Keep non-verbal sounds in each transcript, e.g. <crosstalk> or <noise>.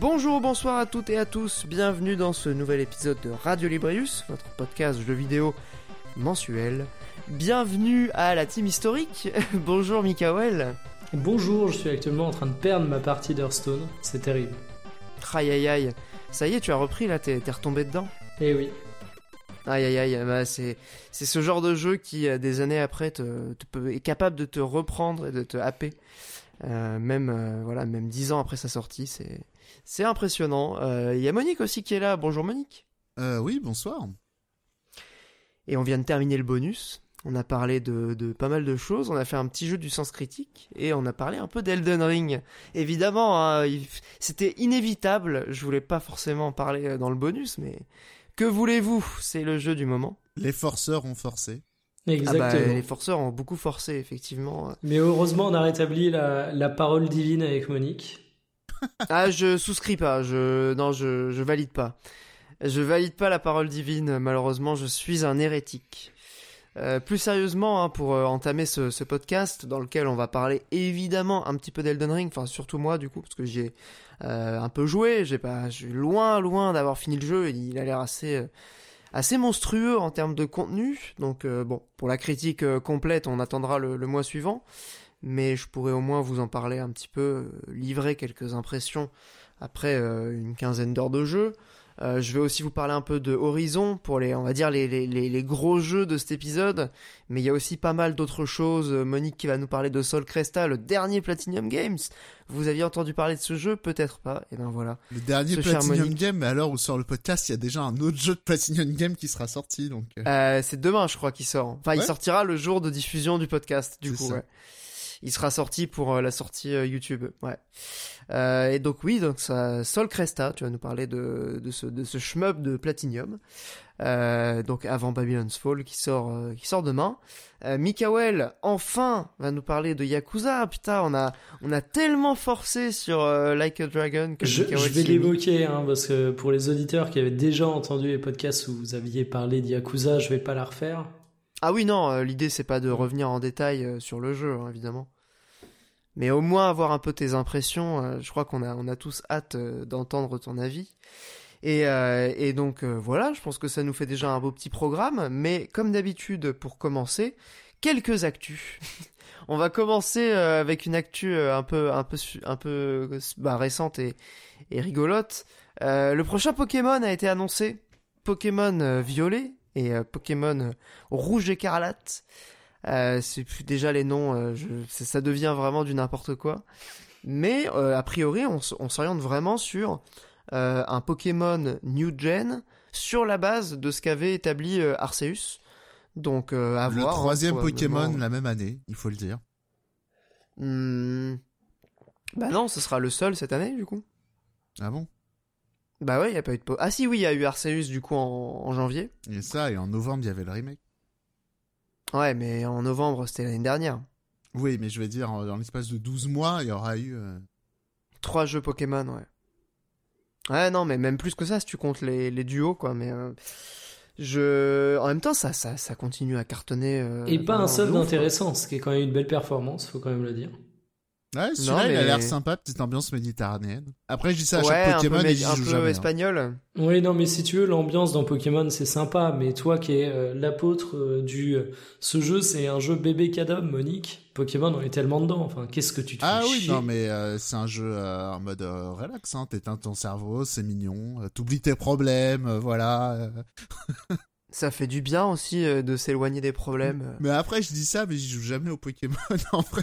Bonjour, bonsoir à toutes et à tous, bienvenue dans ce nouvel épisode de Radio Librius, votre podcast jeux vidéo mensuel. Bienvenue à la team historique. <laughs> Bonjour Mikael. Bonjour, je suis actuellement en train de perdre ma partie d'Hearthstone, c'est terrible. Aïe aïe aïe, ça y est, tu as repris là, t'es retombé dedans. Eh oui. Aïe aïe aïe, bah, c'est c'est ce genre de jeu qui, euh, des années après, te, te peut- est capable de te reprendre et de te happer. Euh, même euh, voilà, même dix ans après sa sortie, c'est c'est impressionnant. Euh, Il y a Monique aussi qui est là. Bonjour Monique. Euh, oui, bonsoir. Et on vient de terminer le bonus. On a parlé de, de pas mal de choses. On a fait un petit jeu du sens critique et on a parlé un peu d'Elden Ring. Évidemment, hein, il- c'était inévitable. Je voulais pas forcément en parler euh, dans le bonus, mais que voulez-vous? C'est le jeu du moment. Les forceurs ont forcé. Exactement. Ah bah, les forceurs ont beaucoup forcé, effectivement. Mais heureusement, on a rétabli la, la parole divine avec Monique. <laughs> Ah, je souscris pas. Je non, je je valide pas. Je valide pas la parole divine. Malheureusement, je suis un hérétique. Euh, plus sérieusement, hein, pour euh, entamer ce, podcast dans lequel on va parler évidemment un petit peu d'Elden Ring, enfin surtout moi du coup parce que j'ai euh, un peu joué, j'ai pas, je suis loin loin d'avoir fini le jeu. Il a l'air assez euh, assez monstrueux en termes de contenu. Donc bon, pour la critique complète, on attendra le, le mois suivant. Mais je pourrais au moins vous en parler un petit peu, livrer quelques impressions après une quinzaine d'heures de jeu. Euh, je vais aussi vous parler un peu de Horizon pour les, on va dire les, les, les, gros jeux de cet épisode, mais il y a aussi pas mal d'autres choses. Euh, Monique qui va nous parler de Sol Cresta, le dernier Platinum Games. Vous aviez entendu parler de ce jeu, peut-être pas. Et ben voilà. Le dernier Ce Platinum. Game, mais l'heure où sort le podcast, il y a déjà un autre jeu de Platinum Game qui sera sorti, donc... euh, Euh, c'est demain, je crois, qu'il sort. Enfin, il sortira le jour de diffusion du podcast, du coup. ça. Ouais. Il sera sorti pour euh, la sortie euh, YouTube. Ouais. Euh, et donc oui, donc ça, Sol Cresta, tu vas nous parler de, de ce de ce shmup de Platinum. Euh, donc avant Babylon's Fall qui sort euh, qui sort demain. Euh, Mikael enfin va nous parler de Yakuza. Putain, on a on a tellement forcé sur euh, Like a Dragon que Je, je vais l'évoquer, hein, parce que pour les auditeurs qui avaient déjà entendu les podcasts où vous aviez parlé d'Yakuza, je vais pas la refaire. Ah oui, non, euh, l'idée c'est pas de revenir en détail euh, sur le jeu, hein, évidemment. Mais au moins avoir un peu tes impressions, euh, je crois qu'on a, on a tous hâte d'entendre ton avis. Et, et donc voilà, je pense que ça nous fait déjà un beau petit programme, mais comme d'habitude, pour commencer, quelques actus. <laughs> On va commencer avec une actu un peu, un peu, un peu bah, récente et, et rigolote. Le prochain Pokémon a été annoncé, Pokémon Violet et euh, Pokémon Rouge écarlate. Euh, c'est plus déjà les noms, euh, je, ça devient vraiment du n'importe quoi. Mais euh, a priori, on, s'oriente vraiment sur un Pokémon New Gen sur la base de ce qu'avait établi Arceus. Donc à le voir. hein, troisième. Pokémon la même année, il faut le dire. Hmm. Bah non, ce sera le seul cette année du coup. Ah bon? Bah ouais, il y a pas eu de Ah si oui, il y a eu Arceus du coup en, en janvier. Et ça, et en novembre, il y avait le remake. Ouais, mais en novembre, c'était l'année dernière. Oui, mais je vais dire, en- dans l'espace de 12 mois, il y aura eu... euh, Trois jeux Pokémon, ouais. Ouais, non, mais même plus que ça si tu comptes les, les duos, quoi. Mais euh, je, en même temps, ça, ça, ça continue à cartonner. euh, Et pas un seul d'intéressant, ce qui est quand même une belle performance, faut quand même le dire. Ouais, Non, celui-là, il a mais- l'air sympa, petite ambiance méditerranéenne. Après, je dis ça à ouais, chaque un Pokémon peu, et un joue peu jamais. hein. espagnol. Oui, non, mais si tu veux, l'ambiance dans Pokémon, c'est sympa, mais toi qui es euh, l'apôtre euh, du... euh, ce jeu, c'est un jeu bébé cadom, Monique. Pokémon, on est tellement dedans, enfin, qu'est-ce que tu te Ah fais oui, chier non, mais euh, c'est un jeu euh, en mode euh, relax, hein. T'éteins ton cerveau, c'est mignon, euh, t'oublies tes problèmes, euh, voilà. <laughs> Ça fait du bien aussi euh, de s'éloigner des problèmes. euh. Mais après, je dis ça, mais j'y joue jamais au Pokémon, <laughs> en vrai.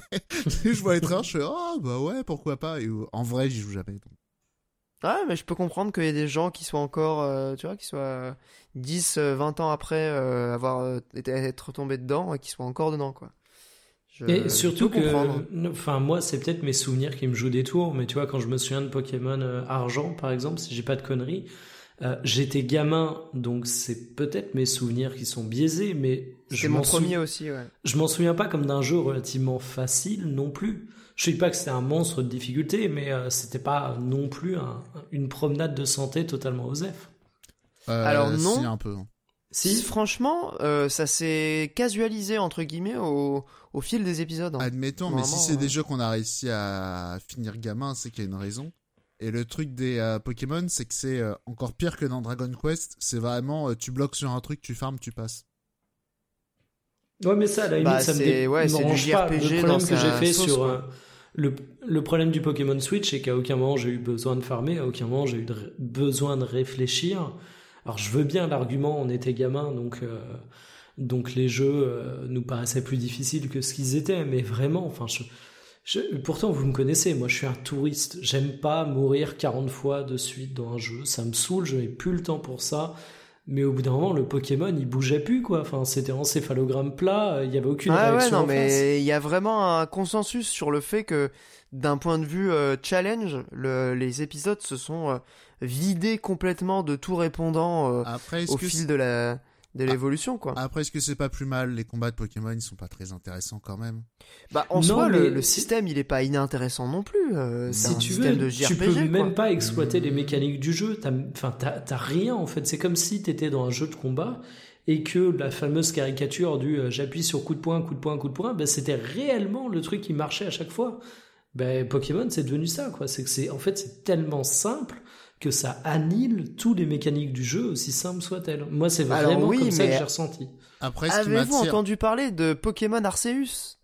je vois les trains, je fais, oh, bah ouais, pourquoi pas. Et euh, en vrai, j'y joue jamais. donc. Ouais, mais je peux comprendre qu'il y ait des gens qui soient encore, euh, tu vois, qui soient euh, 10, euh, 20 ans après euh, avoir été être tombés dedans et qui soient encore dedans, quoi. Je- Et je surtout que, enfin moi c'est peut-être mes souvenirs qui me jouent des tours, mais tu vois quand je me souviens de Pokémon euh, Argent par exemple, si j'ai pas de conneries, Euh, J'étais gamin, donc c'est peut-être mes souvenirs qui sont biaisés, mais je mon m'en sou- premier aussi, ouais. je m'en souviens pas comme d'un jeu relativement facile non plus. Je sais pas que c'était un monstre de difficulté, mais euh, c'était pas non plus un- une promenade de santé totalement osef. Euh, Alors, non. Si, un peu. Si, franchement, euh, ça s'est casualisé, entre guillemets, au, au fil des épisodes. hein. Admettons, mais si c'est des jeux qu'on a réussi à finir gamin, c'est qu'il y a une raison. Et le truc des euh, Pokémon, c'est que c'est euh, encore pire que dans Dragon Quest. C'est vraiment, euh, tu bloques sur un truc, tu farmes, tu passes. Ouais, mais ça, à la limite, Bah, ça me dé- ouais, c'est du dérange pas. JRPG Le dans problème que j'ai fait sauce, sur euh, le, le problème du Pokémon Switch, c'est qu'à aucun moment j'ai eu besoin de farmer, à aucun moment j'ai eu de besoin de réfléchir. Alors, je veux bien l'argument, on était gamin, donc euh, donc les jeux euh, nous paraissaient plus difficiles que ce qu'ils étaient, mais vraiment, enfin, je, je- pourtant vous me connaissez, moi je suis un touriste, j'aime pas mourir 40 fois de suite dans un jeu, ça me saoule, je n'ai plus le temps pour ça. Mais au bout d'un moment, le Pokémon, il bougeait plus, quoi. Enfin, c'était encéphalogramme plat, euh, il y avait aucune Ah ouais, réaction non, en mais il y a vraiment un consensus sur le fait que, d'un point de vue euh, challenge, le- les épisodes se sont euh, vidés complètement de tout répondant euh, Après, au fil de la de l'évolution, quoi. Après, est-ce que c'est pas plus mal? Les combats de Pokémon, ils sont pas très intéressants quand même. Bah, en Non, soi, le, mais le si- système, il est pas inintéressant non plus. euh, si un tu système veux, de tu JRPG, peux quoi. même pas exploiter les mécaniques du jeu. T'as, enfin, t'as, t'as rien en fait. C'est comme si t'étais dans un jeu de combat et que la fameuse caricature du euh, j'appuie sur coup de poing, coup de poing, coup de poing, ben, c'était réellement le truc qui marchait à chaque fois. Ben, Pokémon, c'est devenu ça, quoi. C'est que c'est, en fait, c'est tellement simple que ça annule tous les mécaniques du jeu, aussi simple soit-elles. Moi, c'est Alors vraiment oui, comme ça que mais- j'ai ressenti. Après, Avez-vous entendu parler de Pokémon Arceus?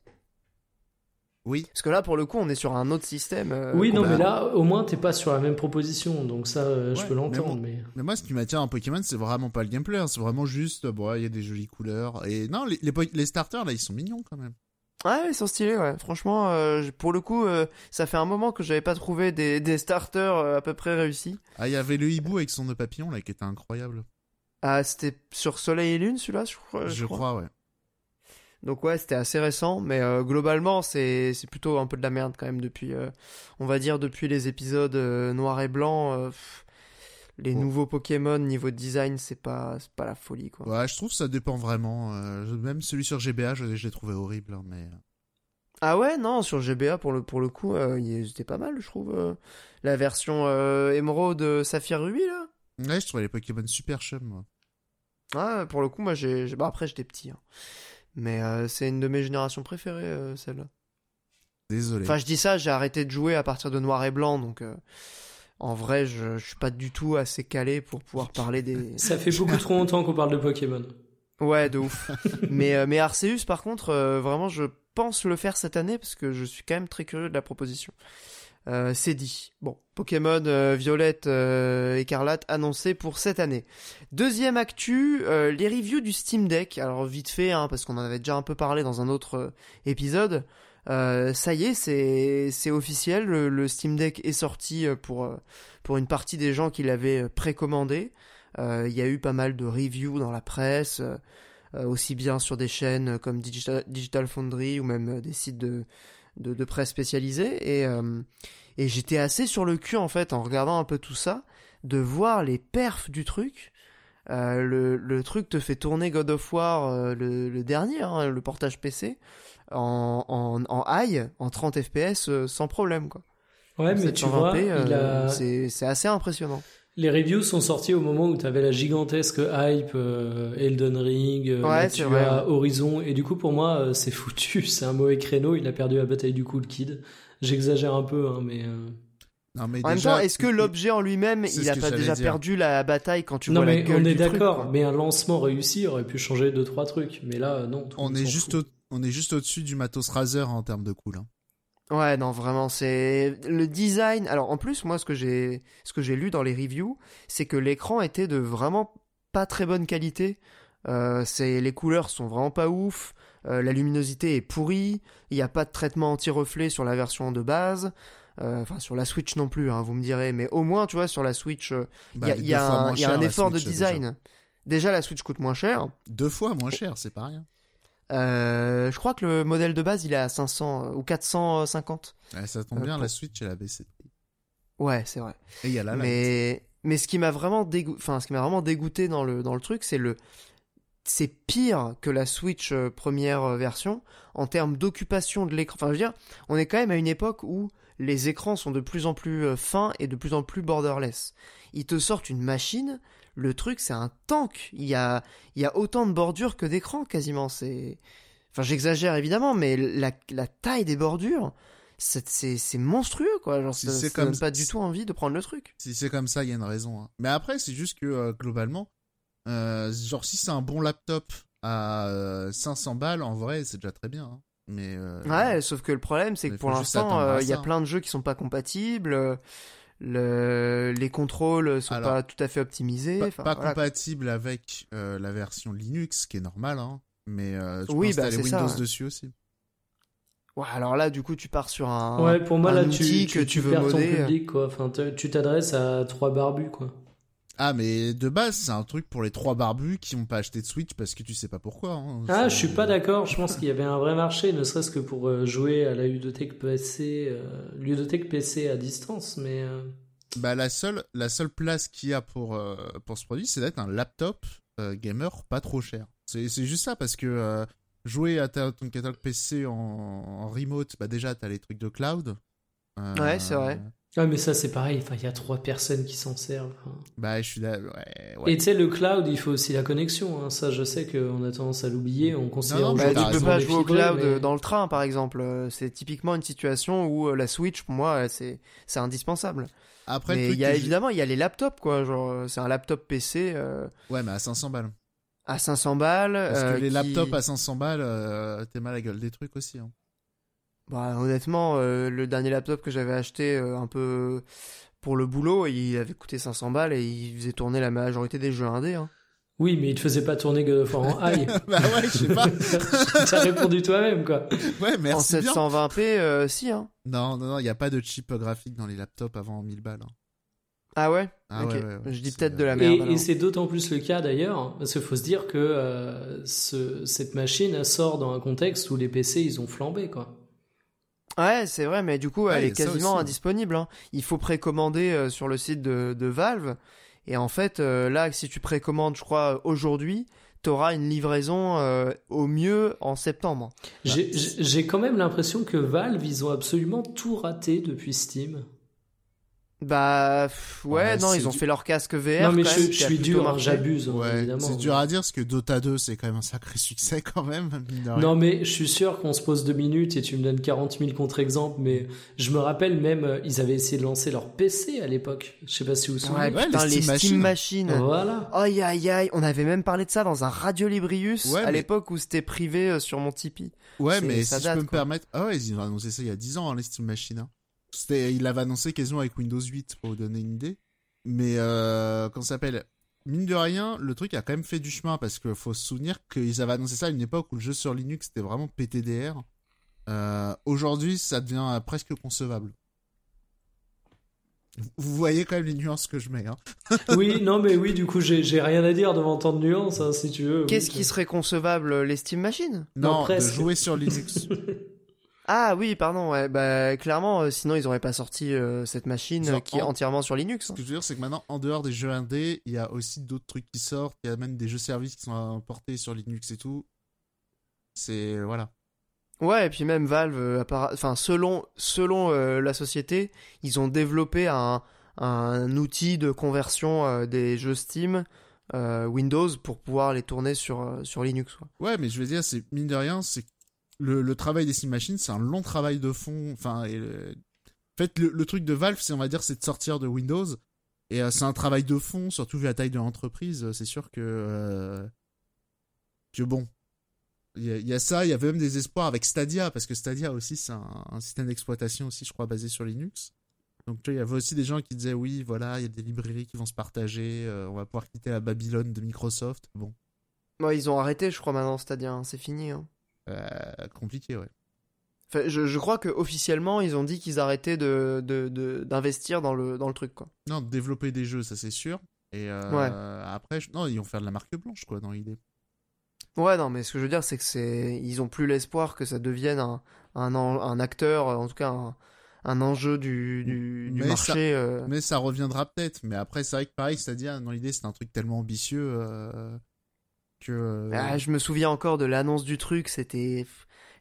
Oui. Parce que là, pour le coup, on est sur un autre système. euh, oui, non, mais là, au moins, t'es pas sur la même proposition, donc ça, euh, je peux mais l'entendre, bon. mais... Mais moi, ce qui m'attire en Pokémon, c'est vraiment pas le gameplay. hein. C'est vraiment juste, bon, il y a des jolies couleurs. Et non, les, les, po- les starters, là, ils sont mignons quand même. Ouais, ils sont stylés, ouais. Franchement, euh, pour le coup, euh, ça fait un moment que j'avais pas trouvé des, des starters euh, à peu près réussis. Ah, il y avait le hibou avec son nœud papillon, là, qui était incroyable. Ah, c'était sur Soleil et Lune, celui-là, je crois. je crois, ouais. Donc ouais, c'était assez récent, mais euh, globalement, c'est c'est plutôt un peu de la merde quand même depuis, on va dire depuis les épisodes noir et blanc. pff, les nouveaux Pokémon niveau design, c'est pas c'est pas la folie quoi. Ouais, je trouve que ça dépend vraiment. euh, même celui sur GBA, je, je l'ai trouvé horrible, hein, mais... Ah ouais, non, sur GBA pour le pour le coup, euh, il était pas mal, je trouve. euh. la version euh, Emerald euh, Saphir Ruby là. Ouais, je trouvais les Pokémon super chum, moi. Ouais, pour le coup, moi j'ai. Bah, après, j'étais petit. hein. Mais euh, c'est une de mes générations préférées, euh, celle-là. Désolé. Enfin, je dis ça, j'ai arrêté de jouer à partir de Noir et Blanc, donc euh, en vrai, je, je suis pas du tout assez calé pour pouvoir parler des. <laughs> Ça fait beaucoup trop longtemps qu'on parle de Pokémon. Ouais, de ouf. <laughs> mais, euh, mais Arceus, par contre, euh, vraiment, je pense le faire cette année parce que je suis quand même très curieux de la proposition. Euh, c'est dit. Bon, Pokémon euh, Violette euh, Écarlate annoncé pour cette année. Deuxième actu, les reviews du Steam Deck. Alors vite fait, hein, parce qu'on en avait déjà un peu parlé dans un autre épisode. Euh, ça y est, c'est c'est officiel. Le, le Steam Deck est sorti euh, pour euh, pour une partie des gens qui l'avaient euh, précommandé. Il y a eu pas mal de reviews dans la presse, euh, aussi bien sur des chaînes comme Digital, Foundry ou même des sites de, de, de presse spécialisés. Et, et j'étais assez sur le cul en fait en regardant un peu tout ça, de voir les perfs du truc. Euh, le, le truc te fait tourner God of War, le, le dernier, hein, le portage PC, en, en, en high, en 30 FPS, euh, sans problème. Quoi. Ouais, mais tu 720p, vois, euh, a... c'est c'est assez impressionnant. les reviews sont sorties au moment où tu avais la gigantesque hype euh, Elden Ring, euh, Ouais, tu vrai, as Horizon, et du coup pour moi euh, c'est foutu, <laughs> c'est un mauvais créneau, il a perdu la bataille du Cool Kid. J'exagère un peu, hein, mais... euh, Non, mais En même temps, est-ce que l'objet en lui-même, il a pas déjà dire. perdu la bataille quand tu Non vois la mais gueule on est d'accord, mais un lancement réussi aurait pu changer deux trois trucs, mais là non. tout le on est juste au, on est juste au-dessus du matos Razer en termes de cool. hein. Ouais, non, vraiment, c'est le design. Alors, en plus, moi, ce que j'ai, ce que j'ai lu dans les reviews, c'est que l'écran était de vraiment pas très bonne qualité. Euh, c'est les couleurs sont vraiment pas ouf. euh, la luminosité est pourrie. Il n'y a pas de traitement anti-reflet sur la version de base. Euh, Enfin, sur la Switch non plus, hein, vous me direz. Mais au moins, tu vois, sur la Switch, il Bah, y il y a un, y a effort de déjà. design. Déjà, la Switch coûte moins cher. Deux fois moins cher, c'est pas rien. Euh, je crois que le modèle de base, il est à 500 euh, ou 450. Ouais, ça tombe Euh, bien, pour- la Switch, elle a baissé. Ouais, c'est vrai. Et il y a la Lite. mais Mais ce qui m'a vraiment dégoûté, enfin, ce qui m'a vraiment dégoûté dans le, dans le truc, c'est le, c'est pire que la Switch première version en termes d'occupation de l'écran. Enfin, je veux dire, on est quand même à une époque où les écrans sont de plus en plus fins et de plus en plus borderless. Ils te sortent une machine, le truc c'est un tank. Il y a, il y a autant de bordures que d'écran quasiment. C'est, enfin, j'exagère évidemment, mais la, la taille des bordures, c'est, monstrueux quoi. Genre, Si ça, c'est comme- pas du tout envie de prendre le truc. Si c'est comme ça, il y a une raison. hein. Mais après, c'est juste que euh, globalement, euh, genre si c'est un bon laptop à euh, 500 balles, en vrai, c'est déjà très bien. hein. Mais euh, Ouais, sauf que le problème, c'est que pour l'instant, euh, il y a ça. plein de jeux qui sont pas compatibles. Le... Les contrôles sont Alors, pas tout à fait optimisés. pas, enfin, pas voilà. compatible avec euh, la version Linux, ce qui est normal. Hein. Mais euh, tu Oui, peux bah, installer ça, Windows ouais. dessus aussi. Ouais, alors là, du coup, tu pars sur un. Ouais, pour moi, un là, outil tu, que tu, tu tu veux perds ton modder, public, quoi. Enfin, tu t'adresses à trois barbus, quoi. Ah, mais de base, c'est un truc pour les trois barbus qui n'ont pas acheté de Switch parce que tu sais pas pourquoi. hein. Ah, je suis pas d'accord. Je pense qu'il y avait un vrai marché, ne serait-ce que pour euh, jouer à la ludothèque PC, euh, ludothèque PC à distance, mais. euh, Bah, la seule, la seule place qu'il y a pour, euh, pour ce produit, c'est d'être un laptop euh, gamer pas trop cher. C'est c'est juste ça, parce que euh, jouer à ta- ton catalogue PC en, en remote, bah déjà, t'as les trucs de cloud. Euh, Ouais, c'est vrai. Ah, mais ça, c'est pareil. Enfin, il y a trois personnes qui s'en servent. Bah, je suis là, ouais, ouais. Et tu sais, le cloud, il faut aussi la connexion. hein. Ça, je sais qu'on a tendance à l'oublier. On considère Non, non, Bah, tu peux pas jouer au cloud mais- dans le train, par exemple. C'est typiquement une situation où euh, la Switch, pour moi, euh, c'est c'est indispensable. Après, Mais il y a évidemment, il y a les laptops, quoi. Genre, euh, c'est un laptop PC euh, Ouais, mais à 500 balles. à 500 balles. Parce euh, que les qui- laptops à 500 balles, euh, t'es mal à la gueule des trucs aussi. Hein. Bah, honnêtement, euh, le dernier laptop que j'avais acheté euh, un peu pour le boulot, il avait coûté 500 balles et il faisait tourner la majorité des jeux indés. Hein. Oui, mais il te faisait pas tourner God of War en <laughs> high. bah ouais, je sais pas. <laughs> T'as répondu toi-même, quoi. Ouais, en merci bien. 720p, euh, si. Hein. Non, non, non, il n'y a pas de chip graphique dans les laptops avant 1000 balles. hein. Ah ouais? Ah Ok. ouais, ouais, ouais. Je dis C'est, peut-être de la merde. et c'est d'autant plus le cas d'ailleurs, parce qu'il faut se dire que euh, ce- cette machine sort dans un contexte où les PC ils ont flambé, quoi. Ouais, c'est vrai, mais du coup, Ouais, elle est quasiment hein. indisponible. hein. Il faut précommander euh, sur le site de, de Valve. Et en fait, euh, là, si tu précommandes, je crois, aujourd'hui, t'auras une livraison euh, au mieux en septembre. J'ai quand même l'impression que Valve ils ont absolument tout raté depuis Steam. Bah, pff, ouais, Ouais, non, ils ont du- fait leur casque VR. non mais je, suis dur, hein, j'abuse Ouais, évidemment. c'est dur à dire parce que Dota 2 c'est quand même un sacré succès quand même. Non mais je suis sûr qu'on se pose deux minutes et tu me donnes 40 000 contre-exemples, mais je me rappelle même, euh, ils avaient essayé de lancer leur PC à l'époque. Je sais pas si vous vous souvenez. Ouais, Ouais, putain, les les Steam Steam Machines. Machines. Voilà. Aïe aïe aïe, on avait même parlé de ça dans un Radio Librius Ouais, à mais- l'époque où c'était privé euh, sur mon Tipeee. Ouais, mais ça si date, je peux me quoi. permettre. Ah ouais, ils ont annoncé ça il y a 10 ans, hein, les Steam Machines. hein. C'était, il l'avait annoncé quasiment avec Windows 8 pour vous donner une idée. Mais euh, comment ça s'appelle? Mine de rien, le truc a quand même fait du chemin parce qu'il faut se souvenir qu'ils avaient annoncé ça à une époque où le jeu sur Linux était vraiment PTDR. Euh, Aujourd'hui, ça devient euh, presque concevable. Vous voyez quand même les nuances que je mets. Hein. <laughs> Oui, non mais oui, du coup j'ai rien à dire devant tant de nuances, hein, si tu veux. Qu'est-ce Oui, qui serait concevable, euh, les Steam Machines Non, Non, de jouer sur Linux. <laughs> Ah oui, pardon, ouais, bah clairement, euh, sinon ils auraient pas sorti euh, cette machine euh, qui est en- entièrement sur Linux. Ce hein. que je veux dire, c'est que maintenant, en dehors des jeux indés, il y a aussi d'autres trucs qui sortent. Il y a même des jeux services qui sont portés sur Linux et tout. C'est. Voilà. Ouais, et puis même Valve, euh, appara- enfin selon selon euh, la société, ils ont développé un, un outil de conversion euh, des jeux Steam euh, Windows pour pouvoir les tourner sur euh, sur Linux. Quoi. Ouais, mais je veux dire, c'est mine de rien, c'est le, travail des Steam Machines, c'est un long travail de fond. Enfin, le- en fait, le, truc de Valve, c'est on va dire, c'est de sortir de Windows. Et euh, c'est un travail de fond, surtout vu la taille de l'entreprise. euh, C'est sûr que euh, que bon, il y, a- ça. Il y avait même des espoirs avec Stadia parce que Stadia aussi, c'est un, système d'exploitation aussi, je crois, basé sur Linux. Donc il y avait aussi des gens qui disaient oui, voilà, il y a des librairies qui vont se partager. euh, on va pouvoir quitter la Babylone de Microsoft. Bon, Ouais, ils ont arrêté, je crois maintenant, c'est-à-dire hein, c'est fini. hein. Euh, compliqué, ouais. Enfin, je, je crois que officiellement ils ont dit qu'ils arrêtaient de d'investir dans le dans le truc quoi. Non, développer des jeux, ça c'est sûr. Et euh, Ouais. après, je- non, ils vont faire de la marque blanche, quoi, dans l'idée. Ouais, non, mais ce que je veux dire, c'est que c'est, ils ont plus l'espoir que ça devienne un, un, un acteur, en tout cas un, un enjeu du, du, du Mais marché. euh. Mais ça reviendra peut-être. Mais après, c'est vrai que pareil, c'est-à-dire, dans l'idée, c'est un truc tellement ambitieux euh, que. euh, Ah, je me souviens encore de l'annonce du truc, c'était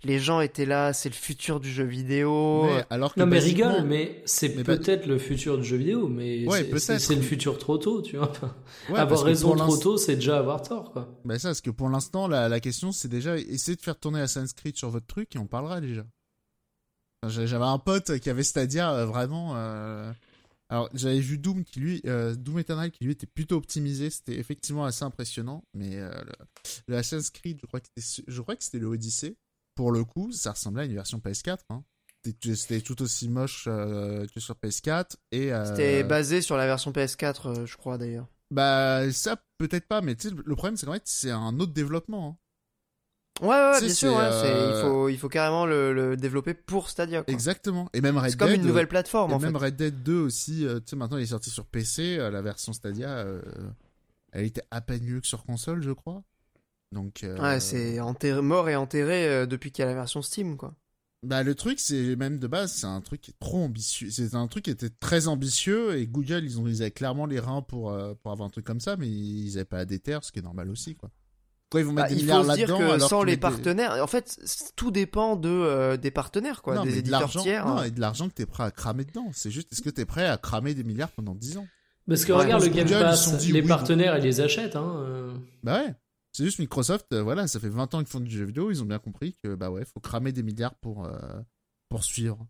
les gens étaient là, c'est le futur du jeu vidéo. mais alors que Non mais rigole, mais c'est bah- peut-être le futur du jeu vidéo, mais Ouais, c'est- le futur trop tôt, tu vois. Ouais, avoir raison trop tôt, c'est déjà avoir tort, quoi. Bah ça, parce que pour l'instant, la, la question, c'est déjà essayer de faire tourner Assassin's Creed sur votre truc et on parlera déjà. J'avais un pote qui avait Stadia euh, vraiment. euh, Alors, j'avais vu Doom qui lui, euh, Doom Eternal qui lui était plutôt optimisé. C'était effectivement assez impressionnant. Mais euh, le, le Assassin's Creed, je crois que c'était, je crois que c'était le Odyssey. Pour le coup, ça ressemblait à une version PS4. Hein. C'était- tout aussi moche euh, que sur PS4 et. euh, C'était basé sur la version PS4, euh, je crois d'ailleurs. Bah ça peut-être pas, mais le problème c'est qu'en fait c'est un autre développement. hein. Ouais, ouais, bien sûr, ouais, euh, il, faut, il faut carrément le, le développer pour Stadia. quoi. Exactement. Et même Red C'est comme Dead, une nouvelle plateforme et en fait. même Red Dead 2 aussi, euh, tu sais, maintenant il est sorti sur PC, euh, la version Stadia, elle était à peine mieux que sur console, je crois. Donc, euh, Ouais, c'est enterré- mort et enterré euh, depuis qu'il y a la version Steam, quoi. Bah, le truc, c'est même de base, c'est un truc qui est trop ambitieux. C'est un truc qui était très ambitieux et Google, ils, ont, ils avaient clairement les reins pour, euh, pour avoir un truc comme ça, mais ils avaient pas la déterre, ce qui est normal aussi, quoi. Quoi, ils vont mettre Bah, des il milliards faut se dire là-dedans que alors sans les des- partenaires, en fait, tout dépend de euh, des partenaires, quoi, non, des mais de tiers. non, hein. et de l'argent que t'es prêt à cramer dedans. C'est juste, est-ce que t'es prêt à cramer des milliards pendant 10 ans? Parce que Ouais, regarde le Game Google, Pass, les oui. partenaires ils les achètent, hein. euh. Bah ouais. C'est juste Microsoft, euh, voilà, ça fait 20 ans qu'ils font du jeu vidéo, ils ont bien compris que bah ouais, faut cramer des milliards pour euh, pour suivre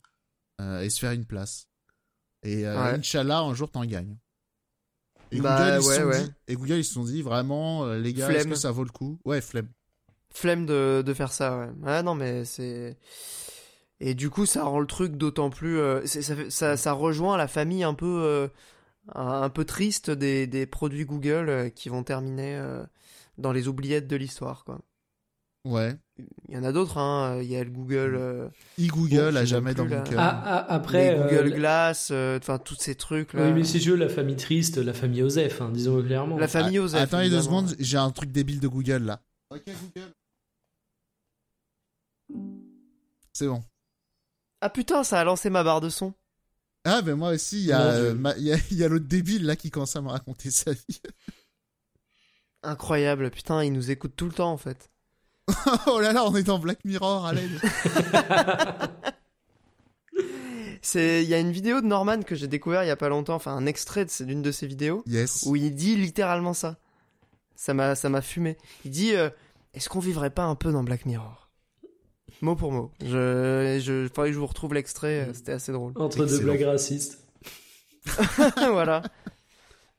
euh, et se faire une place. Et euh, Ouais. Inch'Allah, un jour t'en gagnes. Et Bah, Google, ils se ouais, sont ouais. dit, et Google, ils se sont dit vraiment, euh, les gars, est-ce que ça vaut le coup? Ouais, flemme. Flemme de, de faire ça, ouais. Ouais, non, mais c'est. Et du coup, ça rend le truc d'autant plus. euh, ça, ça, ça rejoint la famille un peu, euh, un, peu triste des, des produits Google euh, qui vont terminer dans les oubliettes de l'histoire, quoi. Ouais. Il y en a d'autres, hein. Il y a le Google. euh, E-Google à jamais dans mon cœur. Ah, ah, après, les Google euh, Glass, euh, enfin, tous ces trucs-là. oui, mais si tu veux, la famille triste, la famille Osef, hein, disons clairement. La famille Osef. Attends deux évidemment. secondes, j'ai un truc débile de Google là. Ok Google. C'est bon. Ah putain, ça a lancé ma barre de son. Ah ben moi aussi, il y a, euh, ma- il y a, <laughs> il y a l'autre débile là qui commence à me raconter sa vie. Incroyable, putain, il nous écoute tout le temps en fait. <laughs> oh là là, on est dans Black Mirror, à l'aide. <laughs> C'est, il y a une vidéo de Norman que j'ai découvert il y a pas longtemps, enfin un extrait de c'est d'une de ses vidéos Yes. où il dit littéralement ça. Ça m'a, ça m'a fumé. Il dit, euh, est-ce qu'on vivrait pas un peu dans Black Mirror? Mot pour mot. Je, je, faudrait que je vous retrouve l'extrait. euh, C'était assez drôle. Entre deux blagues racistes. <laughs> voilà.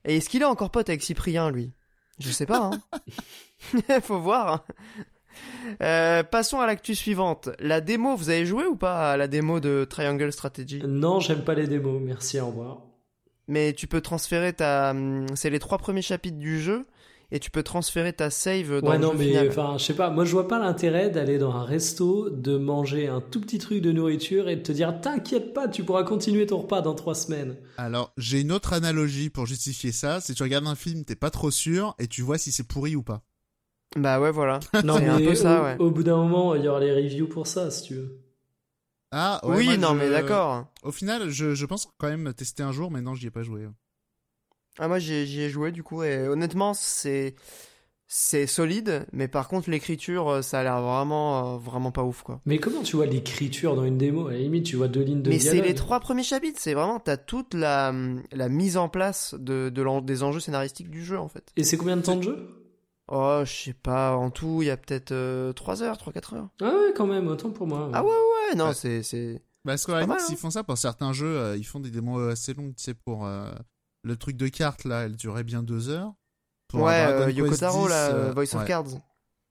Et est-ce qu'il est encore pote avec Cyprien, lui? Je sais pas. Hein. Faut voir. hein. Euh, passons à l'actu suivante. La démo, vous avez joué ou pas à la démo de Triangle Strategy? Non, j'aime pas les démos, merci, au revoir. Mais tu peux transférer ta. hum, C'est les trois premiers chapitres du jeu et tu peux transférer ta save dans ouais, le non, jeu mais final. enfin, je sais pas, moi je vois pas l'intérêt d'aller dans un resto, de manger un tout petit truc de nourriture et de te dire T'inquiète pas, tu pourras continuer ton repas dans trois semaines. Alors, j'ai une autre analogie pour justifier ça. C'est tu regardes un film, t'es pas trop sûr, et tu vois si c'est pourri ou pas. Bah ouais, voilà. <laughs> Non, mais un peu ça, au, ouais. au bout d'un moment, il y aura les reviews pour ça, si tu veux. Ah, ouais, oui, moi, non, je- mais d'accord. Au final, je, je pense quand même tester un jour, mais non, j'y ai pas joué. Ah, moi j'y ai- j'y ai joué du coup et honnêtement, c'est. C'est solide, mais par contre, l'écriture, euh, ça a l'air vraiment, euh, vraiment pas ouf, quoi. Mais comment tu vois l'écriture dans une démo? À la limite, tu vois deux lignes de Mais c'est les trois premiers chapitres, c'est vraiment, t'as toute la, la mise en place de, de l'en- des enjeux scénaristiques du jeu, en fait. Et c'est combien de temps de jeu? Oh, je sais pas, en tout, il y a peut-être euh, 3 heures, 3-4 heures. Ah ouais, quand même, autant pour moi. Ah ouais, ouais, non, Ouais. c'est, c'est... Bah, mal, s'ils hein. font ça pour certains jeux, euh, ils font des démos assez longues, tu sais, pour euh, le truc de cartes, là, elle durait bien deux heures. Pour ouais, euh, Yoko Taro, 10, là, euh, Voice of. Cards.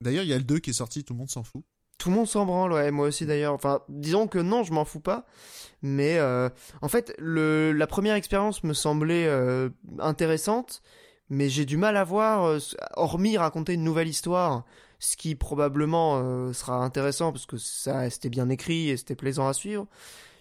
D'ailleurs, il y a le 2 qui est sorti, tout le monde s'en fout. Tout le monde s'en branle, ouais, moi aussi d'ailleurs. Enfin, disons que non, je m'en fous pas. Mais euh, en fait, le, la première expérience me semblait euh, intéressante, mais j'ai du mal à voir, euh, hormis raconter une nouvelle histoire, ce qui probablement euh, sera intéressant parce que ça c'était bien écrit et c'était plaisant à suivre.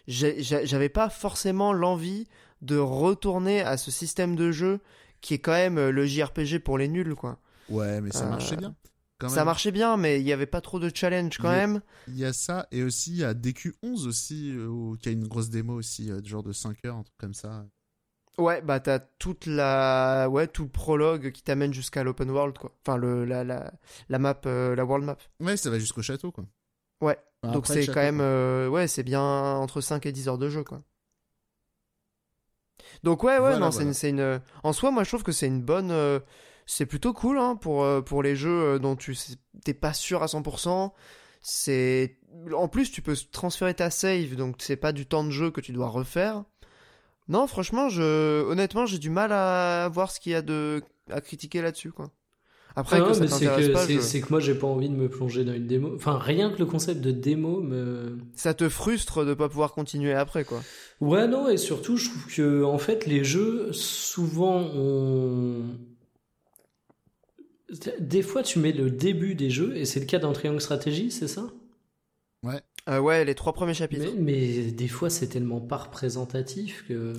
J'avais pas forcément l'envie de retourner à ce système de jeu qui est quand même euh, le JRPG pour les nuls, quoi. Ouais, mais ça Euh, marchait bien. quand Ça même. marchait bien, mais il y avait pas trop de challenge quand Il y a- même. Il y a ça, et aussi il y a DQ11 aussi, euh, où- qui a une grosse démo aussi, euh, de genre de 5 heures, un truc comme ça. Ouais, bah t'as toute la, ouais, tout le prologue qui t'amène jusqu'à l'open world, quoi. Enfin, le, la, la, la map, euh, la world map. Ouais, ça va jusqu'au château, quoi. Ouais, Enfin, Donc c'est quand même, euh, ouais, c'est bien entre 5 et 10 heures de jeu, quoi. Donc ouais, ouais, Voilà, non, voilà. c'est une, une, en soi, moi je trouve que c'est une bonne, euh, c'est plutôt cool, hein, pour, pour les jeux dont tu t'es pas sûr à 100%. C'est, en plus, tu peux transférer ta save, donc c'est pas du temps de jeu que tu dois refaire. Non, franchement, je, honnêtement, j'ai du mal à voir ce qu'il y a de, à critiquer là-dessus, quoi. Après, Ah que ça c'est que, pas, je- c'est que moi j'ai pas envie de me plonger dans une démo. Enfin, rien que le concept de démo me. ça te frustre de pas pouvoir continuer après, quoi. Ouais, non, et surtout, je trouve que, en fait, les jeux, souvent, on. Des fois, tu mets le début des jeux, et c'est le cas dans Triangle Stratégie, c'est ça? Euh, ouais, les trois premiers chapitres. mais, mais des fois, c'est tellement pas représentatif que.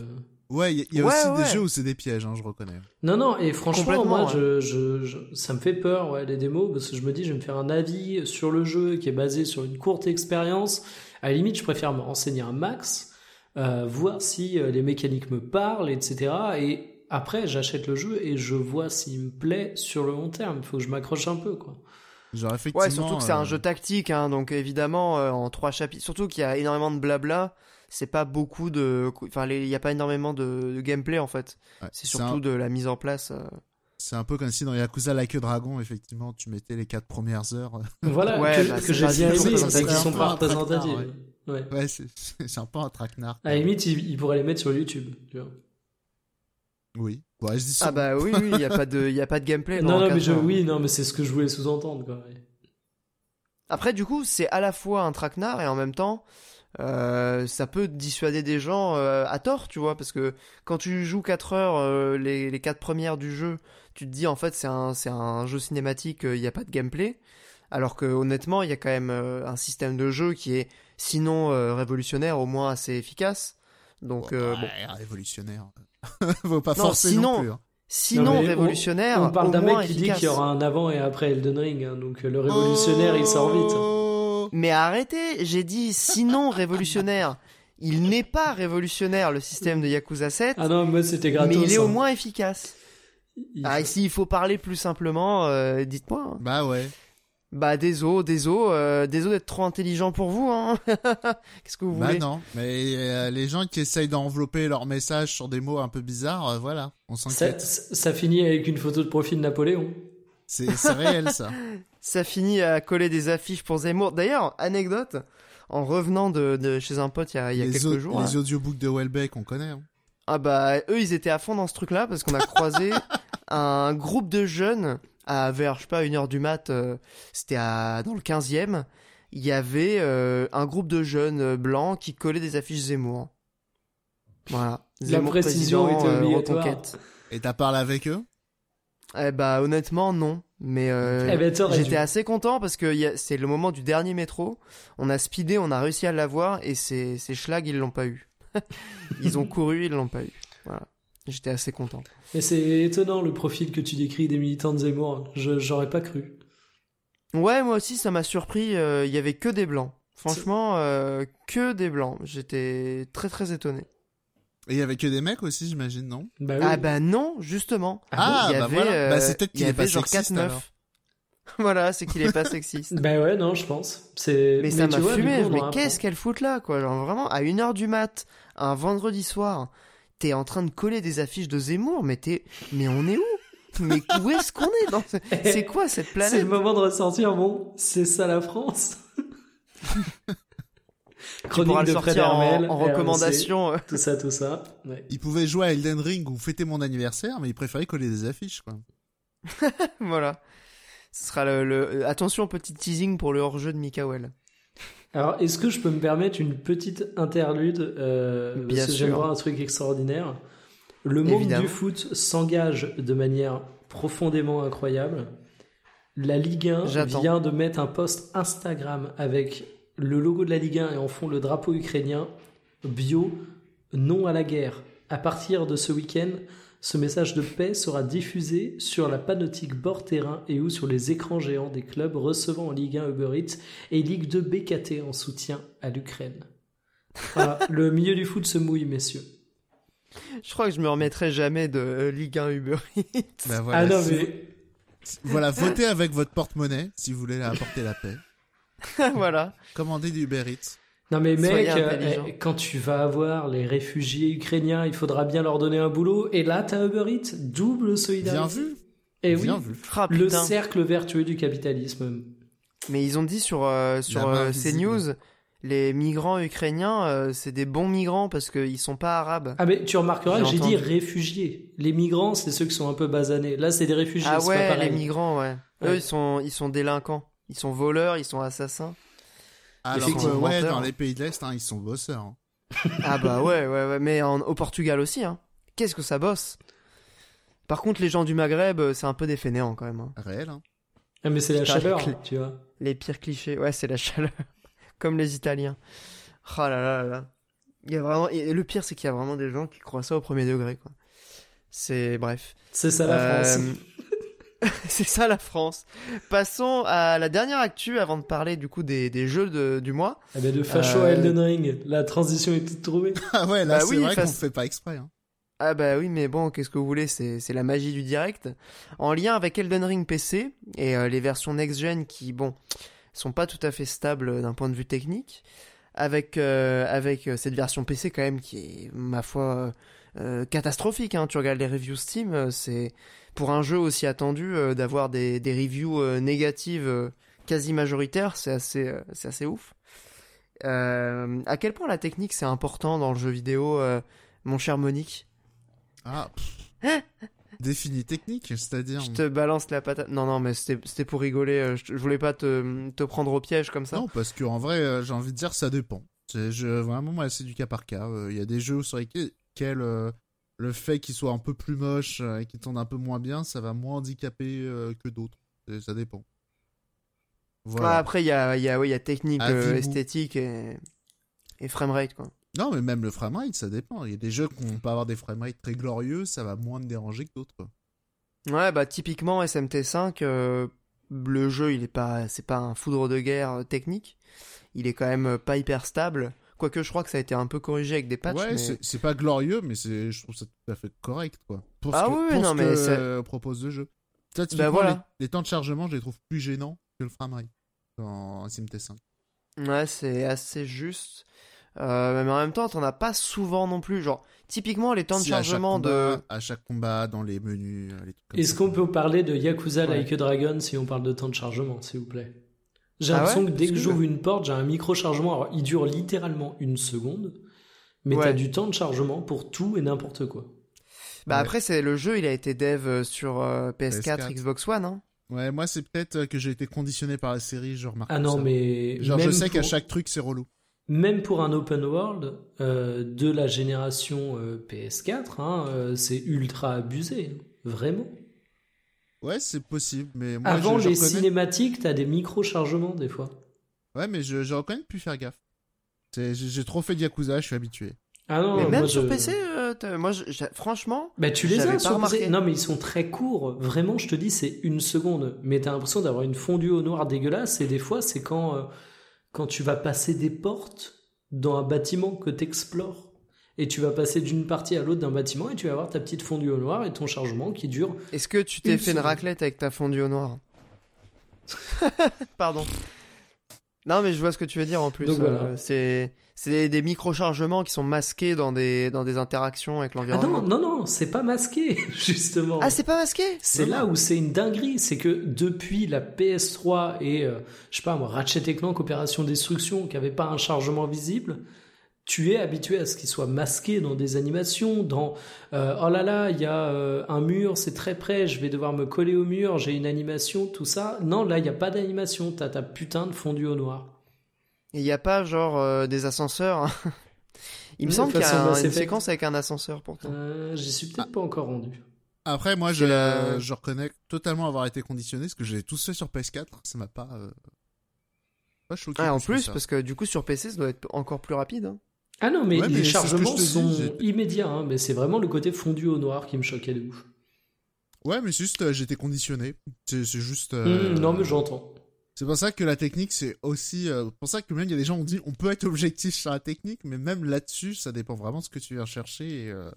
Ouais, il y a, il y a Ouais, aussi ouais. des jeux où c'est des pièges, hein, je reconnais. Non, non, et franchement, moi, ouais. je, je, je- ça me fait peur, ouais, les démos, parce que je me dis, je vais me faire un avis sur le jeu qui est basé sur une courte expérience. À la limite, je préfère me renseigner un max, euh, voir si euh, les mécaniques me parlent, etc. Et après, j'achète le jeu et je vois s'il me plaît sur le long terme. Il faut que je m'accroche un peu, quoi. Genre, effectivement. Ouais, surtout que c'est un euh, jeu tactique, hein, donc évidemment, euh, en trois chapitres, surtout qu'il y a énormément de blabla, c'est pas beaucoup de. Enfin, les- il n'y a pas énormément de, de gameplay en fait. ouais, C'est surtout un- de la mise en place. euh. C'est un peu comme si dans Yakuza Like a Dragon, effectivement, tu mettais les 4 premières heures. <laughs> Voilà, Ouais, que, bah, que j'ai bien aimé, c'est qu'ils sont pas représentatifs. Ouais. Ouais, <laughs> c'est un peu un traquenard. À la limite, ils, ils pourraient les mettre sur YouTube. tu vois. Oui. Ouais, je dis ça. Ah bah oui, oui, il n'y a, pas de- il y a pas de gameplay. Non, non, mais je, oui, non, mais c'est ce que je voulais sous-entendre, quoi. Après, du coup, c'est à la fois un traquenard et en même temps, euh, ça peut dissuader des gens euh, à tort, tu vois, parce que quand tu joues 4 heures, euh, les, les 4 premières du jeu, tu te dis en fait c'est un, c'est un jeu cinématique, il n'y a pas de gameplay. Alors que honnêtement, il y a quand même euh, un système de jeu qui est sinon euh, révolutionnaire, au moins assez efficace. Donc, euh, bon. ouais, révolutionnaire. <laughs> Faut pas Non, forcer sinon- non plus. hein. Sinon Non, mais on- révolutionnaire, On parle d'un mec qui dit qu'il y aura un avant et après Elden Ring, hein, donc euh, le révolutionnaire il sort vite. Oh Mais arrêtez, j'ai dit sinon <laughs> révolutionnaire. Il n'est pas révolutionnaire le système de Yakuza 7, Ah non, moi c'était gratos. mais il est au hein. moins efficace. Il- Ah, ici, il faut parler plus simplement, euh, dites-moi. Bah ouais. Bah, désolé, désolé, euh, désolé d'être trop intelligent pour vous, hein. <laughs> Qu'est-ce que vous Bah voulez non. Mais euh, les gens qui essayent d'envelopper leur message sur des mots un peu bizarres, euh, voilà, on ça, s'inquiète. ça finit avec une photo de profil de Napoléon. C'est réel ça. <laughs> Ça finit à coller des affiches pour Zemmour. D'ailleurs, anecdote, en revenant de, de chez un pote il y a, il y a les, quelques jours, les là, audiobooks de Welbeck, on connaît. hein. ah bah, eux, ils étaient à fond dans ce truc-là parce qu'on a croisé <laughs> un groupe de jeunes à vers, je sais pas, une heure du mat, euh, c'était à, dans le 15e. Il y avait euh, un groupe de jeunes euh, blancs qui collaient des affiches Zemmour. Voilà. La précision président, était euh, obligatoire. Et t'as parlé avec eux? Eh bah honnêtement non, mais euh, <laughs> Eh ben, j'étais assez content parce que c'est le moment du dernier métro. On a speedé, on a réussi à l'avoir et ces ces schlags ils l'ont pas eu. <laughs> ils ont couru, ils l'ont pas eu. Voilà. J'étais assez content. Mais c'est étonnant le profil que tu décris des militants de Zemmour. Je j'aurais pas cru. Ouais, moi aussi ça m'a surpris. euh, Il y avait que des blancs. Franchement, euh, que des blancs. J'étais très très étonné. Et il y avait que des mecs aussi, j'imagine, non? Bah oui. Ah bah non, justement. Ah, y bah avait, voilà. euh, Bah, c'est peut-être il y qu'il est avait pas sexiste, 4 alors. meufs. <laughs> voilà, c'est qu'il est pas sexiste. Bah ouais, non, je pense. C'est. Mais ça m'a fumé, coup, mais qu'est-ce qu'elle fout là, quoi? Genre vraiment, à 1h du mat, un vendredi soir, t'es en train de coller des affiches de Zemmour, mais t'es... Mais on est où? Mais où est-ce qu'on est dans ce- C'est quoi cette C'est planète le moment de ressortir, bon, c'est ça la France. Chronique le de Fred sortir en, Hermel, en RMC, recommandation. Tout ça, tout ça. Ouais. Ils pouvaient jouer à Elden Ring ou fêter mon anniversaire, mais ils préféraient coller des affiches, quoi. <laughs> voilà. Ce sera le, le- Attention, petit teasing pour le hors-jeu de Mikael. Alors, est-ce que je peux me permettre une petite interlude euh, Bien parce que sûr. J'aimerais un truc extraordinaire. Le monde Évidemment. du foot s'engage de manière profondément incroyable. La Ligue 1 J'attends. vient de mettre un post Instagram avec le logo de la Ligue 1 et en fond le drapeau ukrainien bio non à la guerre. À partir de ce week-end, Ce message de paix sera diffusé sur la panoptique bord terrain et ou sur les écrans géants des clubs recevant en Ligue 1 Uber Eats et Ligue 2 BKT en soutien à l'Ukraine. Voilà, <laughs> le milieu du foot se mouille, messieurs. Je crois que je me remettrai jamais de euh, Ligue 1 Uber Eats. Bah voilà, ah non, mais voilà, votez avec votre porte-monnaie si vous voulez apporter la paix. <laughs> voilà. Commandez du Uber Eats. Non mais mec, euh, eh, quand tu vas avoir les réfugiés ukrainiens, il faudra bien leur donner un boulot. Et là, t'as Uber Eats, double solidarité. Bien vu. Et oui, Bien vu. Ah, le putain. cercle vertueux du capitalisme. Mais ils ont dit sur, euh, sur euh. CNews, les migrants ukrainiens, euh, c'est des bons migrants parce qu'ils sont pas arabes. Ah mais tu remarqueras que J'ai dit réfugiés. Les migrants, c'est ceux qui sont un peu basanés. Là, c'est des réfugiés, Ah pas ouais, pareil. les migrants, ouais. Eux, Ouais. ils sont, ils sont délinquants. Ils sont voleurs, ils sont assassins. Alors que, ouais, dans les pays de l'Est, hein, ils sont bosseurs. hein. Ah bah ouais, ouais, ouais. Mais en- au Portugal aussi, hein. Qu'est-ce que ça bosse? Par contre, les gens du Maghreb, euh, c'est un peu des fainéants quand même. hein. Réel, hein. Ah mais c'est la chaleur, tu vois. Les pires clichés, ouais, c'est la chaleur. <laughs> Comme les Italiens. Oh là là là là. Il y a vraiment... Et le pire, c'est qu'il y a vraiment des gens qui croient ça au premier degré, quoi. C'est... Bref. C'est ça la Euh, France. <laughs> c'est ça la France. Passons à la dernière actu avant de parler du coup des, des jeux de- du mois. Ah ben de facho euh, à Elden Ring, la transition est toute trouvée. <laughs> Ah ouais, là, Bah c'est oui, vrai qu'on fait pas exprès. Hein. Ah bah oui, mais bon, qu'est-ce que vous voulez, c'est c'est la magie du direct. En lien avec Elden Ring PC et euh, les versions next-gen qui, bon, sont pas tout à fait stables d'un point de vue technique, avec, euh, avec euh, cette version PC quand même qui est, ma foi, euh, catastrophique. Hein. Tu regardes les reviews Steam, euh, c'est pour un jeu aussi attendu euh, d'avoir des, des reviews euh, négatives euh, quasi majoritaires, c'est assez, c'est assez ouf. À quel point la technique c'est important dans le jeu vidéo, mon cher Monique Ah. pff. <laughs> Défini technique, c'est-à-dire. Je te balance la patate. Non, non, mais c'était pour rigoler. Je, je voulais pas te, te prendre au piège comme ça. Non, parce que en vrai, j'ai envie de dire, ça dépend. Je, vraiment moi, c'est du cas par cas. Il y a des jeux sur lesquels le fait qu'ils soient un peu plus moches euh, et qu'ils tournent un peu moins bien, ça va moins handicaper euh, que d'autres. Ça dépend. Ah, après, il y a, il y, a, oui, il y a technique, euh, esthétique et, et framerate, quoi. Non, mais même le framerate, ça dépend. Il y a des jeux qui vont pas avoir des framerates très glorieux, ça va moins me déranger que d'autres. Ouais, bah, typiquement, SMT5, euh, le jeu, il est pas, c'est pas un foudre de guerre technique. Il est quand même pas hyper stable. Quoique, je crois que ça a été un peu corrigé avec des patchs. ouais, mais... c'est- pas glorieux, mais c'est, je trouve ça tout à fait correct, quoi. Pour Ah ce que, oui, pour non, ce mais que c'est- euh, propose le jeu. Ça, Bah typiquement, voilà. les, les temps de chargement, je les trouve plus gênants que le framerate dans SMT5. Ouais, c'est assez juste. Euh, mais en même temps, t'en as pas souvent non plus. Genre, typiquement, les temps de à chargement de. À chaque combat, dans les menus, euh, Est-ce qu'on peut parler de Yakuza Ouais. Like a Dragon si on parle de temps de chargement, s'il vous plaît? J'ai Ah l'impression ouais que dès que j'ouvre une porte, j'ai un micro-chargement. Alors, il dure littéralement une seconde, mais Ouais. t'as du temps de chargement pour tout et n'importe quoi. Bah Ouais. après, c'est le jeu, il a été dev euh, sur euh, PS4, PS4. Xbox One. Hein. Ouais, moi, c'est peut-être euh, que j'ai été conditionné par la série, je remarque Ah non, ça. mais. Genre, je sais qu'à chaque truc, c'est relou. Même pour un open world euh, de la génération euh, PS4, hein, euh, c'est ultra abusé. Vraiment. Ouais, c'est possible, mais moi, Avant je, je les reconnais... cinématiques, t'as des micro-chargements des fois. Ouais, mais je, je reconnais plus faire gaffe. C'est- J'ai trop fait de Yakuza, je suis habitué. Ah non, Mais moi, même je- sur PC, euh, moi, je- franchement, Bah tu les as sur PC. Non mais ils sont très courts. Vraiment, je te dis, c'est une seconde. Mais t'as l'impression d'avoir une fondue au noir dégueulasse. Et des fois, c'est quand, euh, quand tu vas passer des portes dans un bâtiment que t'explores. Et tu vas passer d'une partie à l'autre d'un bâtiment et tu vas avoir ta petite fondue au noir et ton chargement qui dure. est-ce que tu t'es fait une raclette avec ta fondue au noir <laughs> Pardon. Non, mais je vois ce que tu veux dire en plus. Donc, voilà. euh, c'est c'est des, micro-chargements qui sont masqués dans des, dans des interactions avec Ah l'environnement. non, non, non, c'est pas masqué, <laughs> justement. Ah, c'est pas masqué C'est là où c'est une dinguerie, c'est que depuis la PS3 et, euh, je sais pas moi, Ratchet Clank Opération Destruction, qui avait pas un chargement visible, tu es habitué à ce qu'il soit masqué dans des animations, dans euh, oh là là, il y a euh, un mur, c'est très près, je vais devoir me coller au mur, j'ai une animation, tout ça. Non, là, il n'y a pas d'animation, t'as ta putain de fondu au noir. Il n'y a pas genre euh, des ascenseurs. hein. <laughs> Il me Oui, semble qu'il y a un- une séquence avec un ascenseur pourtant. Euh, J'y suis peut-être pas encore rendu. Après, moi, je, reconnais totalement avoir été conditionné, parce que j'ai tous fait sur PS4, ça m'a pas... Euh... Pas choqué Ah, en plus, parce que du coup sur PC ça doit être encore plus rapide. hein. Ah non, mais Ouais, les mais chargements dis, sont immédiats, hein, mais c'est vraiment le côté fondu au noir qui me choquait de ouf. Ouais, mais c'est juste, euh, j'étais conditionné. C'est juste. euh, Hum, non, mais j'entends. C'est pour ça que la technique, c'est aussi. euh, pour ça que même il y a des gens qui ont dit on peut être objectif sur la technique, mais même là-dessus, ça dépend vraiment de ce que tu viens chercher. Et, euh,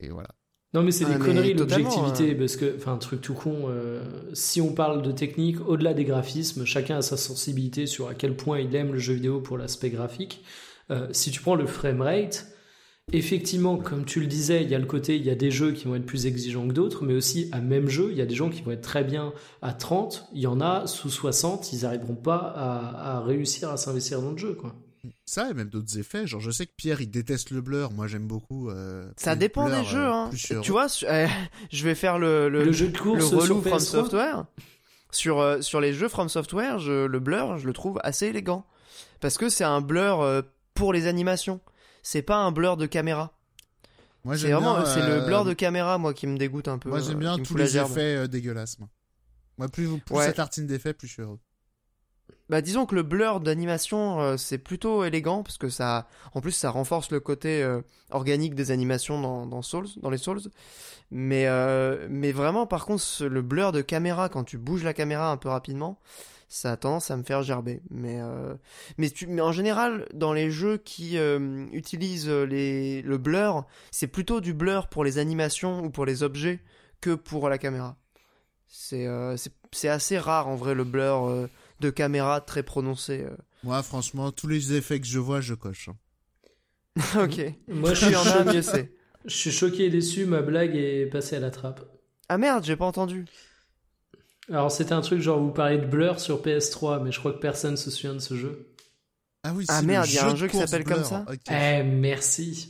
et voilà. Non, mais c'est Ah, des mais conneries, l'objectivité, parce que, enfin, un truc tout con, euh, si on parle de technique, au-delà des graphismes, chacun a sa sensibilité sur à quel point il aime le jeu vidéo pour l'aspect graphique. Euh, si tu prends le framerate, effectivement, comme tu le disais, il y a le côté, il y a des jeux qui vont être plus exigeants que d'autres, mais aussi à même jeu, il y a des gens qui vont être très bien à 30, il y en a sous 60, ils n'arriveront pas à, à réussir à s'investir dans le jeu, quoi. Ça et même d'autres effets. Genre, je sais que Pierre, il déteste le blur. Moi, j'aime beaucoup. euh, Ça dépend blur, des jeux, euh, hein. Tu vois, su- euh, <laughs> je vais faire le, le, Le, jeu de course le sur relou From PS3, Software. Sur, euh, sur les jeux From Software, je, le blur, je le trouve assez élégant. Parce que c'est un blur euh, pour les animations. C'est pas un blur de caméra. Moi, C'est vraiment, bien, c'est euh, le blur de caméra, moi, qui me dégoûte un peu. Moi, j'aime euh, bien tous les effets euh, dégueulasses. Moi, moi plus, plus Ouais. ça tartine d'effets, plus je suis heureux. Bah disons que le blur d'animation euh, c'est plutôt élégant parce que ça en plus ça renforce le côté euh, organique des animations dans, dans Souls dans les Souls mais euh, mais vraiment par contre le blur de caméra quand tu bouges la caméra un peu rapidement ça a tendance à me faire gerber mais euh, mais, tu, mais en général dans les jeux qui euh, utilisent les le blur c'est plutôt du blur pour les animations ou pour les objets que pour la caméra c'est euh, assez rare en vrai le blur euh, de caméra très prononcé. euh. Moi, franchement, tous les effets que je vois, je coche. hein. <laughs> ok. Moi, je suis, en a, choqué, mieux c'est. je suis choqué et déçu, ma blague est passée à la trappe. Ah merde, j'ai pas entendu. Alors, c'était un truc genre, vous parlez de Blur sur PS3, mais je crois que personne se souvient de ce jeu. Ah oui, Ah merde, il y a un jeu qui s'appelle comme ça. Eh, merci.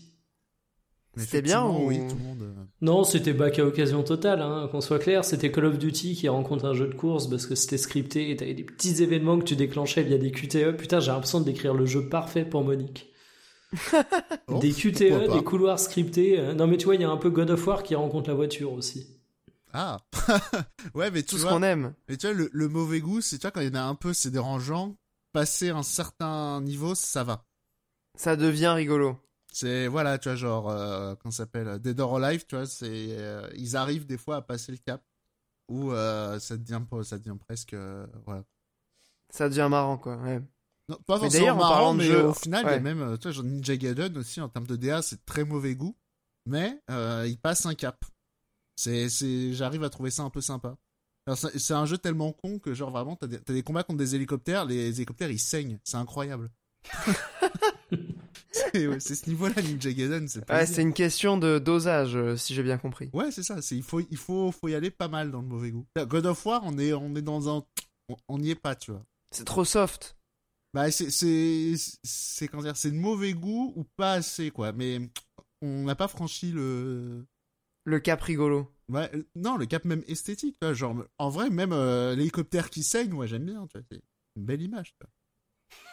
C'était bien ou- Oui, tout le monde. euh, Non, c'était bac à occasion totale, hein, qu'on soit clair. C'était Call of Duty qui rencontre un jeu de course parce que c'était scripté et t'avais des petits événements que tu déclenchais via des QTE. Putain, j'ai l'impression de décrire le jeu parfait pour Monique. <laughs> oh, des QTE, des couloirs scriptés. euh, Non, mais tu vois, il y a un peu God of War qui rencontre la voiture aussi. Ah <laughs> Ouais, mais tu Tout ce qu'on aime. mais tu vois le, le mauvais goût, c'est tu vois, quand il y en a un peu, c'est dérangeant. Passer un certain niveau, ça va. Ça devient rigolo. C'est voilà, tu vois, genre, euh, ça s'appelle Dead or Alive, tu vois, c'est euh, ils arrivent des fois à passer le cap où euh, ça devient ça devient presque euh, voilà. Ça devient marrant quoi. Ouais. Non, pas forcément en marrant, mais jeu- au final, ouais. même, euh, tu vois, genre Ninja Gaiden aussi en termes de DA, c'est très mauvais goût, mais euh, il passe un cap. C'est, c'est, j'arrive à trouver ça un peu sympa. C'est un jeu tellement con que genre vraiment t'as des, t'as des combats contre des hélicoptères, les hélicoptères ils saignent, c'est incroyable. <laughs> c'est, ouais, c'est ce niveau-là Ninja Gaiden, c'est pas Ouais, c'est une question de dosage, euh, si j'ai bien compris. Ouais, c'est ça. C'est il faut il faut faut y aller pas mal dans le mauvais goût. God of War, on est on est dans un on- on n'y est pas, tu vois. C'est trop soft. Bah c'est c'est c'est comment dire, c'est de mauvais goût ou pas assez quoi. Mais on n'a pas franchi le Le cap rigolo. ouais, euh, non le cap même esthétique. tu vois, genre en vrai même euh, l'hélicoptère qui saigne, moi j'aime bien. Tu vois, c'est une belle image. tu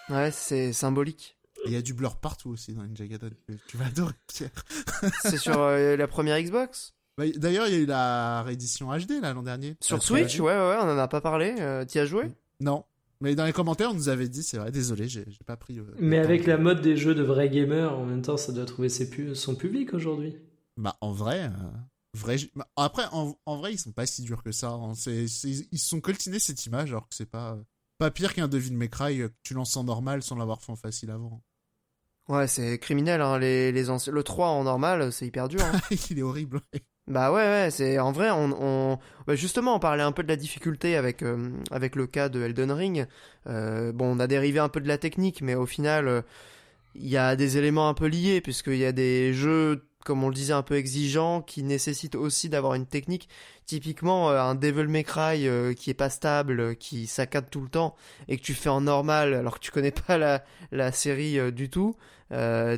vois. Ouais, c'est symbolique. Il y a du blur partout aussi dans Ninja Gaiden. Tu, vas adorer Pierre. <laughs> C'est sur euh, la première Xbox? Bah, D'ailleurs il y a eu la réédition HD là l'an dernier. Sur Switch, 3D. ouais, ouais, ouais, on en a pas parlé. Euh, T'y as joué? Non. Mais dans les commentaires, on nous avait dit, c'est vrai, désolé, j'ai pas pris. euh, Mais temps. avec la mode des jeux de vrais gamers, en même temps, ça doit trouver ses pu- son public aujourd'hui. Bah, en vrai, euh, vrai bah, après, en, en vrai, ils sont pas si durs que ça. hein. Ils se sont coltinés cette image, alors que c'est pas, euh, pas pire qu'un Devil May Cry euh, que tu lances en normal sans l'avoir fait en facile avant. Ouais, c'est criminel, hein. Les, les anci- Le 3 en normal, c'est hyper dur. hein. <laughs> Il est horrible. ouais. Bah ouais, ouais, c'est en vrai, on, on... bah justement, on parlait un peu de la difficulté avec euh, avec le cas de Elden Ring. Euh, bon, on a dérivé un peu de la technique, mais au final, euh, il y a des éléments un peu liés puisqu'il y a des jeux, comme on le disait, un peu exigeants qui nécessitent aussi d'avoir une technique. Typiquement, euh, un Devil May Cry euh, qui est pas stable, euh, qui saccade tout le temps, et que tu fais en normal alors que tu connais pas la la série euh, du tout,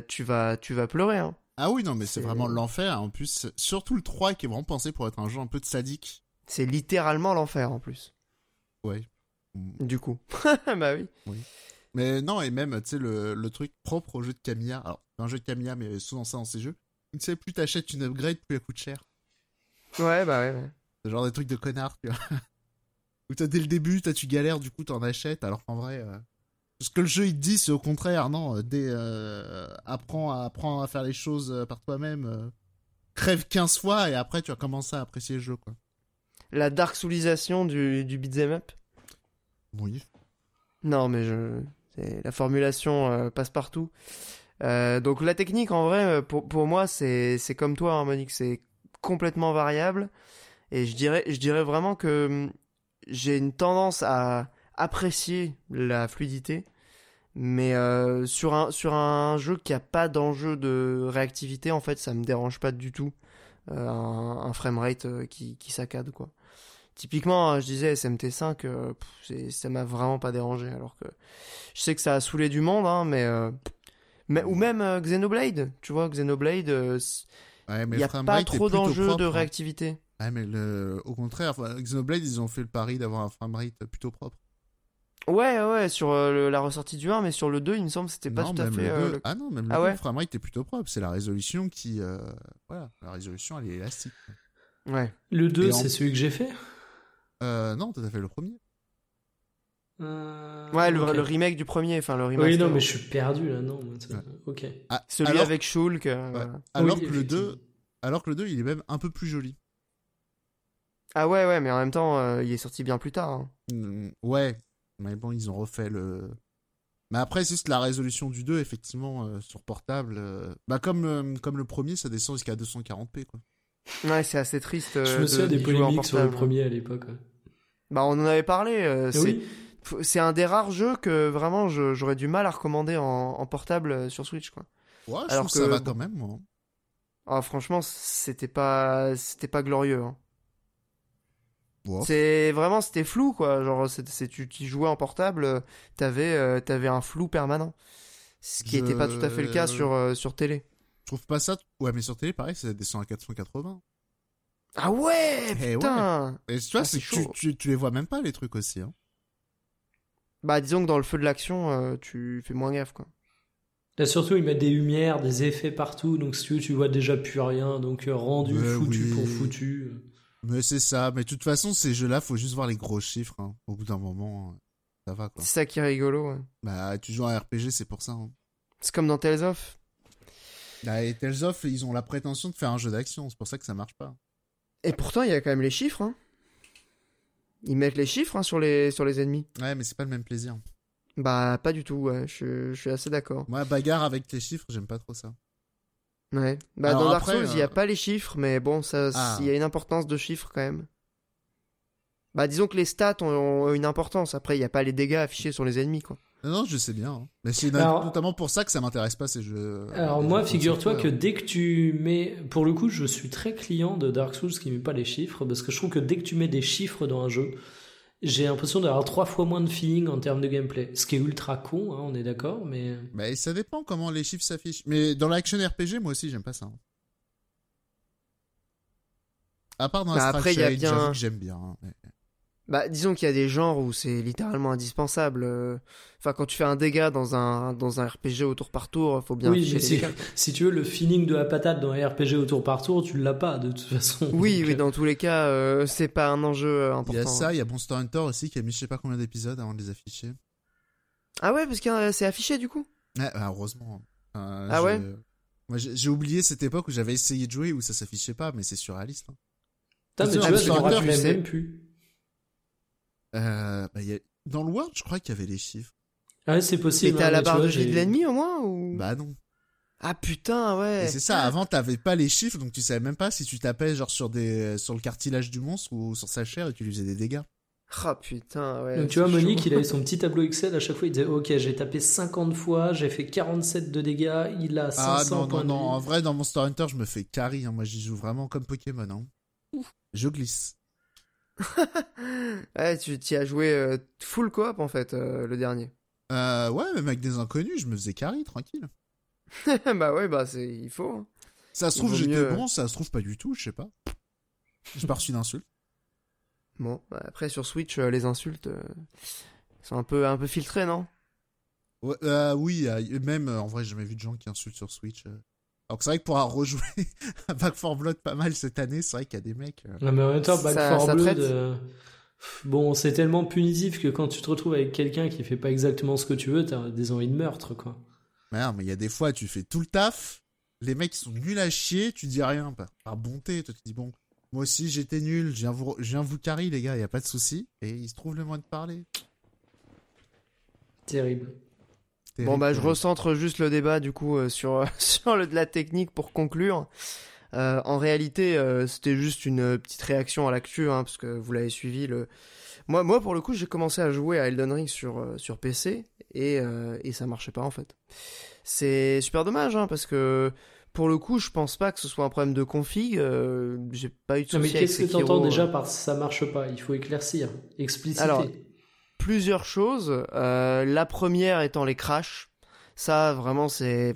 tu vas tu vas pleurer. Hein. Ah oui, non, mais c'est vraiment l'enfer. En plus, surtout le 3 qui est vraiment pensé pour être un jeu un peu de sadique. C'est littéralement l'enfer en plus. Ouais. Du coup. <laughs> bah oui. Mais non, et même, tu sais, le, le truc propre au jeu de Camilla. Alors, un jeu de Camilla, mais souvent ça dans ces jeux. Tu sais, plus t'achètes une upgrade, plus elle coûte cher. Ouais, bah ouais. ouais. C'est genre des trucs de connard, tu vois. <laughs> Où t'as dès le début, t'as tu galères, du coup t'en achètes, alors qu'en vrai, euh, Ce que le jeu il te dit, c'est au contraire, non, euh, dès, euh, apprends, à, apprends à faire les choses par toi-même, euh, crève 15 fois et après tu vas commencer à apprécier le jeu, quoi. La dark soulisation du, du beat'em up? Oui. Non, mais je. La formulation passe partout. Euh, donc la technique, en vrai, euh, pour, pour moi, c'est comme toi, hein, Monique, c'est complètement variable. Et je dirais, je dirais vraiment que hum, j'ai une tendance à apprécier la fluidité. Mais euh, sur, un, sur un jeu qui a pas d'enjeu de réactivité, en fait, ça me dérange pas du tout. Un, un framerate qui, qui saccade, quoi. Typiquement, euh, je disais SMT5, euh, pff, ça m'a vraiment pas dérangé. Alors que je sais que ça a saoulé du monde, hein, mais, mais ou même euh, Xenoblade, tu vois, Xenoblade, euh, Ouais, il y le a pas trop propre, de hein. réactivité. Ouais, mais le... au contraire, Xenoblade, ils ont fait le pari d'avoir un framerate plutôt propre. Ouais, ouais, sur euh, le- la ressortie du 1, mais sur le 2, il me semble que c'était pas non, tout à même fait. le euh, 2. le- Ah non, même Ah le 2, ouais le framerate est plutôt propre. C'est la résolution qui. euh, Voilà, la résolution, elle est élastique. Ouais. Le 2, Et en- c'est celui que j'ai fait? Euh, non, t'as fait le premier. Euh, Ouais, le, remake du premier, enfin le remake. Oui, non, mais je suis perdu là, non. Ouais. Ok. Ah, Celui alors, avec Shulk. euh, ouais. alors Oui, que le 2, effectivement. alors que le 2, il est même un peu plus joli. Ah ouais, ouais, mais en même temps, euh, il est sorti bien plus tard. hein. Mm, ouais, mais bon, ils ont refait le. Mais après, c'est juste la résolution du 2, effectivement, euh, sur portable. euh, Bah, comme, euh, comme le premier, ça descend jusqu'à 240p, quoi. Ouais, c'est assez triste. euh, Je me de- souviens des jouer en polémiques sur le premier à l'époque. ouais. Bah, on en avait parlé. euh, Et c'est Oui, C'est un des rares jeux que vraiment j'aurais du mal à recommander en, en portable euh, sur Switch quoi. Ouais, je Alors trouve que ça va bon. quand même, moi. Ah, franchement, c'était pas c'était pas glorieux. hein. Ouais. C'est vraiment c'était flou quoi. Genre c'est tu, tu jouais en portable, euh, t'avais euh, t'avais un flou permanent. Ce qui Je- était pas tout à fait le cas sur euh, sur télé. Je trouve pas ça. Ouais, mais sur télé, pareil, ça descend à 480. Ah ouais, Eh putain. Et tu vois, Ah, c'est tu, tu, tu les vois même pas, les trucs aussi. Hein. Bah disons que dans le feu de l'action, euh, tu fais moins gaffe quoi. Là, surtout, ils mettent des lumières, des effets partout, donc si tu veux, tu vois déjà plus rien, donc euh, rendu Mais foutu oui. pour foutu. Mais c'est ça. Mais de toute façon, ces jeux-là, faut juste voir les gros chiffres. hein. Au bout d'un moment, euh, ça va, quoi. C'est ça qui est rigolo. ouais. Bah, tu joues à un RPG, c'est pour ça. Hein. C'est comme dans Tales of. Bah, et Tales of, ils ont la prétention de faire un jeu d'action. C'est pour ça que ça marche pas. Et pourtant, il y a quand même les chiffres. Hein. Ils mettent les chiffres hein, sur, les, sur les ennemis. Ouais, mais c'est pas le même plaisir. Bah, pas du tout, ouais. Je, je suis assez d'accord. Moi, bagarre avec les chiffres, j'aime pas trop ça. Ouais. Bah, Alors dans Dark Souls, il n'y a euh, pas les chiffres, mais bon, ça, Ah. il y a une importance de chiffres quand même. Bah, disons que les stats ont, ont une importance. Après, il n'y a pas les dégâts affichés sur les ennemis, quoi. Non, non, je sais bien. hein. Mais c'est Alors- notamment pour ça que ça m'intéresse pas ces jeux. Alors les moi, figure-toi que software. dès que tu mets... Pour le coup, je suis très client de Dark Souls qui met pas les chiffres, parce que je trouve que dès que tu mets des chiffres dans un jeu, j'ai l'impression d'avoir trois fois moins de feeling en termes de gameplay. Ce qui est ultra con, hein, on est d'accord, mais... Bah, ça dépend comment les chiffres s'affichent. Mais dans l'action RPG, moi aussi, j'aime pas ça. hein. À part dans Bah, après, il y a bien- j'aime bien. hein. Mais- Bah, disons qu'il y a des genres où c'est littéralement indispensable. euh. Enfin, quand tu fais un dégât dans un, dans un RPG au tour par tour, faut bien oui, mais si, tu veux, le feeling de la patate dans un RPG au tour par tour, tu l'as pas de toute façon. Oui, Donc, oui, euh, dans tous les cas, euh, c'est pas un enjeu euh, Il important. y a ça, il y a Monster Hunter aussi qui a mis je sais pas combien d'épisodes avant de les afficher. Ah ouais, parce que c'est affiché du coup? Ouais, bah, heureusement. Euh, Ah je- ouais Moi, j'ai oublié cette époque où j'avais essayé de jouer où ça s'affichait pas, mais c'est surréaliste. hein. Putain, mais Ah, tu vois, Hunter, même plus. Euh, bah, il y a- Dans le World, je crois qu'il y avait les chiffres. Ah ouais, c'est Mais possible. t'as hein, la barre vois, de vie j'ai- de l'ennemi au moins ou... Bah non. Ah putain, ouais. Et c'est ça, avant t'avais pas les chiffres, donc tu savais même pas si tu tapais genre sur des sur le cartilage du monstre ou sur sa chair et tu lui faisais des dégâts. Ah putain, ouais. Donc tu vois, Monique, chaud. il avait <laughs> son petit tableau Excel, à chaque fois il disait Ok, j'ai tapé 50 fois, j'ai fait 47 de dégâts, il a 500 Ah non, non, points non, en vrai dans Monster Hunter je me fais carry, hein. moi j'y joue vraiment comme Pokémon. Hein. Je glisse. <laughs> Ouais, tu t'y as joué euh, full coop en fait, euh, le dernier. Euh, ouais, même avec des inconnus, je me faisais carry, tranquille. <laughs> bah ouais, bah c'est il faut. hein. Ça se Il trouve vaut j'étais mieux- bon, ça se trouve pas du tout, je sais pas. J'ai pas reçu d'insulte. Bon, bah, après sur Switch, euh, les insultes euh, sont un peu un peu filtrées, non? Ouais, euh, oui, euh, même euh, en vrai j'ai jamais vu de gens qui insultent sur Switch. euh. Que c'est vrai que pour avoir rejoué <laughs> à Back 4 Blood pas mal cette année, c'est vrai qu'il y a des mecs... euh, Non, mais en même temps, Back Ça- 4 ça Blood, traite. euh, Bon, c'est tellement punitif que quand tu te retrouves avec quelqu'un qui fait pas exactement ce que tu veux, t'as des envies de meurtre, quoi. Merde, mais il y a des fois, tu fais tout le taf, les mecs sont nuls à chier, tu dis rien, par, par bonté, toi tu dis bon, moi aussi j'étais nul, je viens vous, je viens vous carry les gars, y a pas de souci, et il se trouve le moyen de parler. Terrible. Bon bah je recentre juste le débat du coup euh, sur <laughs> sur le de la technique pour conclure. Euh, en réalité, euh, c'était juste une petite réaction à l'actu, hein, parce que vous l'avez suivi. Le... Moi, moi, pour le coup, j'ai commencé à jouer à Elden Ring sur, sur PC, et, euh, et ça marchait pas, en fait. C'est super dommage, hein, parce que pour le coup, je pense pas que ce soit un problème de config. euh, j'ai pas eu de Non, mais qu'est-ce que Sekiro. t'entends déjà par ça marche pas? Il faut éclaircir, expliciter. Alors, plusieurs choses. Euh, la première étant les crashs. Ça, vraiment, c'est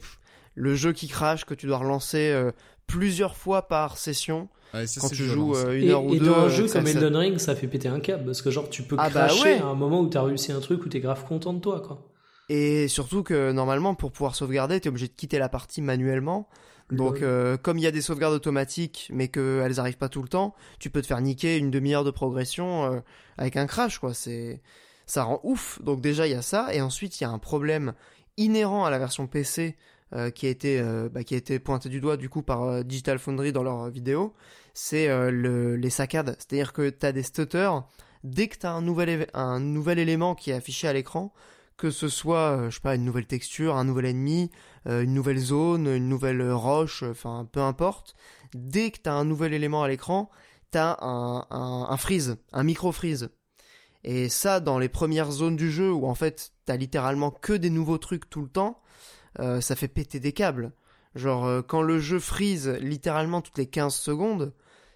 le jeu qui crash que tu dois relancer euh, plusieurs fois par session Ouais, ça, quand tu joues euh, une et, heure ou et deux. dans un jeu comme Elden Ring, ça fait péter un câble parce que genre tu peux Ah bah ouais. à un moment où t'as réussi un truc où t'es grave content de toi, quoi. Et surtout que normalement, pour pouvoir sauvegarder, t'es obligé de quitter la partie manuellement. Donc, euh, comme il y a des sauvegardes automatiques, mais qu'elles arrivent pas tout le temps, tu peux te faire niquer une demi-heure de progression euh, avec un crash, quoi. C'est, ça rend ouf. Donc déjà, il y a ça, et ensuite, il y a un problème inhérent à la version PC euh, qui a été, euh, bah, qui a été pointé du doigt du coup par euh, Digital Foundry dans leur vidéo. C'est euh, le, les saccades. C'est-à-dire que t'as des stutters dès que t'as un nouvel, un nouvel élément qui est affiché à l'écran que ce soit, je sais pas, une nouvelle texture, un nouvel ennemi, une nouvelle zone, une nouvelle roche, enfin peu importe. Dès que t'as un nouvel élément à l'écran, t'as un, un, un freeze, un micro-freeze. Et ça, dans les premières zones du jeu où en fait t'as littéralement que des nouveaux trucs tout le temps, euh, ça fait péter des câbles. Genre euh, quand le jeu freeze littéralement toutes les 15 secondes,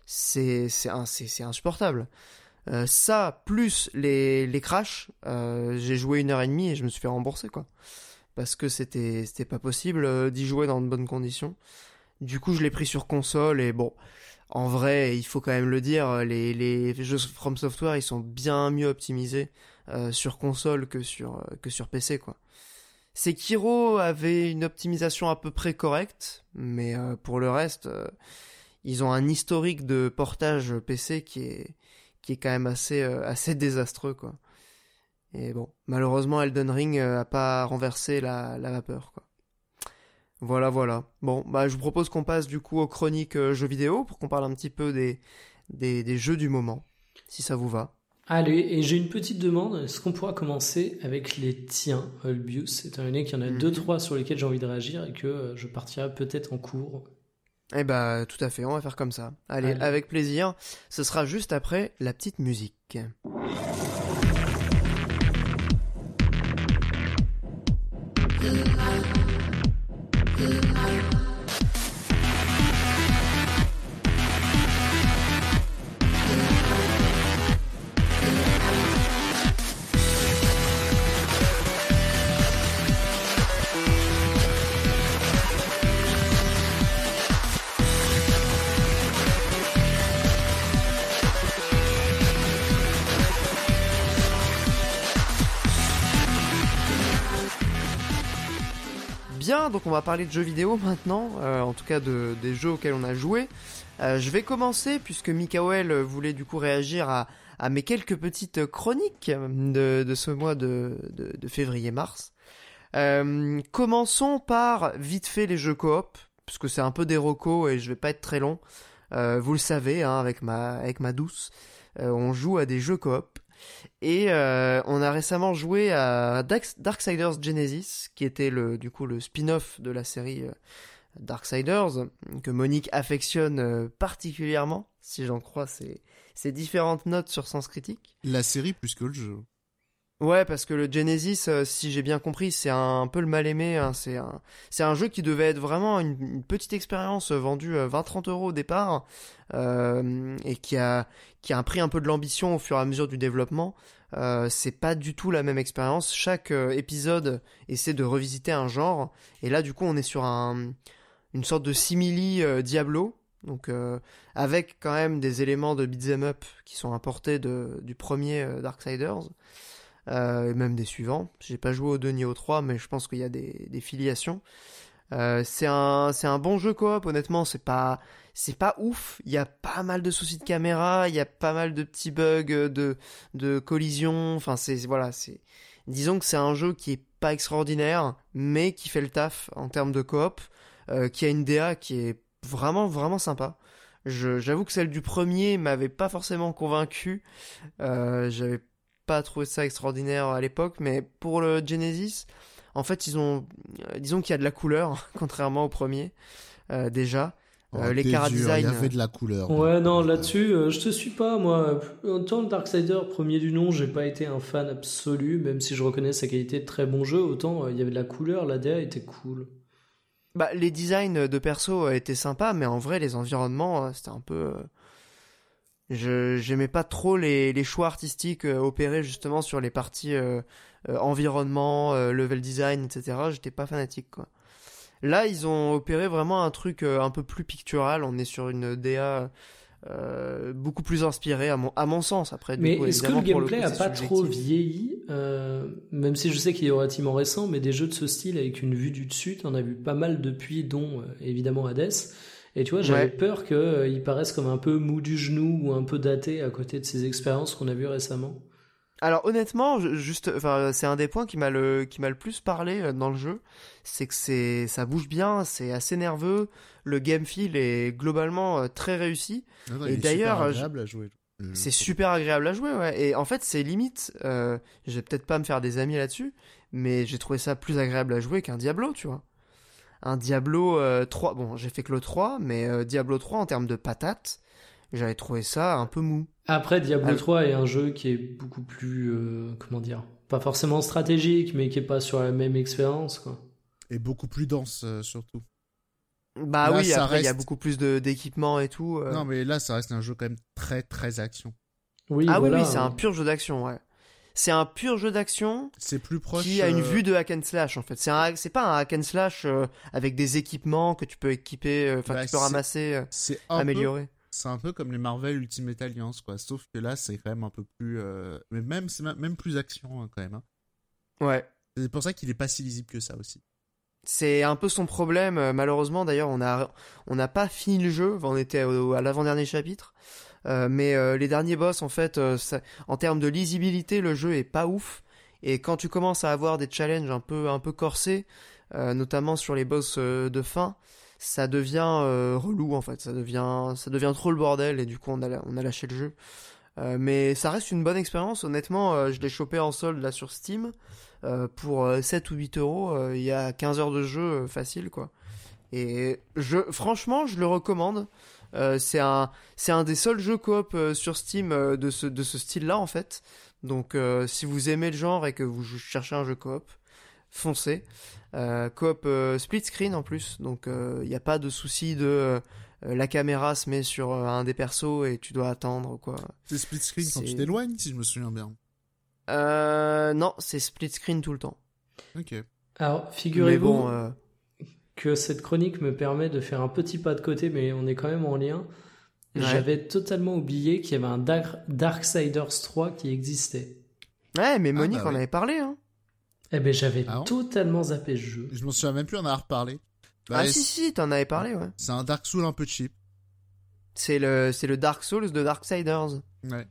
c'est c'est insupportable. Euh, ça, plus les, les crashs, j'ai joué une heure et demie et je me suis fait rembourser, quoi. Parce que c'était c'était pas possible d'y jouer dans de bonnes conditions. Du coup, je l'ai pris sur console et bon, en vrai, il faut quand même le dire, les, les jeux From Software, ils sont bien mieux optimisés euh, sur console que sur, euh, que sur PC, quoi. Sekiro avait une optimisation à peu près correcte, mais euh, pour le reste, ils ont un historique de portage PC qui est, qui est quand même assez, assez désastreux, quoi. Et bon, malheureusement, Elden Ring a pas renversé la, la vapeur, quoi. Voilà, voilà. Bon, bah, je vous propose qu'on passe du coup aux chroniques euh, jeux vidéo pour qu'on parle un petit peu des, des, des jeux du moment, si ça vous va. Allez, et j'ai une petite demande. Est-ce qu'on pourra commencer avec les tiens, Olbius? Étant donné qu'il y en a Mhm. deux, trois sur lesquels j'ai envie de réagir et que euh, je partirai peut-être en cours. Eh bah, tout à fait, on va faire comme ça. Allez, Allez. avec plaisir. Ce sera juste après la petite musique. you. Donc on va parler de jeux vidéo maintenant, euh, en tout cas de, des jeux auxquels on a joué. Euh, je vais commencer puisque Mikael voulait du coup réagir à, mes quelques petites chroniques de, ce mois de, février-mars. Euh, commençons par vite fait les jeux coop, puisque c'est un peu des recos et je vais pas être très long. Vous le savez, hein, avec ma avec ma douce, on joue à des jeux coop. Et euh, on a récemment joué à Dark- Darksiders Genesis, qui était le du coup le spin-off de la série euh, Darksiders, que Monique affectionne euh, particulièrement, si j'en crois ses, ses différentes notes sur Sens Critique. La série plus que le jeu. Ouais, parce que le Genesis, euh, si j'ai bien compris, c'est un, peu le mal aimé. hein, c'est un, un jeu qui devait être vraiment une, petite expérience euh, vendue euh, 20-30 euros au départ euh, et qui a, qui a un un peu de l'ambition au fur et à mesure du développement. Euh, c'est pas du tout la même expérience. Chaque euh, épisode essaie de revisiter un genre et là, du coup, on est sur un, une sorte de simili euh, Diablo. Donc euh, avec quand même des éléments de beat'em up qui sont importés de, du premier euh, Darksiders euh, et même des suivants. J'ai pas joué au 2 ni au 3, mais je pense qu'il y a des, filiations. Euh, c'est un, un bon jeu coop. Honnêtement, c'est pas, pas ouf. Il y a pas mal de soucis de caméra, il y a pas mal de petits bugs de, de collision. Enfin, c'est, voilà, c'est, disons que c'est un jeu qui est pas extraordinaire, mais qui fait le taf en termes de coop, euh, qui a une DA qui est vraiment, vraiment sympa. j'avoue que celle du premier m'avait pas forcément convaincu. Euh, j'avais pas trouvé ça extraordinaire à l'époque, mais pour le Genesis, en fait, ils ont, euh, disons qu'il y a de la couleur, <laughs> contrairement au premier, euh, déjà. Oh, les cara design. Il y avait de la couleur. Ouais, non, là-dessus, je te suis pas, moi. Autant le Darksider, premier du nom, j'ai pas été un fan absolu, même si je reconnais sa qualité de très bon jeu, autant il y avait de la couleur, la DA était cool. Bah, les designs de perso étaient sympas, mais en vrai, les environnements, c'était un peu. Je j'aimais pas trop les, les choix artistiques euh, opérés justement sur les parties euh, euh, environnement, level design, etc. J'étais pas fanatique quoi. Là, ils ont opéré vraiment un truc un peu plus pictural. On est sur une DA beaucoup plus inspirée à mon, à mon sens. Après, mais est-ce que le gameplay a pas trop vieilli Même si je sais qu'il est relativement récent, mais des jeux de ce style avec une vue du dessus, t'en as vu pas mal depuis, dont évidemment Hades. Et tu vois, j'avais peur qu'il euh, paraisse comme un peu mou du genou ou un peu daté à côté de ces expériences qu'on a vues récemment. Alors honnêtement, juste, enfin, c'est un des points qui m'a le qui m'a le plus parlé euh, dans le jeu, c'est que c'est ça bouge bien, c'est assez nerveux, le game feel est globalement euh, très réussi. et d'ailleurs, agréable à jouer. C'est super agréable à jouer, ouais. Et en fait, c'est limite, euh, je vais peut-être pas me faire des amis là-dessus, mais j'ai trouvé ça plus agréable à jouer qu'un Diablo, tu vois un Diablo 3. Euh, bon, j'ai fait que le 3, mais euh, Diablo 3 en termes de patates, j'avais trouvé ça un peu mou. Après, Diablo 3 est un jeu qui est beaucoup plus. Euh, comment dire Pas forcément stratégique, mais qui est pas sur la même expérience, quoi. Et beaucoup plus dense, surtout. Bah oui, après, il y a beaucoup plus d'équipements et tout. Non, mais là, ça reste un jeu quand même très, très action. Oui, ah oui, oui, c'est un pur jeu d'action, ouais c'est un pur jeu d'action. C'est plus proche. Qui a une euh, vue de hack and slash en fait. C'est c'est pas un hack and slash euh, avec des équipements que tu peux équiper, euh, enfin bah, tu peux ramasser, améliorer. C'est un peu comme les Marvel Ultimate Alliance quoi. Sauf que là c'est quand même un peu plus, mais même c'est même plus action hein, quand même. Hein. Ouais. C'est pour ça qu'il est pas si lisible que ça aussi. C'est un peu son problème. Malheureusement, d'ailleurs, on a on n'a pas fini le jeu. On était à l'avant-dernier chapitre. Euh, mais euh, les derniers boss, en fait, euh, en termes de lisibilité, le jeu est pas ouf. Et quand tu commences à avoir des challenges un peu, un peu corsés, notamment sur les boss de fin, ça devient relou en fait. Ça devient, ça devient trop le bordel et du coup on a, on a lâché le jeu. mais ça reste une bonne expérience. Honnêtement, je l'ai chopé en solde là sur Steam pour 7 ou 8 euros. Il y a 15 heures de jeu facile quoi. Et je, franchement, je le recommande. Euh, c'est un, c'est un des seuls jeux coop euh, sur Steam euh, de ce, de ce style-là en fait. Donc si vous aimez le genre et que vous cherchez un jeu coop, foncez. coop split screen en plus, donc il n'y a pas de souci de la caméra se met sur un des persos et tu dois attendre quoi. C'est split screen quand tu t'éloignes si je me souviens bien. non, c'est split screen tout le temps. Ok. Alors figurez-vous que cette chronique me permet de faire un petit pas de côté, mais on est quand même en lien. J'avais totalement oublié qu'il y avait un Dark, Darksiders 3 qui existait. Ouais, mais Monique ah bah en avait parlé. Hein. Eh ben j'avais ah totalement zappé ce jeu. Je m'en souviens même plus en avoir reparlé. Bah, ah si si, t'en avais parlé, ouais. C'est un Dark Souls un peu cheap. C'est le, c'est le Dark Souls de Darksiders. Ouais.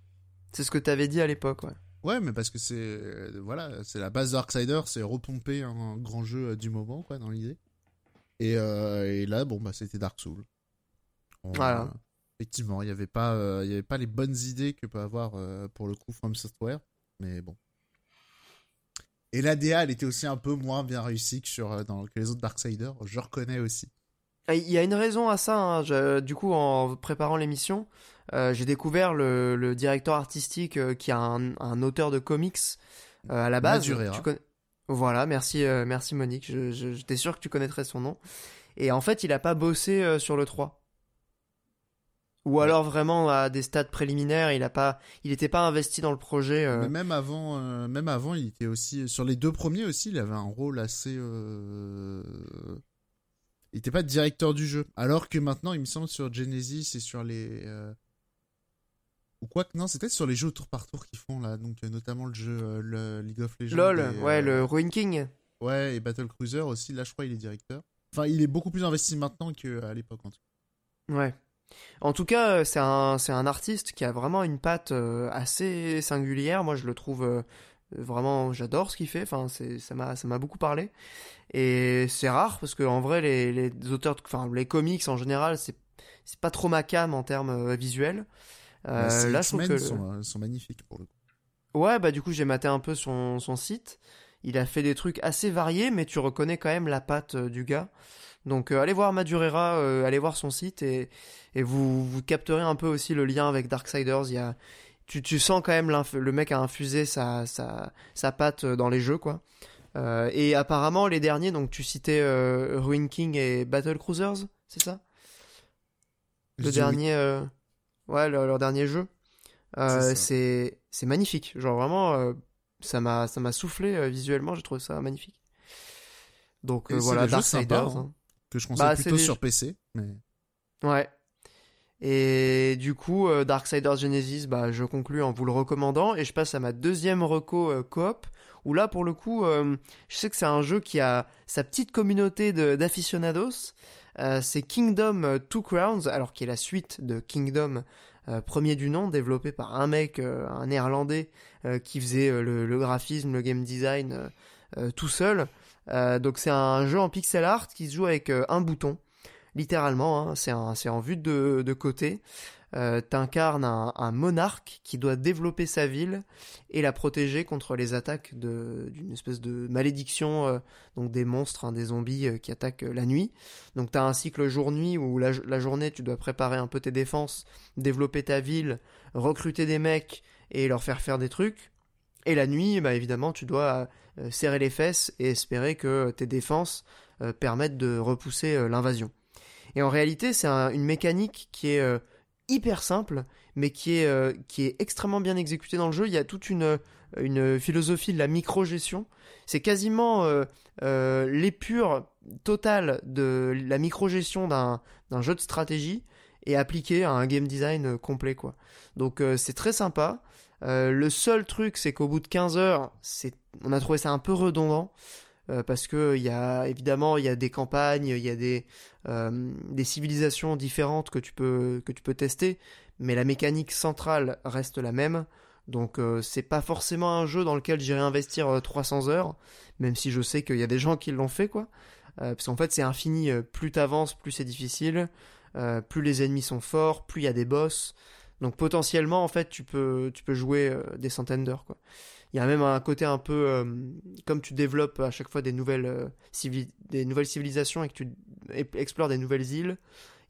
C'est ce que t'avais dit à l'époque, ouais. Ouais, mais parce que c'est euh, voilà, c'est la base de Darksiders, c'est repomper un grand jeu euh, du moment, quoi, dans l'idée. Euh, et, là, bon, bah, c'était Dark Souls. voilà. effectivement, il n'y avait, pas, euh, y avait pas les bonnes idées que peut avoir euh, pour le coup From Software. Mais bon. Et la DA, elle était aussi un peu moins bien réussie que, sur, dans, les autres Darksiders. Je reconnais aussi. Ah, il y a une raison à ça. Hein. du coup, en préparant l'émission, j'ai découvert le, directeur artistique qui est un, un, auteur de comics à la base. Tu. Voilà, merci, euh, merci Monique. J'étais sûr que tu connaîtrais son nom. Et en fait, il a pas bossé euh, sur le 3. Ou alors vraiment à des stades préliminaires, il a pas, il était pas investi dans le projet. Euh. Mais même avant, même avant, il était aussi sur les deux premiers aussi, il avait un rôle assez. Il était pas directeur du jeu. Alors que maintenant, il me semble sur Genesis et sur les ou quoi que non, c'est peut-être sur les jeux tour par tour qu'ils font là, donc euh, notamment le jeu euh, le League of Legends. LOL, ouais, le euh, Ruin King. Ouais, et Battle Cruiser aussi, là je crois il est directeur. Enfin, il est beaucoup plus investi maintenant qu'à l'époque. En tout cas. Ouais. En tout cas, c'est un, c'est un artiste qui a vraiment une patte assez singulière. Moi, je le trouve vraiment, j'adore ce qu'il fait. Enfin, c'est, ça m'a, ça m'a beaucoup parlé. Et c'est rare parce que en vrai, les, les auteurs, enfin, les comics en général, c'est, c'est pas trop ma cam en termes visuels. Euh, là, je trouve que sont, sont, magnifiques pour le coup. Ouais, bah du coup, j'ai maté un peu son, son site. Il a fait des trucs assez variés, mais tu reconnais quand même la patte du gars. Donc allez voir Madurera, allez voir son site et, et vous, vous capterez un peu aussi le lien avec Darksiders. Il y a, tu, tu sens quand même le mec a infusé sa, sa, sa patte dans les jeux quoi. Euh, et apparemment les derniers, donc tu citais euh, Ruin King et Battle Cruisers, c'est ça? Le dernier, euh, ouais, leur, dernier jeu. c'est c'est magnifique, genre vraiment, ça m'a ça m'a soufflé visuellement, j'ai trouvé ça magnifique. Donc voilà, Darksiders. Hein. Hein, que je conseille bah, plutôt sur PC. Mais... Ouais, et du coup, euh, Darksiders Genesis, bah, je conclus en vous le recommandant et je passe à ma deuxième reco euh, coop où là, pour le coup, euh, je sais que c'est un jeu qui a sa petite communauté d'aficionados. C'est Kingdom Two Crowns, alors qui est la suite de Kingdom premier du nom, développé par un mec, un néerlandais, qui faisait le, graphisme, le game design tout seul. donc c'est un jeu en pixel art qui se joue avec un bouton littéralement, hein, c'est en vue de côté. Euh, T'incarnes un, monarque qui doit développer sa ville et la protéger contre les attaques d'une espèce de malédiction, euh, donc des monstres, hein, des zombies euh, qui attaquent la nuit. Donc t'as un cycle jour-nuit où la, journée tu dois préparer un peu tes défenses, développer ta ville, recruter des mecs et leur faire faire des trucs. Et la nuit, bah évidemment, tu dois serrer les fesses et espérer que tes défenses permettent de repousser l'invasion. Et en réalité, c'est une mécanique qui est hyper simple, mais qui est, euh, qui est extrêmement bien exécutée dans le jeu. Il y a toute une, une philosophie de la micro-gestion. C'est quasiment euh, l'épure totale de la micro-gestion d'un jeu de stratégie et appliquée à un game design complet. quoi. Donc c'est très sympa. le seul truc, c'est qu'au bout de 15 heures, on a trouvé ça un peu redondant. Euh, parce que il y a évidemment il y a des campagnes, il y a des euh, civilisations différentes que tu peux tester, mais la mécanique centrale reste la même. Donc euh, c'est pas forcément un jeu dans lequel j'irai investir 300 heures, même si je sais qu'il y a des gens qui l'ont fait quoi. parce qu'en fait c'est infini, plus t'avances, plus c'est difficile, plus les ennemis sont forts, plus il y a des boss. Donc potentiellement en fait tu peux tu peux jouer des centaines d'heures. Il y a même un côté un peu euh, comme tu développes à chaque fois des nouvelles, euh, des nouvelles civilisations et que tu explores des nouvelles îles.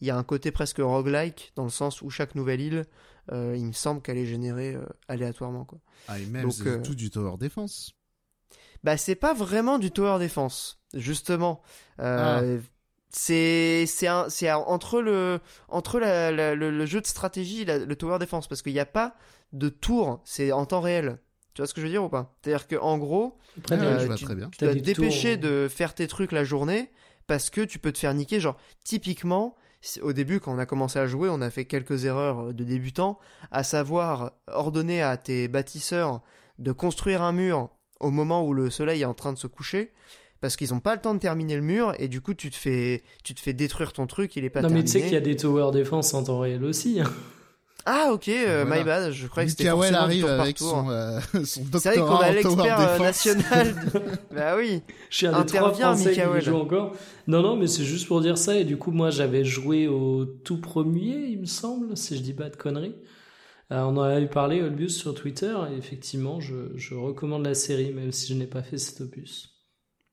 Il y a un côté presque roguelike dans le sens où chaque nouvelle île, euh, il me semble qu'elle est générée aléatoirement. Quoi. Ah, et même c'est tout du tower defense. Bah, c'est pas vraiment du tower defense, justement. Ah. C'est c'est entre le entre la, le, jeu de stratégie et le tower defense parce qu'il n'y a pas de tour, c'est en temps réel. Tu vois ce que je veux dire ou pas? C'est-à-dire qu'en gros, euh, tu, dois te dépêcher de faire tes trucs la journée parce que tu peux te faire niquer. Genre, typiquement, au début, quand on a commencé à jouer, on a fait quelques erreurs de débutants, à savoir ordonner à tes bâtisseurs de construire un mur au moment où le soleil est en train de se coucher parce qu'ils n'ont pas le temps de terminer le mur et du coup tu te fais tu te fais détruire ton truc il est pas non mais tu sais qu'il y a des tower defense en temps réel aussi hein. Ah ok, euh, my bad, je croyais que c'était forcément arrive tour avec tour. Euh, son, <laughs> son C'est vrai qu'on a l'expert euh, national. <laughs> bah oui. Je suis un des trois Français qui joue encore. Non non, mais c'est juste pour dire ça et du coup moi j'avais joué au tout premier, il me semble, si je dis pas de conneries. Euh, on en avait parlé Olbius sur Twitter et effectivement je, je recommande la série même si je n'ai pas fait cet opus.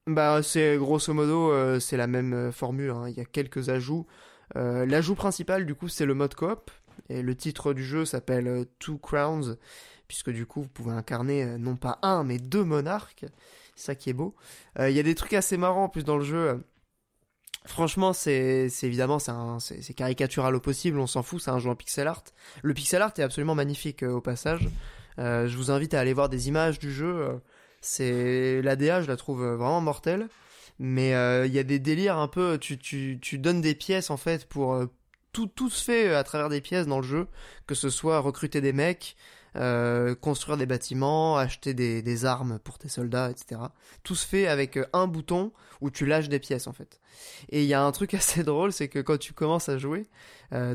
Bah c'est grosso modo c'est la même formule. Hein. Il y a quelques ajouts. L'ajout principal du coup c'est le mode coop et le titre du jeu s'appelle euh, Two Crowns, puisque du coup vous pouvez incarner euh, non pas un mais deux monarques. Ça qui est beau. Euh, il y a des trucs assez marrants en plus dans le jeu. Franchement, c'est évidemment c'est caricatural au possible, on s'en fout, c'est un jeu en pixel art. Le pixel art est absolument magnifique au passage. je vous invite à aller voir des images du jeu. c'est l'ADA, je la trouve vraiment mortelle. Mais il y a des délires un peu, tu donnes des pièces en fait pour tout, tout se fait euh, à travers des pièces dans le jeu, que ce soit recruter des mecs, euh, construire des bâtiments, acheter des, des, armes pour tes soldats, etc. Tout se fait avec euh, un bouton où tu lâches des pièces en fait. Et il y a un truc <laughs> assez drôle, c'est que quand tu commences à jouer,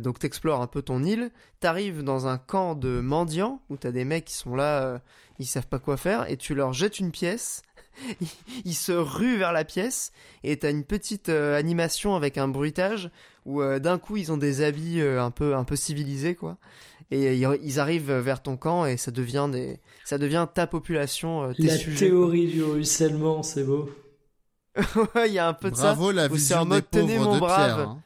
donc t'explores un peu ton île, t'arrives dans un camp de mendiants où t'as des mecs qui sont là, ils savent pas quoi faire, et tu leur jettes une pièce. <laughs> ils se ruent vers la pièce et t'as une petite animation avec un bruitage où euh, d'un coup ils ont des habits euh, un peu un peu civilisés quoi et ils arrivent vers ton camp et ça devient des ça devient ta population tes la sujets, théorie du ruissellement c'est beau <laughs> ouais il y a un peu de bravo, ça la où c'est vision en mode des pauvres mon de brave Pierre. Hein.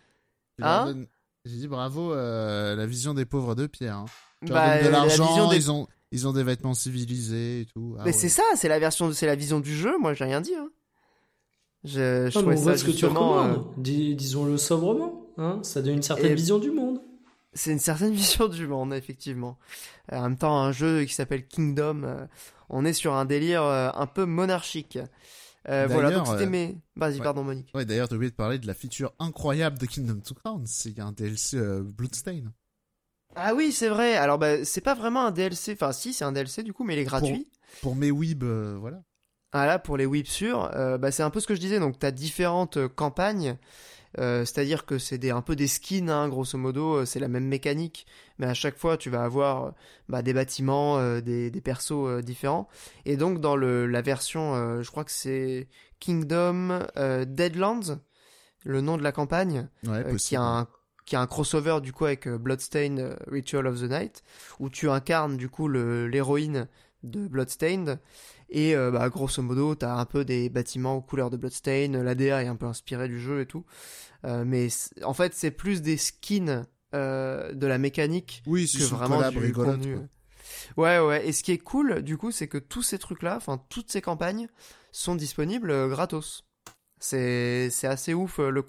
Hein J'ai dit bravo euh, la vision des pauvres de Pierre. Hein. Bah, de la l'argent, des ils ont ils ont des vêtements civilisés et tout. Ah mais ouais. c'est ça c'est la version c'est la vision du jeu moi j'ai rien dit hein. je, je Ah, mais trouvais on voit ce que tu euh, recommandes Dis- disons-le sobrement hein ça donne une certaine Et- vision du monde C'est une certaine <laughs> vision du monde, effectivement. Euh, en même temps, un jeu qui s'appelle Kingdom, euh, on est sur un délire euh, un peu monarchique. Euh, voilà, donc c'était mes... Vas-y, ouais. pardon, Monique. Ouais, d'ailleurs, t'as oublié de parler de la feature incroyable de Kingdom to Crown. C'est qu'il y a un DLC euh, Bloodstain. Ah oui, c'est vrai. Alors, bah, c'est pas vraiment un DLC. Enfin, si, c'est un DLC du coup, mais il est gratuit. Pour mes weebs, euh, voilà. Ah là, pour les whips sûrs, euh, bah, c'est un peu ce que je disais. Donc, t'as différentes campagnes. Euh, C'est-à-dire que c'est des, un peu des skins, hein, grosso modo. euh, C'est la même mécanique. Mais à chaque fois, tu vas avoir euh, bah, des bâtiments, euh, des, des persos euh, différents. Et donc, dans le, la version, je crois que c'est Kingdom Deadlands, le nom de la campagne, Ouais, qui, a un, qui a un crossover du coup avec Bloodstained Ritual of the Night, où tu incarnes du coup l'héroïne de Bloodstained. Et euh, bah, grosso modo, t'as un peu des bâtiments aux couleurs de Bloodstained, l'ADA est un peu inspiré du jeu et tout. Euh, mais en fait, c'est plus des skins euh, de la mécanique Oui, que vraiment du contenu. Ouais, ouais. Et ce qui est cool, du coup, c'est que tous ces trucs-là, enfin toutes ces campagnes, sont disponibles euh, gratos. C'est assez ouf. euh, Le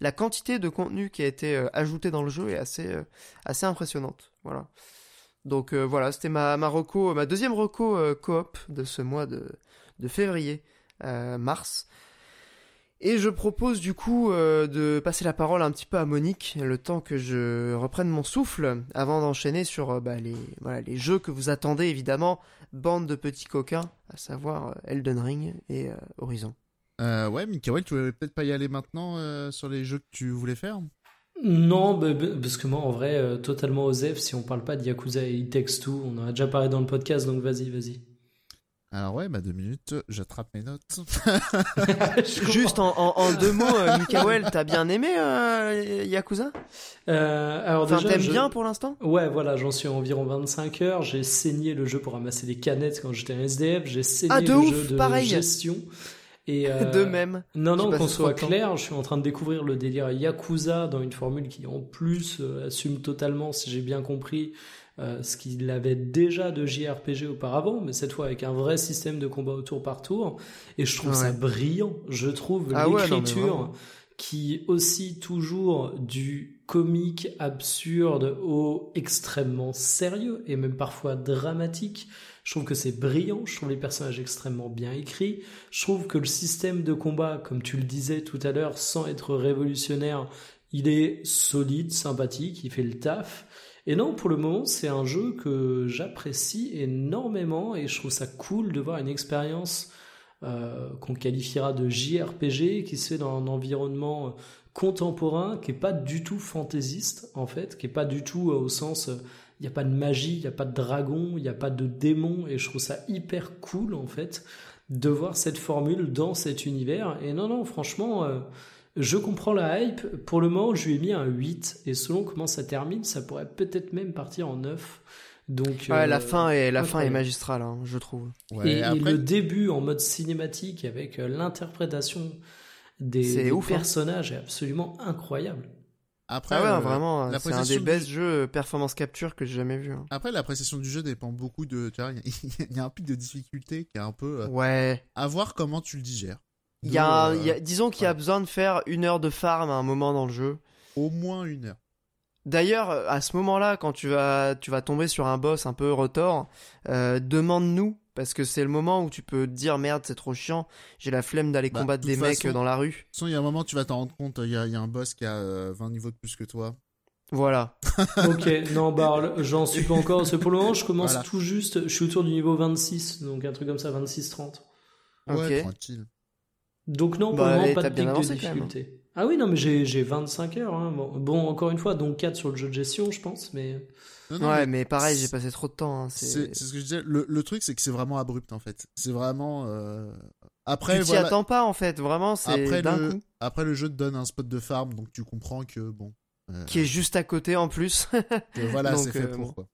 la quantité de contenu qui a été euh, ajouté dans le jeu est assez euh, assez impressionnante. Voilà. Donc euh, voilà, c'était ma ma deuxième reco euh, coop de ce mois de février euh, mars. Et je propose du coup de passer la parole un petit peu à Monique, le temps que je reprenne mon souffle, avant d'enchaîner sur bah, les, voilà, les jeux que vous attendez évidemment, bande de petits coquins, à savoir Elden Ring et Horizon. Ouais, Mikael, tu voulais peut-être pas y aller maintenant sur les jeux que tu voulais faire? Non, bah, bah, parce que moi, en vrai, euh, totalement osef, si on parle pas de Yakuza et It Takes Two, on en a déjà parlé dans le podcast, donc vas-y, vas-y. Alors ouais, bah deux minutes, j'attrape mes notes. <laughs> Juste en, en- en deux mots, euh, Mikael, t'as bien aimé euh, Yakuza? Euh, alors Enfin, déjà, t'aimes je- bien pour l'instant? Ouais, voilà, j'en suis à environ 25 heures. J'ai saigné le jeu pour ramasser des canettes quand j'étais un SDF. J'ai saigné Ah, de le ouf, jeu de pareil. gestion. Et, <laughs> euh, De même. Non, non, qu'on soit clair, je suis en train de découvrir le délire Yakuza dans une formule qui, en plus, euh, assume totalement, si j'ai bien compris, euh, ce qu'il avait déjà de JRPG auparavant, mais cette fois avec un vrai système de combat au tour par tour. Et je trouve Ouais. ça brillant. Je trouve Ah l'écriture qui aussi toujours du comique absurde au extrêmement sérieux et même parfois dramatique. Je trouve que c'est brillant, je trouve les personnages extrêmement bien écrits, je trouve que le système de combat, comme tu le disais tout à l'heure, sans être révolutionnaire, il est solide, sympathique, il fait le taf. Et non, pour le moment, c'est un jeu que j'apprécie énormément et je trouve ça cool de voir une expérience euh, qu'on qualifiera de JRPG qui se fait dans un environnement contemporain qui est pas du tout fantaisiste en fait, qui est pas du tout euh, au sens il n'y a pas de magie, il n'y a pas de dragon, il n'y a pas de démon et je trouve ça hyper cool en fait de voir cette formule dans cet univers et non non franchement euh, je comprends la hype. Pour le moment, je lui ai mis un 8 et selon comment ça termine, ça pourrait peut-être même partir en 9. Donc Ouais, la euh, fin est la fin est magistrale, hein, je trouve. Ouais, et, le début en mode cinématique avec euh, l'interprétation des, des ouf, hein. personnages est absolument incroyable. Après, Ah ouais, euh, vraiment, c'est un des du- best jeux euh, performance capture que j'ai jamais vu. hein. Après, l'appréciation du jeu dépend beaucoup de. Tu vois, il y, a- <laughs> il y a un pic de difficulté qui est un peu. euh, Ouais. à voir comment tu le digères. Il y a, y disons qu'il y a besoin de faire une heure de farm à un moment dans le jeu. Au moins une heure. D'ailleurs, à ce moment-là, quand tu vas, tu vas tomber sur un boss un peu retors, demande-nous, parce que c'est le moment où tu peux te dire merde, c'est trop chiant, j'ai la flemme d'aller Bah, combattre de des mecs euh, dans la rue. De toute façon, il y a un moment, tu vas t'en rendre compte, il y a, il y a un boss qui a euh, 20 niveaux de plus que toi. Voilà. <laughs> ok, non, bah j'en suis pas encore. C'est pour le moment, je commence Voilà. tout juste. Je suis autour du niveau 26, donc un truc comme ça, 26-30. Ouais, Ok. tranquille. Donc non, pour Bah, le moment, allez, pas de pic de difficulté. Ah oui, non, mais j'ai j'ai 25 heures. hein. Bon, bon, encore une fois, donc 4 sur le jeu de gestion, je pense, mais... Non, non, ouais, mais mais pareil, j'ai passé trop de temps. hein, C'est ce que je disais. Le, le truc, c'est que c'est vraiment abrupt en fait. C'est vraiment. euh, Tu Après, t'y voilà. attends pas en fait, vraiment, c'est Après le, coup. après le jeu te donne un spot de farm, donc tu comprends que bon. euh, Qui est juste à côté en plus. <laughs> que voilà, c'est fait euh, pour bon. quoi.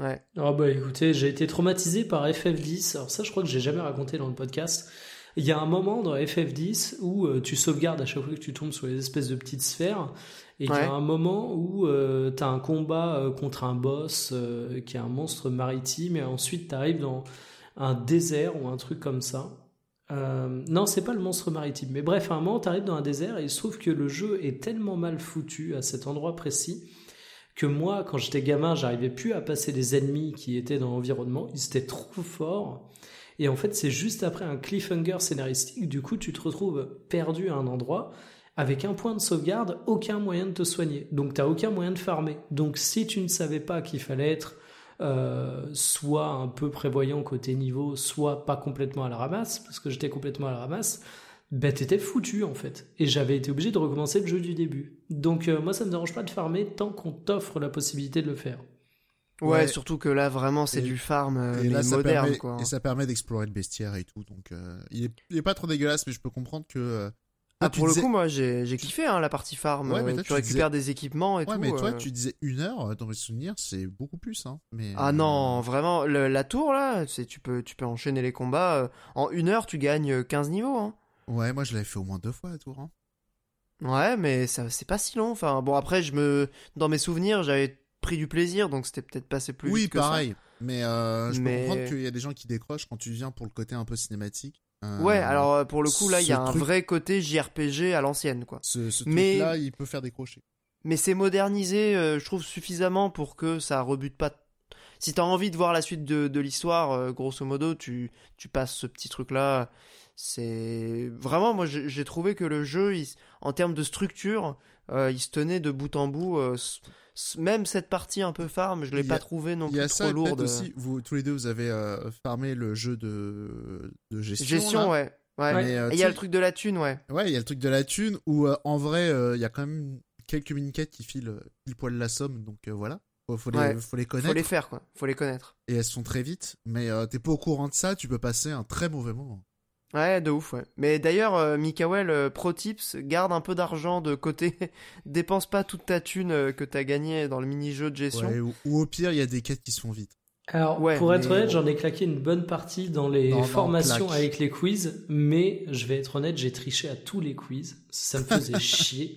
ouais. Ah bah écoutez, j'ai été traumatisé par FF10. Alors ça, je crois que j'ai jamais raconté dans le podcast. Il y a un moment dans FF10 où euh, tu sauvegardes à chaque fois que tu tombes sur les espèces de petites sphères. Et il y a un moment où euh, tu as un combat euh, contre un boss euh, qui est un monstre maritime. Et ensuite, tu arrives dans un désert ou un truc comme ça. Non, c'est pas le monstre maritime. Mais bref, à un moment, tu arrives dans un désert et il se trouve que le jeu est tellement mal foutu à cet endroit précis que moi, quand j'étais gamin, j'arrivais plus à passer des ennemis qui étaient dans l'environnement. Ils étaient trop forts. Et en fait, c'est juste après un cliffhanger scénaristique. Du coup, tu te retrouves perdu à un endroit avec un point de sauvegarde, aucun moyen de te soigner. Donc, t'as aucun moyen de farmer. Donc, si tu ne savais pas qu'il fallait être euh, soit un peu prévoyant côté niveau, soit pas complètement à la ramasse, parce que j'étais complètement à la ramasse, ben t'étais foutu en fait. Et j'avais été obligé de recommencer le jeu du début. Donc euh, moi ça me dérange pas de farmer tant qu'on t'offre la possibilité de le faire. Ouais. Ouais. surtout que là, vraiment, c'est du farm, euh, Et là, moderne, permet, quoi. et ça permet d'explorer le bestiaire et tout. Donc, euh, il, est, il est pas trop dégueulasse, mais je peux comprendre que. euh, Ah, pour disais- le coup, moi, j'ai kiffé hein, la partie farm. Ouais, mais toi, tu tu récupères des équipements et Ouais, tout. mais toi, tu disais une heure, dans mes souvenirs, c'est beaucoup plus. Hein. Mais, Ah non, vraiment, le- la tour là, c'est tu peux, tu peux enchaîner les combats. en une heure, tu gagnes euh, 15 niveaux. Hein. Ouais, moi, je l'avais fait au moins deux fois la tour. Hein. Ouais, mais ça, c'est pas si long. Enfin, bon, après, je me, dans mes souvenirs, j'avais pris du plaisir, donc c'était peut-être passé plus oui, vite que ça. pareil. Mais euh, je Mais- peux comprendre qu'il y a des gens qui décrochent quand tu viens pour le côté un peu cinématique. Euh, Ouais, alors euh, pour le coup, là, il y a un vrai côté JRPG à l'ancienne, quoi. Ce, ce Mais- truc-là, il peut faire décrocher. Mais c'est modernisé, euh, je trouve, suffisamment pour que ça rebute pas. Si t'as envie de voir la suite de, de l'histoire, grosso modo, tu, tu passes ce petit truc-là. C'est vraiment, moi, j'ai trouvé que le jeu, il- en termes de structure, il se tenait de bout en bout. Même cette partie un peu farm, je l'ai pas a- trouvé non Il y a plus ça trop peut-être lourde. aussi, vous tous les deux, vous avez euh, farmé le jeu de, de gestion. Gestion, là. ouais. Ouais. Mais, euh, Et il y a le truc de la thune, ouais. Ouais, il y a le truc de la thune où euh, en vrai, euh, il y a quand même quelques mini-quêtes qui filent pile poil la somme, donc euh, voilà. Faut, faut les, Ouais. faut les connaître Faut les faire, quoi. Faut les connaître. et elles sont très vite. Mais euh, t'es pas au courant de ça, tu peux passer un très mauvais moment. Ouais, de ouf, ouais. Mais d'ailleurs, euh, Mikael, euh, pro tips, garde un peu d'argent de côté. <laughs> Dépense pas toute ta thune euh, que t'as gagné dans le mini-jeu de gestion. Ouais, ou, ou au pire, il y a des quêtes qui se font vite. Alors, Ouais, pour être honnête, j'en ai claqué une bonne partie dans les Non, formations avec les quiz, mais je vais être honnête, j'ai triché à tous les quiz. Ça me faisait <laughs> chier.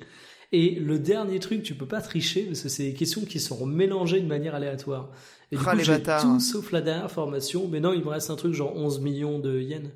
Et le dernier truc, tu peux pas tricher parce que c'est des questions qui seront mélangées de manière aléatoire. Et du Ah, coup, les j'ai bâtards. tout sauf la dernière formation. Mais non, il me reste un truc genre 11 millions de yens.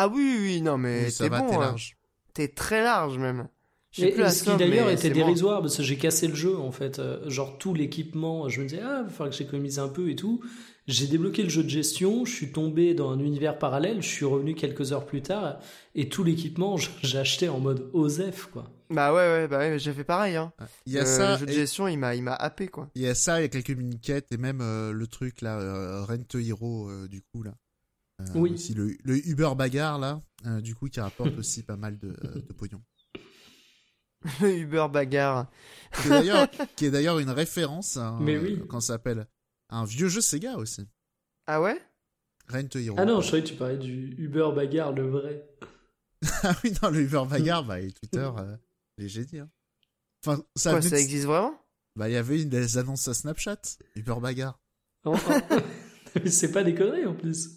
Ah oui, oui, oui, non, mais Oui, t'es bon. t'es hein. large. T'es très large, même. Et, plus la et ce qui d'ailleurs était bon. dérisoire parce que j'ai cassé le jeu en fait. Euh, genre tout l'équipement, je me disais, ah, il va falloir que j'économise un peu et tout. J'ai débloqué le jeu de gestion, je suis tombé dans un univers parallèle, je suis revenu quelques heures plus tard et tout l'équipement, j'ai <laughs> acheté en mode OSEF quoi. Bah ouais, ouais, bah ouais, j'ai fait pareil, hein. Il y a Euh, ça, Le jeu de et- gestion, il m'a, il m'a happé, quoi. il y a ça, il y a quelques mini-quêtes et même euh, le truc là, euh, Rent Hero euh, du coup là. Euh, Oui. Aussi le, le Uber bagarre là, euh, du coup qui rapporte <laughs> aussi pas mal de, euh, de pognon. <laughs> Uber bagarre. Qui est d'ailleurs, <laughs> qui est d'ailleurs une référence à un, Mais oui. quand ça s'appelle un vieux jeu Sega aussi. Ah ouais? Rent Hero. Ah non, je croyais que tu parlais du Uber bagarre, le vrai. Ah oui, non, le Uber bagarre, bah, et Twitter, euh, les génies. Hein. Enfin, ça, Quoi, ça de- existe vraiment? Bah, il y avait une des annonces à Snapchat, Uber bagarre. Oh, oh. Mais c'est pas des conneries en plus.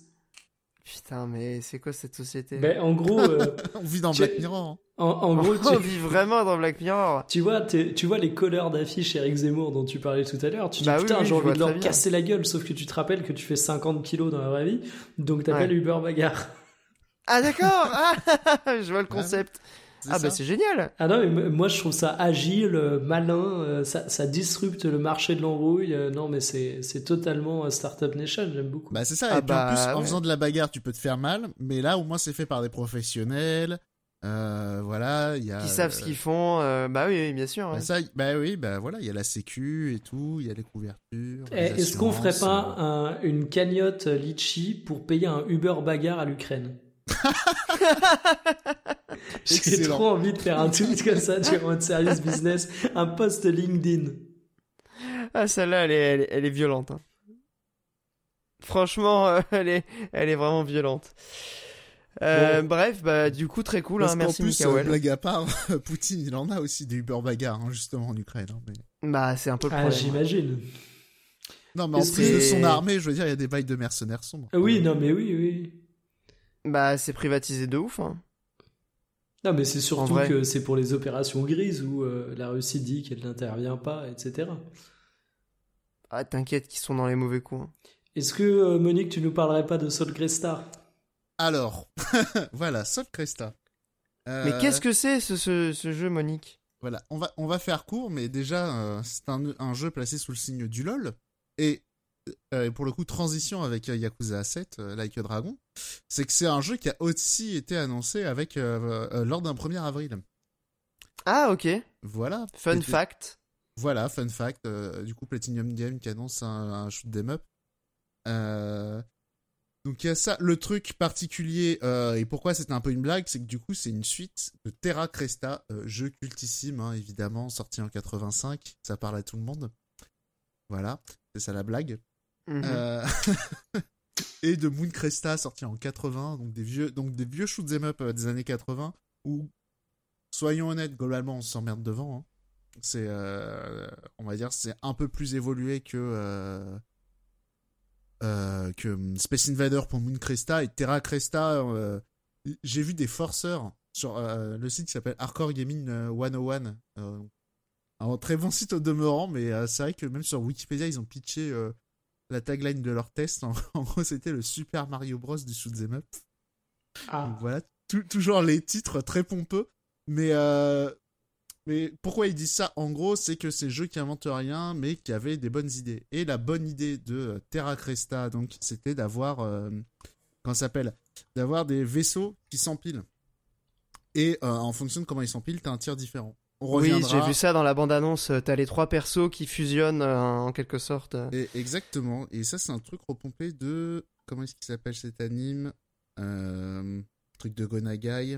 Putain, mais c'est quoi cette société Ben, en gros, euh, <laughs> On vit dans Tu- Black Mirror. hein. en, en gros, <laughs> On tu, vit vraiment dans Black Mirror. tu vois, tu vois les couleurs d'affiches Eric Zemmour dont tu parlais tout à l'heure. Tu te Bah dis oui, putain, oui, j'ai je envie de leur casser la gueule. Sauf que tu te rappelles que tu fais 50 kilos dans la vraie vie, donc t'appelles Ouais. Uber bagarre. Ah d'accord ah, <laughs> Je vois le concept. C'est Ah bah c'est génial Ah non, mais moi je trouve ça agile, euh, malin, euh, ça, ça disrupte le marché de l'embrouille. euh, non, mais c'est c'est totalement euh, Startup Nation, j'aime beaucoup. Bah, c'est ça. Ah et puis en bah, plus, en faisant de la bagarre, tu peux te faire mal. Mais là, au moins, c'est fait par des professionnels. Euh, voilà, il y a. Qui savent ce qu'ils font. euh, bah oui, bien sûr. Bah, ouais. ça, bah oui, bah voilà, il y a la sécu et tout, il y a les couvertures. Eh, Est-ce qu'on ferait pas un- une cagnotte litchi pour payer un Uber bagarre à l'Ukraine? <laughs> J'ai trop envie de faire un tweet comme ça, en mode service business, un post LinkedIn. Ah, celle-là, elle est, elle, est- elle est violente. hein. Franchement, euh, elle est, elle est vraiment violente. Euh, Bon. Bref, bah du coup très cool. Parce Hein, merci plus, euh, blague à part, <laughs> Poutine, il en a aussi des Uber bagarres, hein, justement, en Ukraine. hein, mais- Bah c'est un peu le Ah, j'imagine. Non, mais en plus de son armée, je veux dire, il y a des bails de mercenaires sombres. Ah Oui, non, mais oui, oui. Bah c'est privatisé de ouf. Hein. Non, mais c'est En surtout vrai. que c'est pour les opérations grises où euh, la Russie dit qu'elle n'intervient pas, etc. Ah t'inquiète qu'ils sont dans les mauvais coups. hein. Est-ce que, euh, Monique, tu nous parlerais pas de Sol Cresta Alors, <laughs> voilà, Sol Cresta. Euh, Mais qu'est-ce que c'est ce, ce, ce jeu, Monique? Voilà, on va, on va faire court, mais déjà, euh, c'est un, un jeu placé sous le signe du LoL. Et euh, pour le coup, transition avec euh, Yakuza 7, euh, Like a Dragon, c'est que c'est un jeu qui a aussi été annoncé avec euh, euh, lors d'un 1er avril. Ah ok. Voilà. Fun fact. Voilà, fun fact. euh, du coup, Platinum Game qui annonce un, un shoot 'em up. Euh, donc il y a ça. Le truc particulier euh, et pourquoi c'était un peu une blague, c'est que du coup c'est une suite de Terra Cresta, euh, jeu cultissime hein, évidemment, sorti en 85. Ça parle à tout le monde. Voilà, c'est ça la blague. Mhm. Euh, <laughs> et de Moon Cresta sorti en 80, donc des vieux, donc des vieux shoot 'em up euh, des années 80 où, soyons honnêtes, globalement on s'emmerde devant. hein. C'est, euh, on va dire, c'est un peu plus évolué que que hum, Space Invader pour Moon Cresta et Terra Cresta. J'ai vu des forceurs sur le site qui s'appelle Hardcore Gaming euh, 101. euh, un très bon site au demeurant, mais c'est vrai que même sur Wikipédia, ils ont pitché la tagline de leur test. En, <laughs> en gros, c'était le Super Mario Bros. du shoot'em up. Donc Ah, voilà, tou- toujours les titres très pompeux. Mais, euh, mais pourquoi ils disent ça? En gros, c'est que c'est jeu qui invente rien, mais qui avait des bonnes idées. Et la bonne idée de euh, Terra Cresta, donc, c'était d'avoir, euh, s'appelle? D'avoir des vaisseaux qui s'empilent. Et euh, en fonction de comment ils s'empilent, t'as un tir différent. On Oui, j'ai vu ça dans la bande-annonce. euh, T'as les trois persos qui fusionnent euh, en quelque sorte. Et exactement. Et ça, c'est un truc repompé de. Comment est-ce qu'il s'appelle cet anime euh... Truc de Gonagai.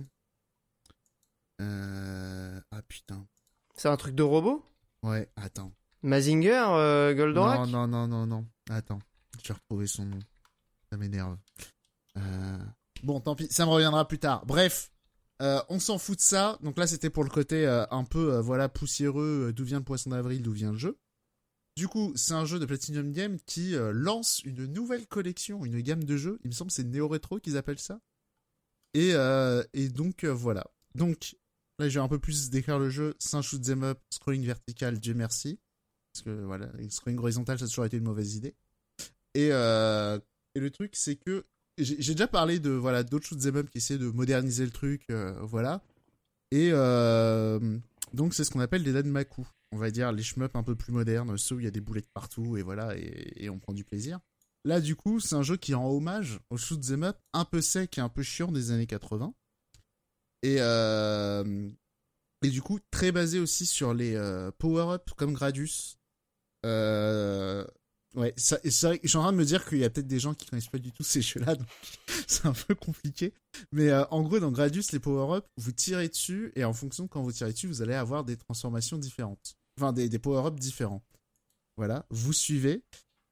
Euh... Ah putain. C'est un truc de robot? Ouais, attends. Mazinger, Goldorak? Non, non, non, non, non. Attends. Je vais retrouver son nom. Ça m'énerve. Bon, tant pis, ça me reviendra plus tard. Bref. Euh, on s'en fout de ça. Donc là, c'était pour le côté euh, un peu, euh, voilà, poussiéreux. d'où vient le poisson d'avril D'où vient le jeu Du coup, c'est un jeu de Platinum Game qui lance une nouvelle collection, une gamme de jeux. Il me semble que c'est Néo Rétro qu'ils appellent ça. Et, et donc, voilà. Donc, là, je vais un peu plus décrire le jeu. C'est un shoot 'em up, scrolling vertical, Dieu merci. Parce que, voilà, scrolling horizontal, ça a toujours été une mauvaise idée. Et, et le truc, c'est que j'ai déjà parlé de voilà d'autres shoot 'em up qui essaient de moderniser le truc, euh, voilà. Et euh, donc c'est ce qu'on appelle des danmaku. On va dire les shmup un peu plus modernes, ceux où il y a des boulettes partout et voilà et, on prend du plaisir. Là du coup c'est un jeu qui rend hommage au shoot 'em up un peu sec et un peu chiant des années 80. Et euh, et du coup très basé aussi sur les power up comme Gradius. Euh, Ouais, ça, et c'est vrai que je suis en train de me dire qu'il y a peut-être des gens qui connaissent pas du tout ces jeux-là, donc <laughs> c'est un peu compliqué. Mais euh, en gros, dans Gradius, les power-up, vous tirez dessus, et en fonction de quand vous tirez dessus, vous allez avoir des transformations différentes. Enfin, des, des power-up différents. Voilà, vous suivez.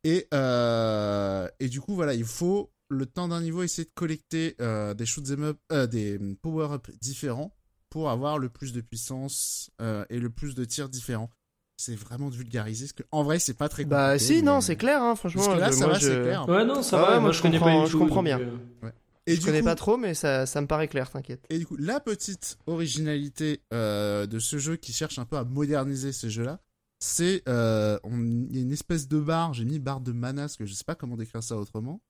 Et, euh, et du coup, voilà, il faut, le temps d'un niveau, essayer de collecter euh, des up, des power-up différents pour avoir le plus de puissance et le plus de tirs différents. C'est vraiment de vulgariser, parce que en vrai, c'est pas très compliqué. Bah si, non, c'est clair, hein, franchement. Parce que là, euh, ça moi, va, je... c'est clair. ouais, non, ça Ah va. ouais, moi, moi, je connais pas comprends- du je comprends bien. euh, Et Je connais coup- pas trop, mais ça, ça me paraît clair, t'inquiète. Et du coup, la petite originalité euh, de ce jeu qui cherche un peu à moderniser ces jeux-là, c'est euh, on- il y a une espèce de barre, j'ai mis barre de mana, parce que je sais pas comment décrire ça autrement.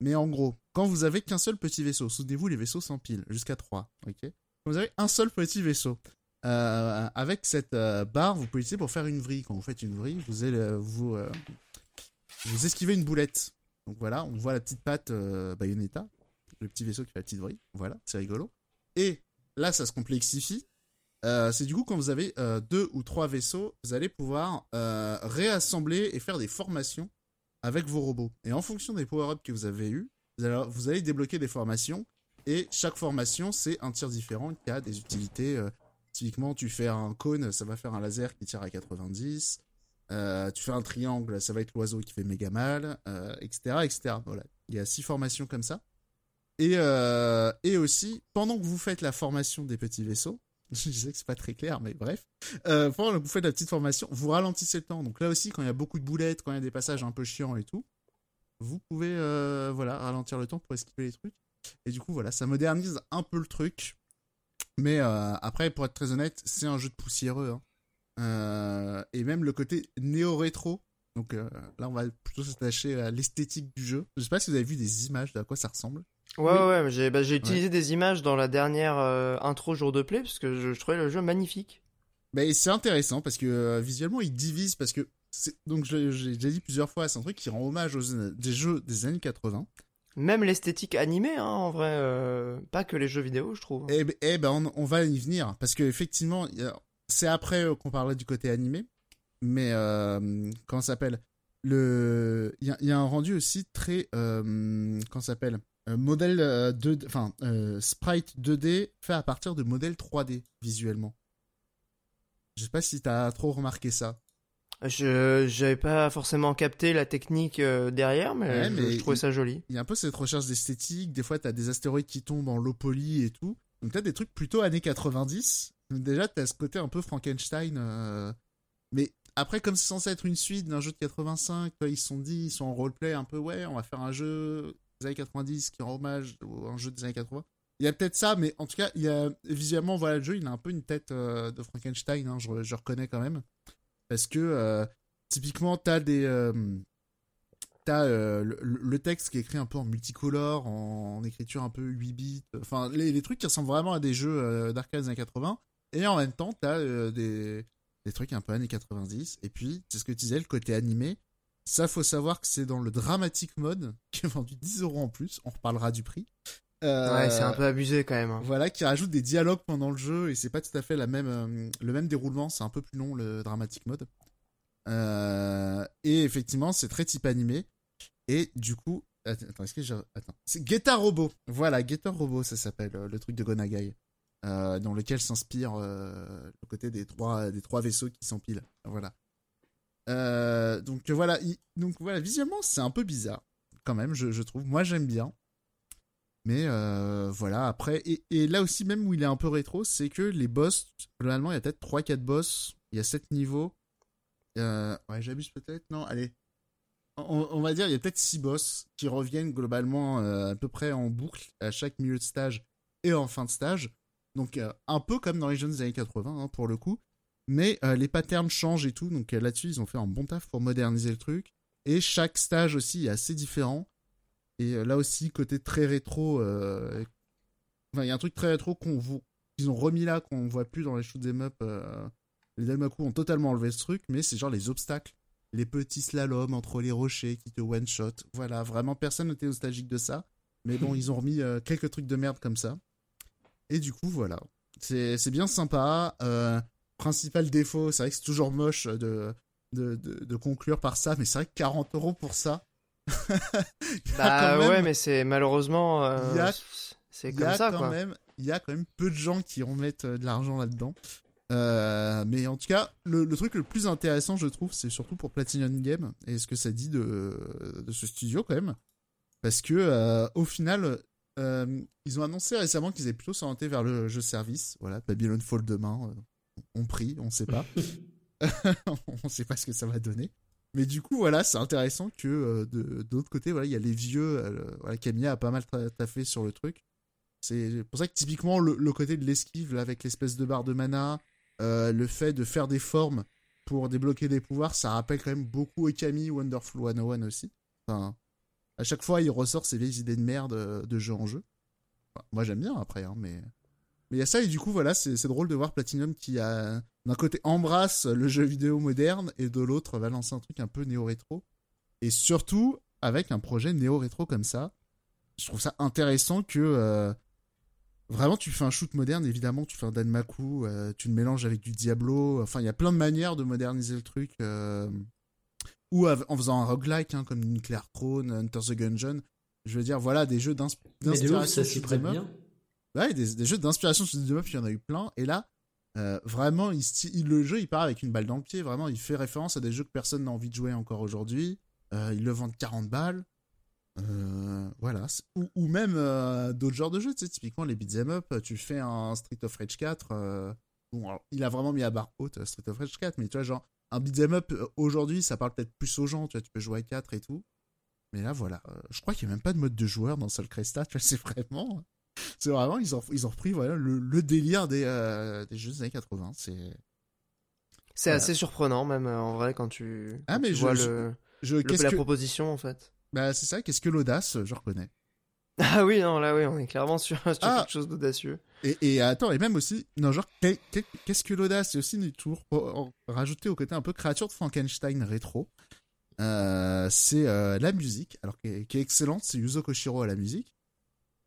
Mais en gros, quand vous avez qu'un seul petit vaisseau, souvenez-vous, les vaisseaux s'empilent jusqu'à 3, ok? Quand vous avez un seul petit vaisseau, euh, avec cette euh, barre, vous pouvez l'utiliser pour faire une vrille. Quand vous faites une vrille, vous, allez, euh, vous, euh, vous esquivez une boulette. Donc voilà, on voit la petite patte Bayonetta, le petit vaisseau qui fait la petite vrille. Voilà, c'est rigolo. Et là, ça se complexifie. C'est du coup quand vous avez deux ou trois vaisseaux, vous allez pouvoir réassembler et faire des formations avec vos robots. Et en fonction des power-ups que vous avez eu, vous allez, vous allez débloquer des formations. Et chaque formation, c'est un tir différent qui a des utilités. Typiquement, tu fais un cône, ça va faire un laser qui tire à 90. tu fais un triangle, ça va être l'oiseau qui fait méga mal, etc., etc. Voilà. Il y a six formations comme ça. Et, et aussi, pendant que vous faites la formation des petits vaisseaux, <laughs> je sais que c'est pas très clair, mais bref. Euh, pendant que vous faites la petite formation, vous ralentissez le temps. Donc là aussi, quand il y a beaucoup de boulettes, quand il y a des passages un peu chiants et tout, vous pouvez euh, voilà ralentir le temps pour esquiver les trucs. Et du coup, voilà, ça modernise un peu le truc. Mais euh, après, pour être très honnête, c'est un jeu de poussiéreux. Hein. Euh, et même le côté néo-rétro. Donc euh, là, on va plutôt s'attacher à l'esthétique du jeu. Je sais pas si vous avez vu des images de à quoi ça ressemble. Ouais, ouais, j'ai bah, j'ai utilisé des images dans la dernière euh, intro jour de play parce que je, trouvais le jeu magnifique. Bah, c'est intéressant parce que euh, visuellement il divise parce que donc j'ai déjà dit plusieurs fois c'est un truc qui rend hommage aux des jeux des années 80. Même l'esthétique animée hein, en vrai, euh, pas que les jeux vidéo je trouve. Eh, ben, eh ben on, va y venir parce que effectivement c'est après qu'on parlait du côté animé, mais ça s'appelle? Le il y, a un rendu aussi très ça s'appelle? Euh, modèle 2 euh, enfin euh, sprite 2D fait à partir de modèles 3D visuellement. Je sais pas si t'as trop remarqué ça. Je j'avais pas forcément capté la technique derrière, mais, je, trouvais ça joli. Il y a un peu cette recherche d'esthétique. Des fois, t'as des astéroïdes qui tombent en low poly et tout. Donc t'as des trucs plutôt années 90. Donc déjà, t'as ce côté un peu Frankenstein. Mais après, comme c'est censé être une suite d'un jeu de 85, ils se sont dit, ils sont en roleplay un peu, ouais, on va faire un jeu des années 90 qui rend hommage à un jeu des années 80. Il y a peut-être ça, mais en tout cas, il y a, visuellement, voilà, le jeu, il a un peu une tête euh, de Frankenstein, hein, je, je, reconnais quand même. Parce que, euh, typiquement, t'as des... Euh, t'as le, texte qui est écrit un peu en multicolore, en, écriture un peu 8 bits, enfin, les, trucs qui ressemblent vraiment à des jeux d'arcade des années 80. Et en même temps, t'as des, des trucs un peu années 90. Et puis, c'est ce que tu disais, le côté animé, ça, faut savoir que c'est dans le dramatic mode, qui est vendu 10 euros en plus. On reparlera du prix. Euh, ouais, c'est un peu abusé quand même. Hein. Voilà, qui rajoute des dialogues pendant le jeu et c'est pas tout à fait la même, euh, le même déroulement. C'est un peu plus long le dramatic mode. Euh, et effectivement, c'est très type animé. Et du coup, attends, est-ce que j'ai, attends, c'est Guetta Robot. Voilà, Guetta Robot, ça s'appelle le truc de Gonagai, dans lequel s'inspire le côté des trois, des trois vaisseaux qui s'empilent. Voilà. Euh, donc voilà, donc voilà, visuellement c'est un peu bizarre quand même, je, trouve. Moi j'aime bien, mais euh, voilà. Après et, là aussi même où il est un peu rétro, c'est que les boss globalement il y a peut-être 3-4 boss, il y a 7 niveaux. Euh, ouais j'abuse peut-être, non allez. On, va dire il y a peut-être 6 boss qui reviennent globalement à peu près en boucle à chaque milieu de stage et en fin de stage. Donc un peu comme dans les jeunes années 80 hein, pour le coup mais euh, les patterns changent et tout, donc euh, là-dessus ils ont fait un bon taf pour moderniser le truc. Et chaque stage aussi est assez différent. Et euh, là aussi côté très rétro, enfin il y a un truc très rétro qu'on qu'ils ont remis là qu'on voit plus dans les shoot them up. les Dalmaku ont totalement enlevé ce truc, mais c'est genre les obstacles, les petits slaloms entre les rochers qui te one shot. Voilà, vraiment personne n'était nostalgique de ça. Mais bon, <laughs> ils ont remis quelques trucs de merde comme ça. Et du coup, voilà. C'est bien sympa. Euh, principal défaut, c'est vrai que c'est toujours moche de, de, de, conclure par ça, mais c'est vrai que 40 euros pour ça. <laughs> bah ouais, mais c'est malheureusement. Euh, c'est comme ça, quand Même, il y a quand même peu de gens qui remettent euh, de l'argent là-dedans. Euh, mais en tout cas, le, le, truc le plus intéressant, je trouve, c'est surtout pour Platinum Game et ce que ça dit de, de ce studio quand même. Parce que au final, ils ont annoncé récemment qu'ils allaient plutôt s'orienter vers le jeu service. Voilà, Babylon Fall demain on prie, on sait pas. <laughs> <laughs> on sait pas ce que ça va donner. Mais du coup, voilà, c'est intéressant que euh, de, l'autre côté, voilà, il y a les vieux. Euh, Camilla a pas mal taffé sur le truc. C'est pour ça que typiquement le, côté de l'esquive avec l'espèce de barre de mana, euh, le fait de faire des formes pour débloquer des pouvoirs, ça rappelle quand même beaucoup Okami Wonderful 101 aussi. Enfin, à chaque fois, il ressort ses vieilles idées de merde de jeu en jeu. moi, j'aime bien après, hein, mais mais il y a ça, et du coup, voilà, c'est drôle de voir Platinum qui, a d'un côté, embrasse le jeu vidéo moderne, et de l'autre, va lancer un truc un peu néo-rétro. Et surtout, avec un projet néo-rétro comme ça, je trouve ça intéressant que. Euh, vraiment, tu fais un shoot moderne, évidemment, tu fais un Danmaku, euh, tu le mélanges avec du Diablo. Enfin, il y a plein de manières de moderniser le truc. euh, ou en faisant un roguelike, hein, comme Nuclear Throne, Enter the Gungeon. Je veux dire, voilà, des jeux d'inspiration. ça s'y prête bien. Ouais, des, des jeux d'inspiration sur des il y en a eu plein. Et là, euh, vraiment, il, le jeu, il part avec une balle dans le pied. Vraiment, il fait référence à des jeux que personne n'a envie de jouer encore aujourd'hui. Euh, ils le vendent 40 balles. Euh, voilà. Ou, même euh, d'autres genres de jeux. Tu sais, typiquement, les beat'em up, tu fais un Street of Rage 4. euh, bon, alors, il a vraiment mis à barre haute Street of Rage 4, mais tu vois, genre, un beat'em up aujourd'hui, ça parle peut-être plus aux gens. Tu vois, tu peux jouer à 4 et tout. Mais là, voilà. Je crois qu'il n'y a même pas de mode de joueur dans Soul Cresta. Tu vois, c'est vraiment. C'est vraiment, ils ont, ils ont repris voilà, le, le délire des, euh, des jeux des années 80. C'est, C'est Voilà. assez surprenant même euh, en vrai quand tu, Ah, quand mais tu je- vois je- le, je, le- la que, proposition en fait. bah, c'est ça, qu'est-ce que l'audace, je reconnais. Ah oui, non, là oui, on est clairement sur, sur Ah. quelque chose d'audacieux. Et, et attends, et même aussi, non, genre, qu'est- qu'est- qu'est-ce que l'audace? C'est aussi toujours oh, oh, rajouté au côté un peu créature de Frankenstein rétro. Euh, c'est euh, la musique, alors qui est, qui est excellente, c'est Yuzo Koshiro à la musique.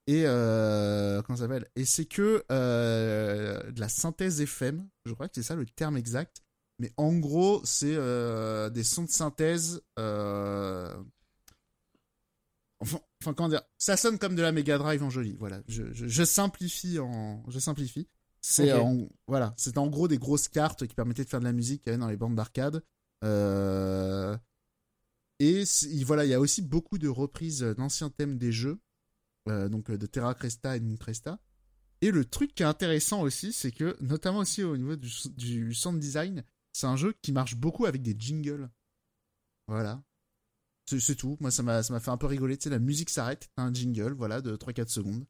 Et euh, comment ça s'appelle? Et c'est que euh, de la synthèse FM, je crois que c'est ça le terme exact. Mais en gros, c'est euh, des sons de synthèse. Enfin, enfin, comment dire? Ça sonne comme de la Mega Drive en joli. Voilà, je, je, je simplifie en, je simplifie. C'est Ok. en, voilà, c'est en gros des grosses cartes qui permettaient de faire de la musique qu'il y avait dans les bandes d'arcade. Euh... Et voilà, il y a aussi beaucoup de reprises d'anciens thèmes des jeux, euh, donc euh, de Terra Cresta et de Cresta. Et le truc qui est intéressant aussi, c'est que, notamment aussi au niveau du, sound design, c'est un jeu qui marche beaucoup avec des jingles. Voilà. C'est tout. Moi, ça m'a fait un peu rigoler. Tu sais, la musique s'arrête, un jingle, voilà, de 3-4 secondes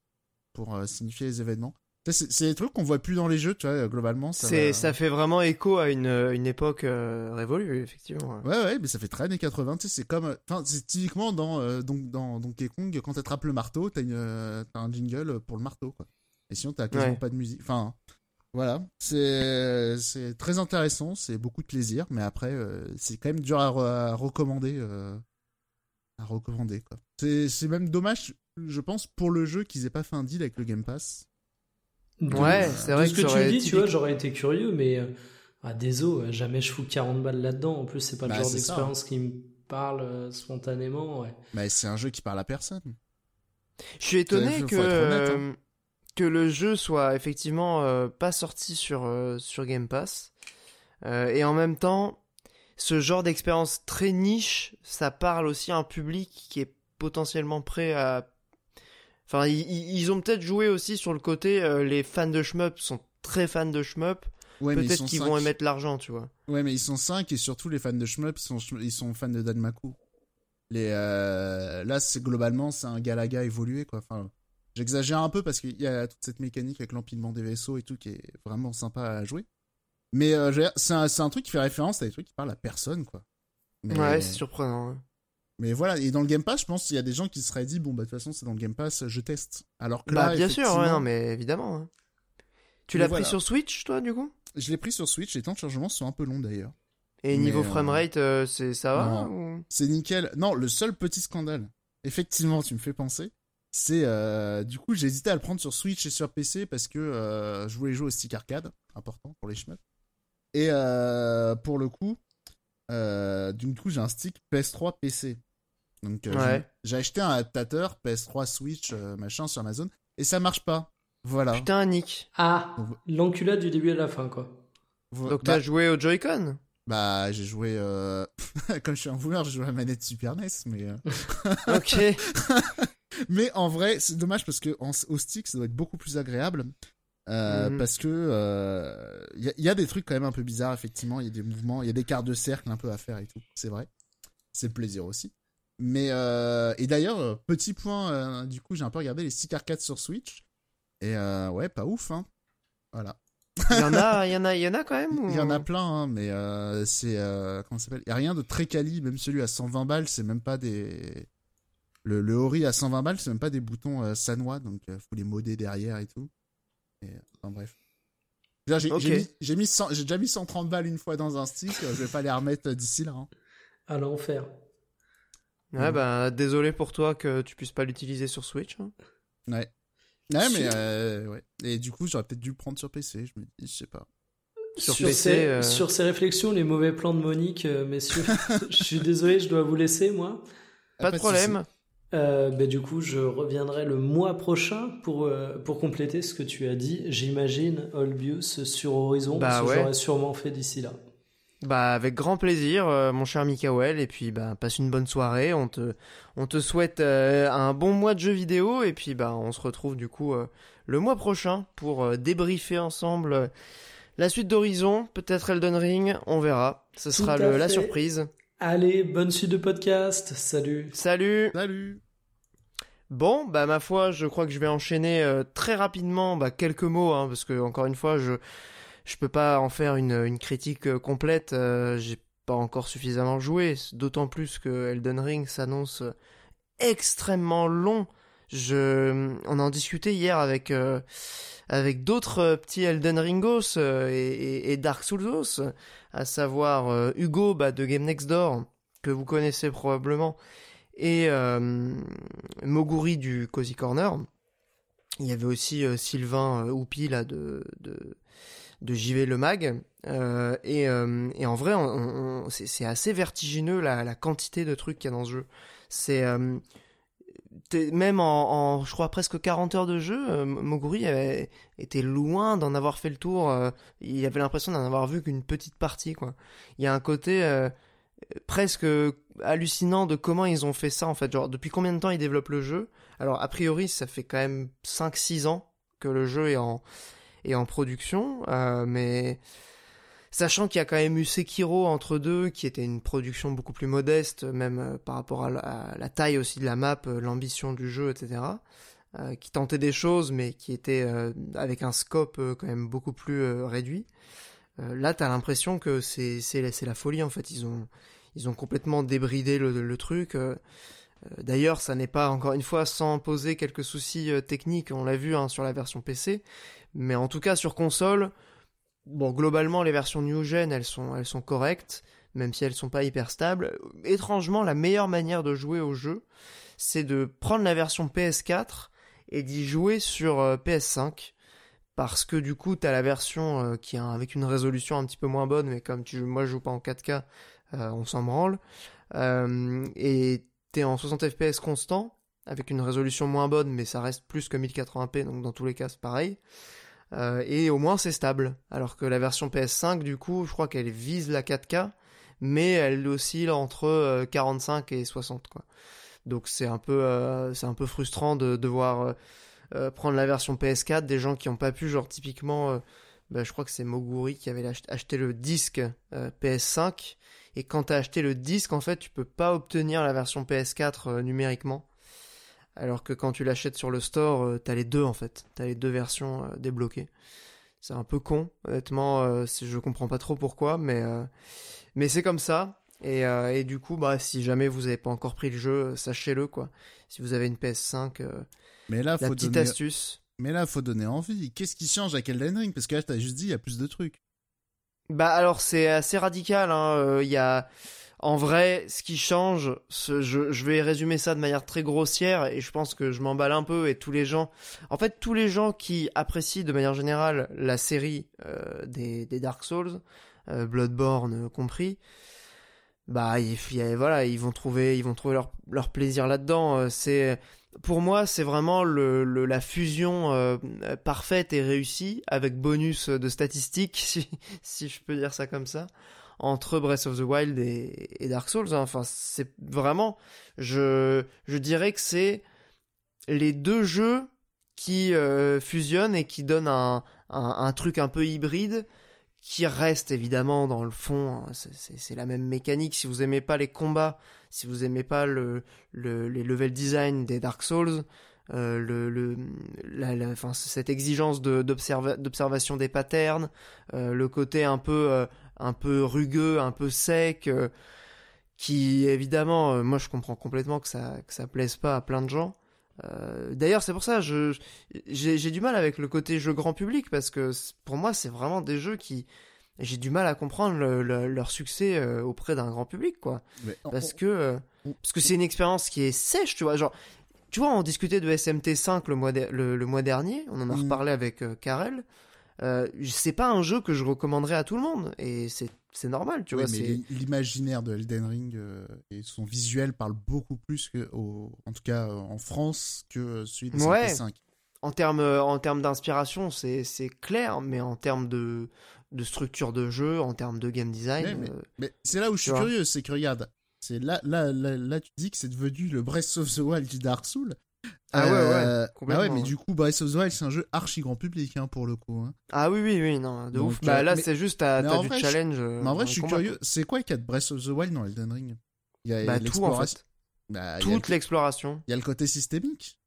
pour euh, signifier les événements. C'est des trucs qu'on voit plus dans les jeux, tu vois, globalement. Ça C'est, va- ça fait vraiment écho à une, une époque euh, révolue, effectivement. Ouais, ouais, mais ça fait très années 80, tu sais, c'est comme. euh, Enfin, c'est typiquement dans, euh, donc, dans Donkey Kong, quand t'attrapes le marteau, t'as, un jingle pour le marteau, quoi. Et sinon, t'as quasiment Ouais. pas de musique. Enfin, voilà. C'est, très intéressant, c'est beaucoup de plaisir, mais après, euh, c'est quand même dur à, re- à recommander. à recommander, quoi. C'est, c'est même dommage, je pense, pour le jeu qu'ils aient pas fait un deal avec le Game Pass. De- Ouais, de c'est vrai ce que tu me dis, tu vois, j'aurais été curieux, mais euh, ah, désolé, jamais je fous 40 balles là-dedans. En plus, c'est pas Bah, le genre c'est ça. d'expérience qui me parle euh, spontanément. Ouais. Mais c'est un jeu qui parle à personne. Je suis étonné que, honnête, hein. euh, que le jeu soit effectivement euh, pas sorti sur, euh, sur Game Pass. Euh, et en même temps, ce genre d'expérience très niche, ça parle aussi à un public qui est potentiellement prêt à... Enfin, ils, ont peut-être joué aussi sur le côté, euh, les fans de shmup sont très fans de shmup, Ouais, peut-être qu'ils vont émettre l'argent, tu vois. Ouais, mais ils sont 5 et surtout les fans de shmup, ils sont, ils sont fans de Danmaku. Les, euh, là, c'est globalement, c'est un Galaga évolué, quoi. Enfin, j'exagère un peu parce qu'il y a toute cette mécanique avec l'empilement des vaisseaux et tout qui est vraiment sympa à jouer. Mais euh, c'est un, truc qui fait référence à des trucs qui parlent à personne, quoi. Mais, Ouais, c'est surprenant. Mais voilà, et dans le Game Pass, je pense qu'il y a des gens qui se seraient dit, bon, bah, de toute façon, c'est dans le Game Pass, je teste. Alors que Bah, là, bien sûr, ouais, non, mais évidemment. hein. Tu l'as voilà. pris sur Switch, toi, du coup? Je l'ai pris sur Switch, les temps de chargement sont un peu longs d'ailleurs. Et niveau euh, framerate, euh, c'est ça va ou- C'est nickel. Non, le seul petit scandale, effectivement, tu me fais penser, c'est euh, du coup j'ai hésité à le prendre sur Switch et sur PC parce que euh, je voulais jouer au stick arcade, important pour les shmups. Et pour le coup, du coup j'ai un stick PS3 PC. Donc euh, Ouais. j'ai- acheté un adaptateur PS3 Switch euh, machin sur Amazon et ça marche pas. Voilà. Putain, Nick. Ah, l'enculade du début à la fin, quoi. Donc bah, t'as joué au Joy-Con? bah, j'ai joué euh... <laughs> comme je suis un boomer, j'ai joué à la manette Super NES mais euh, <laughs> Ok. <laughs> Mais en vrai, c'est dommage parce que en- au stick, ça doit être beaucoup plus agréable. Euh, Mhm. Parce que il y, a- y a des trucs quand même un peu bizarres, effectivement. Il y a des mouvements, il y a des quarts de cercle un peu à faire et tout. C'est vrai. C'est le plaisir aussi. Mais euh, et d'ailleurs, euh, petit point, euh, du coup, j'ai un peu regardé les stick arcade sur Switch. Et euh, ouais, pas ouf, hein. Voilà. Il y en a, il y en a, il y en a quand même ou- <laughs> Il y en a plein, hein, mais euh, c'est euh, comment ça s'appelle? Il y a rien de très quali, même celui à 120 balles, c'est même pas des le, le Ori à 120 balles, c'est même pas des boutons euh, Sanwa, donc euh, faut les modder derrière et tout. Et, enfin bref. J'ai mis, j'ai mis 100 j'ai déjà mis 130 balles une fois dans un stick, je vais pas les remettre d'ici là. hein. À l'enfer. Ouais, bah désolé pour toi que tu puisses pas l'utiliser sur Switch. hein. Ouais. Ouais, mais euh, ouais. Et du coup, j'aurais peut-être dû le prendre sur PC, je me dis, je sais pas. Sur, ces, sur, ces, réflexions, les mauvais plans de Monique, messieurs, <laughs> je suis désolé, je dois vous laisser, moi. Pas, de problème. Euh, bah, du coup, je reviendrai le mois prochain pour, euh, pour compléter ce que tu as dit. J'imagine Olbius sur Horizon, bah, que j'aurais sûrement fait d'ici là. Bah avec grand plaisir, euh, mon cher Mikael, et puis bah passe une bonne soirée. On te, on te souhaite un bon mois de jeux vidéo, et puis bah on se retrouve du coup le mois prochain pour débriefer ensemble la suite d'Horizon, peut-être Elden Ring, on verra. Ce sera le, la surprise. Allez, bonne suite de podcast. Salut. Salut. Salut. Bon, bah ma foi, je crois que je vais enchaîner euh, très rapidement bah, quelques mots, hein, parce que encore une fois, je je peux pas en faire une, critique euh, complète. Euh, j'ai pas encore suffisamment joué, d'autant plus que Elden Ring s'annonce extrêmement long. Je, on en discutait hier avec avec d'autres petits Elden Ringos et, Dark Souls, à savoir euh, Hugo bah, de Game Next Door, que vous connaissez probablement, et euh, Moguri du Cozy Corner. Il y avait aussi euh, Sylvain Oupi là de, de, de JV Le Mag. Et, et, en vrai, c'est assez vertigineux la, quantité de trucs qu'il y a dans ce jeu. C'est même en, je crois, presque 40 heures de jeu, euh, Moguri avait, était loin d'en avoir fait le tour. Euh, il avait l'impression d'en avoir vu qu'une petite partie, quoi. Il y a un côté euh, presque hallucinant de comment ils ont fait ça, en fait. Genre, depuis combien de temps ils développent le jeu? Alors, a priori, ça fait quand même 5-6 ans que le jeu est en, est en production, mais Sachant qu'il y a quand même eu Sekiro entre deux, qui était une production beaucoup plus modeste, même euh, par rapport à la, taille aussi de la map, euh, l'ambition du jeu, etc. Euh, qui tentait des choses, mais qui était avec un scope quand même beaucoup plus réduit. là, t'as l'impression que c'est c'est la folie en fait. Ils ont ils ont complètement débridé le, truc. D'ailleurs, ça n'est pas encore une fois sans poser quelques soucis techniques. On l'a vu hein, sur la version PC, mais en tout cas sur console, bon, globalement, les versions New Gen, elles sont, correctes, même si elles sont pas hyper stables. Étrangement, la meilleure manière de jouer au jeu, c'est de prendre la version PS4 et d'y jouer sur euh, PS5. Parce que du coup, t'as la version euh, qui a avec une résolution un petit peu moins bonne, mais comme tu, moi je joue pas en 4K, euh, on s'en branle. T'es en 60 FPS constant, avec une résolution moins bonne, mais ça reste plus que 1080p, donc dans tous les cas c'est pareil. Euh, et au moins c'est stable. Alors que la version PS5, du coup, je crois qu'elle vise la 4K, mais elle oscille entre 45 euh, et 60 quoi. Donc c'est un peu euh, c'est un peu frustrant de devoir prendre la version PS4 des gens qui n'ont pas pu genre typiquement bah, je crois que c'est Moguri qui avait acheté le disque PS5 et quand tu as acheté le disque en fait tu peux pas obtenir la version PS4 numériquement alors que quand tu l'achètes sur le store, euh, t'as les deux en fait. T'as les deux versions euh, débloquées. C'est un peu con, honnêtement. Euh, je comprends pas trop pourquoi, mais mais c'est comme ça. Et, du coup, bah si jamais vous avez pas encore pris le jeu, sachez-le quoi. Si vous avez une PS5, mais là, la petite astuce. Mais là, faut donner envie. Qu'est-ce qui change avec Elden Ring? Parce que là, t'as juste dit, il y a plus de trucs. Bah alors, c'est assez radical. Hein. Il y a en vrai, ce qui change, je, vais résumer ça de manière très grossière et je pense que je m'emballe un peu et tous les gens, en fait, tous les gens qui apprécient de manière générale la série euh, des, Dark Souls, euh, Bloodborne compris, bah voilà, ils vont trouver, ils vont trouver leur, plaisir là-dedans. Euh, c'est pour moi, c'est vraiment la fusion parfaite et réussie avec bonus de statistiques, <laughs> si, je peux dire ça comme ça entre Breath of the Wild et, Dark Souls. Hein. Enfin, c'est vraiment, je, dirais que c'est les deux jeux qui euh, fusionnent et qui donnent un, un, truc un peu hybride qui reste évidemment dans le fond, hein. c'est la même mécanique. Si vous aimez pas les combats, si vous aimez pas le, le les level design des Dark Souls, euh, le, le la, enfin, cette exigence d'observation des patterns, euh, le côté un peu euh, un peu rugueux, un peu sec, qui évidemment, moi je comprends complètement que ça que ça plaise pas à plein de gens. D'ailleurs, c'est pour ça j'ai du mal avec le côté jeu grand public parce que pour moi c'est vraiment des jeux qui j'ai du mal à comprendre leur succès auprès d'un grand public quoi. parce que parce que c'est une expérience qui est sèche, tu vois, genre tu vois, on discutait de SMT5 le mois, le, mois dernier, on en a Mhm. reparlé avec euh, Karel. Euh, c'est pas un jeu que je recommanderais à tout le monde, et c'est c'est normal, tu Oui, vois. mais l'imaginaire de Elden Ring euh, et son visuel parle beaucoup plus que, au- en tout cas euh, en France, que celui de Ouais. SMT5. En termes en termes d'inspiration, c'est clair, mais en termes de, de structure de jeu, en termes de game design, mais- euh, Mais c'est là où je suis curieux, c'est que regarde, c'est là, là, là, là, tu dis que c'est devenu le Breath of the Wild du Dark Souls. Ah ouais, ouais, Euh, complètement, bah ouais, mais du coup, Breath of the Wild, c'est un jeu archi grand public hein, pour le coup. hein. ah oui oui oui non de Donc, ouf. Bah euh, là c'est juste t'as du vrai, challenge. euh, mais en vrai, je suis curieux, c'est quoi qu'il y a de Breath of the Wild dans Elden Ring? Il y a, Bah tout en fait, bah, le- toute l'exploration. il y a le côté systémique?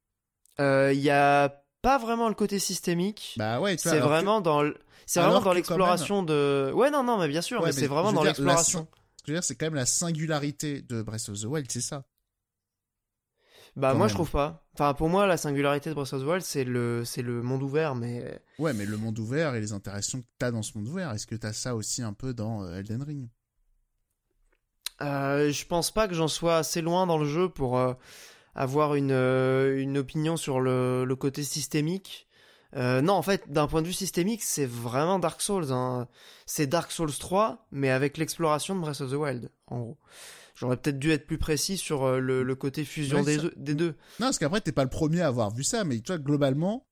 Euh, Il y a pas vraiment le côté systémique. Bah ouais, c'est que- vraiment dans c'est vraiment l'exploration de. Ouais non non mais bien sûr, Ouais, mais, mais c'est vraiment dans l'exploration. Ce que je veux dire, c'est quand même la singularité de Breath of the Wild, c'est ça. Bah quand moi même. je trouve pas. Enfin pour moi la singularité de Breath of the Wild c'est le c'est le monde ouvert mais Ouais, mais le monde ouvert et les interactions que t'as dans ce monde ouvert, est-ce que t'as ça aussi un peu dans euh, Elden Ring? Euh, je pense pas que j'en sois assez loin dans le jeu pour euh, avoir une, euh, une opinion sur le, le côté systémique. Euh, non, en fait, d'un point de vue systémique, c'est vraiment Dark Souls. hein. C'est Dark Souls 3, mais avec l'exploration de Breath of the Wild, en gros. J'aurais peut-être dû être plus précis sur euh, le, le côté fusion Ouais, des, ça- des deux. Non, parce qu'après, t'es pas le premier à avoir vu ça, mais tu vois, globalement.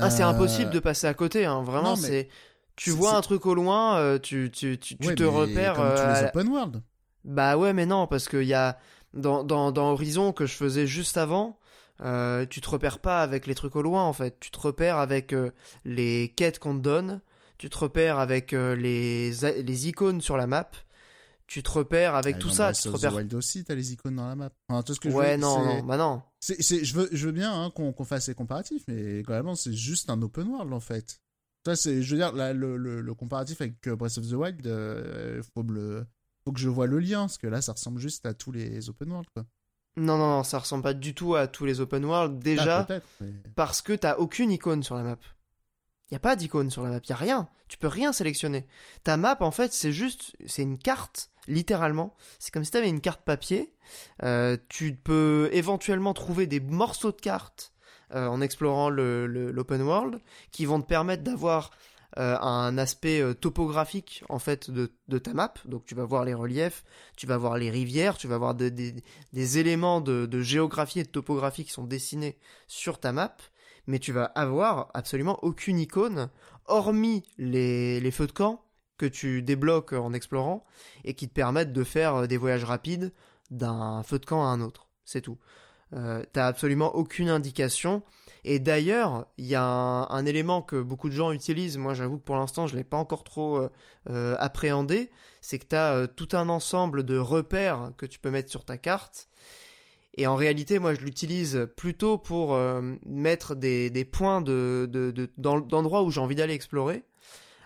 Ah, c'est impossible de passer à côté, hein. vraiment. mais c'est Tu vois un truc au loin, tu, tu, tu, tu ouais, te repères. Comme tous les open world. Bah ouais, mais non, parce qu'il y a dans, dans, dans Horizon que je faisais juste avant, euh, tu te repères pas avec les trucs au loin en fait. Tu te repères avec euh, les quêtes qu'on te donne, tu te repères avec euh, les, les icônes sur la map, tu te repères avec Ah, tout ça. Breath Tu te of the repères. Wild aussi, t'as les icônes dans la map. Enfin, tout ce que je Ouais, veux, non, non, bah non. je, veux, je veux bien hein, qu'on fasse les comparatifs, mais globalement, c'est juste un open world en fait. Ça, c'est, je veux dire, le, le, le comparatif avec euh, Breath of the Wild, euh, faut, me le, faut que je vois le lien, parce que là, ça ressemble juste à tous les open world, quoi. Non, non, non, ça ressemble pas du tout à tous les open world. Ah, Déjà, mais- parce que t'as aucune icône sur la map. Y a pas d'icône sur la map, y a rien. Tu peux rien sélectionner. Ta map, en fait, c'est juste, c'est une carte, littéralement. C'est comme si t'avais une carte papier. Euh, tu peux éventuellement trouver des morceaux de cartes euh, en explorant le- le- l'open world qui vont te permettre d'avoir euh, un aspect euh, topographique en fait de, ta map. Donc tu vas voir les reliefs, tu vas voir les rivières, tu vas voir de- des- éléments de, géographie et de topographie qui sont dessinés sur ta map, mais tu vas avoir absolument aucune icône, hormis les, les feux de camp que tu débloques en explorant et qui te permettent de faire euh, des voyages rapides d'un feu de camp à un autre. C'est tout. Euh, T'as absolument aucune indication. Et d'ailleurs, il y a un, élément que beaucoup de gens utilisent. Moi, j'avoue que pour l'instant, je l'ai pas encore trop euh, euh, appréhendé. C'est que tu as tout un ensemble de repères que tu peux mettre sur ta carte. Et en réalité, moi, je l'utilise plutôt pour mettre des, points de, d'endroits où j'ai envie d'aller explorer.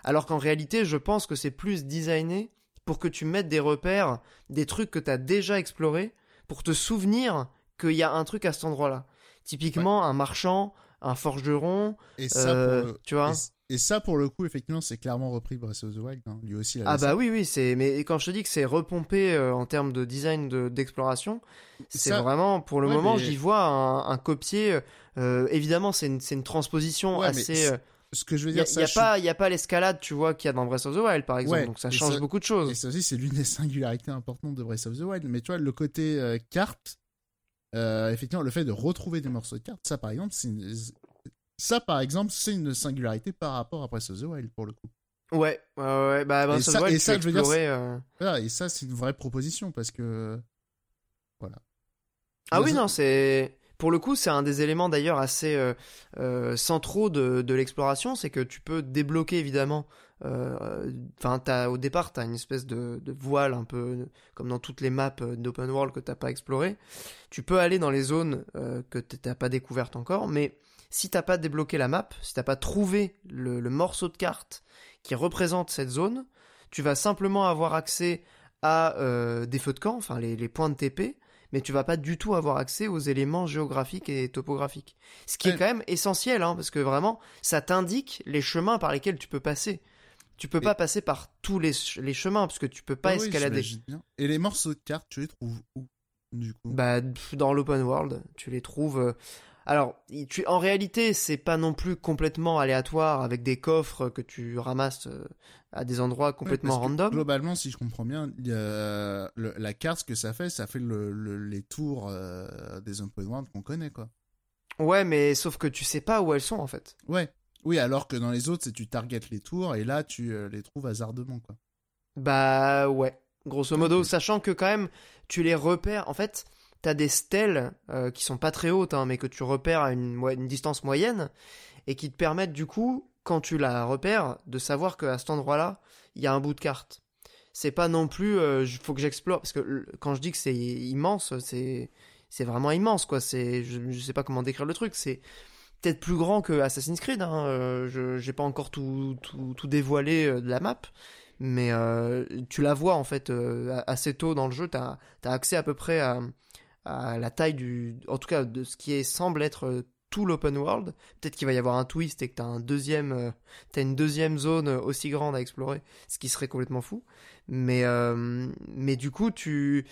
Alors qu'en réalité, je pense que c'est plus designé pour que tu mettes des repères, des trucs que tu as déjà explorés, pour te souvenir qu'il y a un truc à cet endroit-là. Typiquement, un marchand, un forgeron, Et ça, euh, pour le... tu vois. et, et ça, pour le coup, effectivement, c'est clairement repris de Breath of the Wild. hein. Lui aussi, il Ah bah oui, oui, c'est. Mais quand je te dis que c'est repompé euh, en termes de design de- d'exploration, c'est Ça- vraiment, pour le ouais, moment, mais- j'y vois un, un copier. euh, évidemment, c'est une, transposition Ouais, assez. euh, Ce que je veux Il n'y a, dire, y a suis- pas, y a pas l'escalade, tu vois, qu'il y a dans Breath of the Wild, par exemple. Ouais, donc ça et change ça- beaucoup de Et choses. ça aussi, c'est l'une des <laughs> singularités importantes de Breath of the Wild. Mais tu vois, le côté euh, carte, euh, effectivement, le fait de retrouver des morceaux de cartes, ça par exemple, c'est une... ça par exemple, c'est une singularité par rapport à Breath of the Wild pour le coup. Ouais, ouais, ouais. Bah, Breath of ça- the Wild, et ça, peux je veux dire, euh, Voilà, et ça, c'est une vraie proposition parce que voilà. Ah oui, non, c'est. Pour le coup, c'est un des éléments d'ailleurs assez euh, euh, centraux de, de l'exploration, c'est que tu peux débloquer évidemment. Euh, Enfin, t'as au départ, t'as une espèce de, de voile un peu comme dans toutes les maps euh, d'open world que t'as pas exploré. Tu peux aller dans les zones euh, que t'as pas découvertes encore, mais si t'as pas débloqué la map, si t'as pas trouvé le, le morceau de carte qui représente cette zone, tu vas simplement avoir accès à euh, des feux de camp, enfin les, les points de TP, mais tu vas pas du tout avoir accès aux éléments géographiques et topographiques. Ce qui est quand même essentiel, hein, parce que vraiment, ça t'indique les chemins par lesquels tu peux passer. Tu peux Et- pas passer par tous les, ch- les chemins, parce que tu peux pas Ah escalader. Et les morceaux de cartes, tu les trouves où du coup? Bah, dans l'open world, tu les trouves. Euh, alors, tu, en réalité, c'est pas non plus complètement aléatoire avec des coffres que tu ramasses euh, à des endroits complètement random. Globalement, si je comprends bien, la carte, ce que ça fait, ça fait les tours des open world qu'on connaît, quoi. Ouais, mais sauf que tu sais pas où elles sont en fait. Ouais. Oui, alors que dans les autres, c'est tu targetes les tours et là, tu les trouves hasardement, quoi. Bah ouais, grosso modo, sachant que quand même, tu les repères. En fait, t'as des stèles euh, qui sont pas très hautes, hein, mais que tu repères à une, une, distance moyenne et qui te permettent du coup, quand tu la repères, de savoir qu'à cet endroit-là, il y a un bout de carte. C'est pas non plus, il euh, faut que j'explore parce que quand je dis que c'est immense, c'est c'est vraiment immense quoi. C'est je, je sais pas comment décrire le truc. C'est peut-être plus grand que Assassin's Creed. Hein. Euh, je j'ai pas encore tout, tout, tout dévoilé de la map, mais euh, tu la vois en fait euh, assez tôt dans le jeu, tu as, accès à peu près à, la taille du... En tout cas, de ce qui est, semble être euh, tout l'open world. Peut-être qu'il va y avoir un twist et que tu as, un deuxième, as une deuxième zone aussi grande à explorer, ce qui serait complètement fou. Mais, mais du coup, tu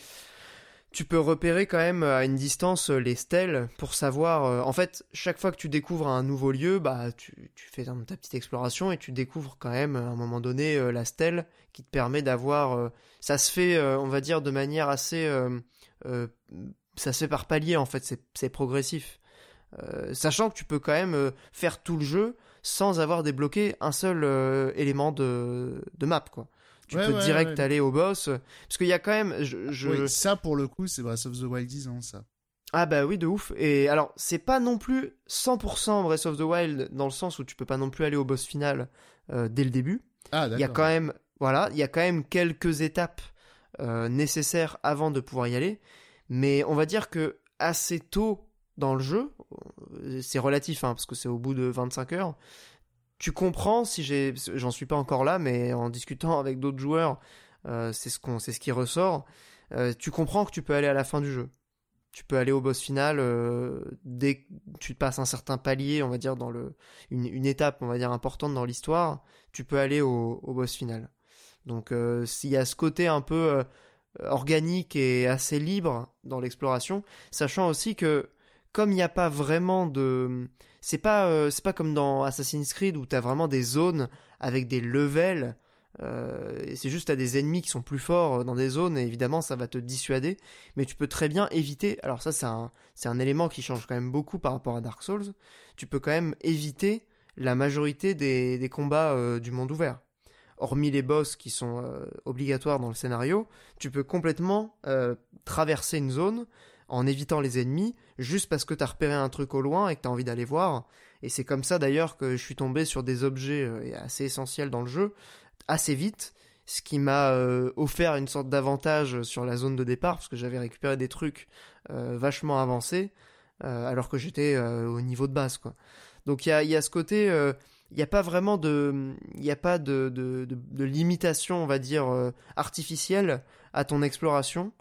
tu peux repérer quand même à une distance les stèles pour savoir. Euh, en fait, chaque fois que tu découvres un nouveau lieu, bah tu, fais ta petite exploration et tu découvres quand même à un moment donné euh, la stèle qui te permet d'avoir. Euh, ça se fait, on va dire, de manière assez. ça se fait par palier en fait, c'est progressif. sachant que tu peux quand même faire tout le jeu sans avoir débloqué un seul élément de, de map quoi tu peux direct aller au boss. Parce qu'il y a quand même. Je, Oui, ça pour le coup, c'est Breath of the Wild 10 ans, ça. Ah bah oui, de ouf. Et alors, c'est pas non plus 100% Breath of the Wild dans le sens où tu peux pas non plus aller au boss final euh, dès le début. Ah Il y a quand même, voilà, il y a quand même quelques étapes euh, nécessaires avant de pouvoir y aller. Mais on va dire que assez tôt dans le jeu, euh, c'est relatif hein, parce que c'est au bout de 25 heures, tu comprends si j'ai, j'en suis pas encore là, mais en discutant avec d'autres joueurs, euh, c'est ce qui ressort. Euh, tu comprends que tu peux aller à la fin du jeu. Tu peux aller au boss final euh, dès que tu passes un certain palier, on va dire dans une, étape, on va dire importante dans l'histoire. Tu peux aller au, au boss final. Donc s'il y a ce côté un peu organique et assez libre dans l'exploration, sachant aussi que comme il n'y a pas vraiment de c'est pas euh, c'est pas comme dans Assassin's Creed où t'as vraiment des zones avec des levels euh, c'est juste t'as des ennemis qui sont plus forts dans des zones et évidemment ça va te dissuader mais tu peux très bien éviter alors ça c'est un élément qui change quand même beaucoup par rapport à Dark Souls tu peux quand même éviter la majorité des, combats euh, du monde ouvert. Hormis les boss qui sont obligatoires dans le scénario tu peux complètement traverser une zone en évitant les ennemis, juste parce que t'as repéré un truc au loin et que t'as envie d'aller voir. Et c'est comme ça d'ailleurs que je suis tombé sur des objets euh, assez essentiels dans le jeu, assez vite, ce qui m'a euh, offert une sorte d'avantage sur la zone de départ, parce que j'avais récupéré des trucs euh, vachement avancés, alors que j'étais au niveau de base. Donc il y a, y ce côté il n'y a pas vraiment de, n'y a pas de, de, de, limitation, on va dire, artificielle à ton exploration.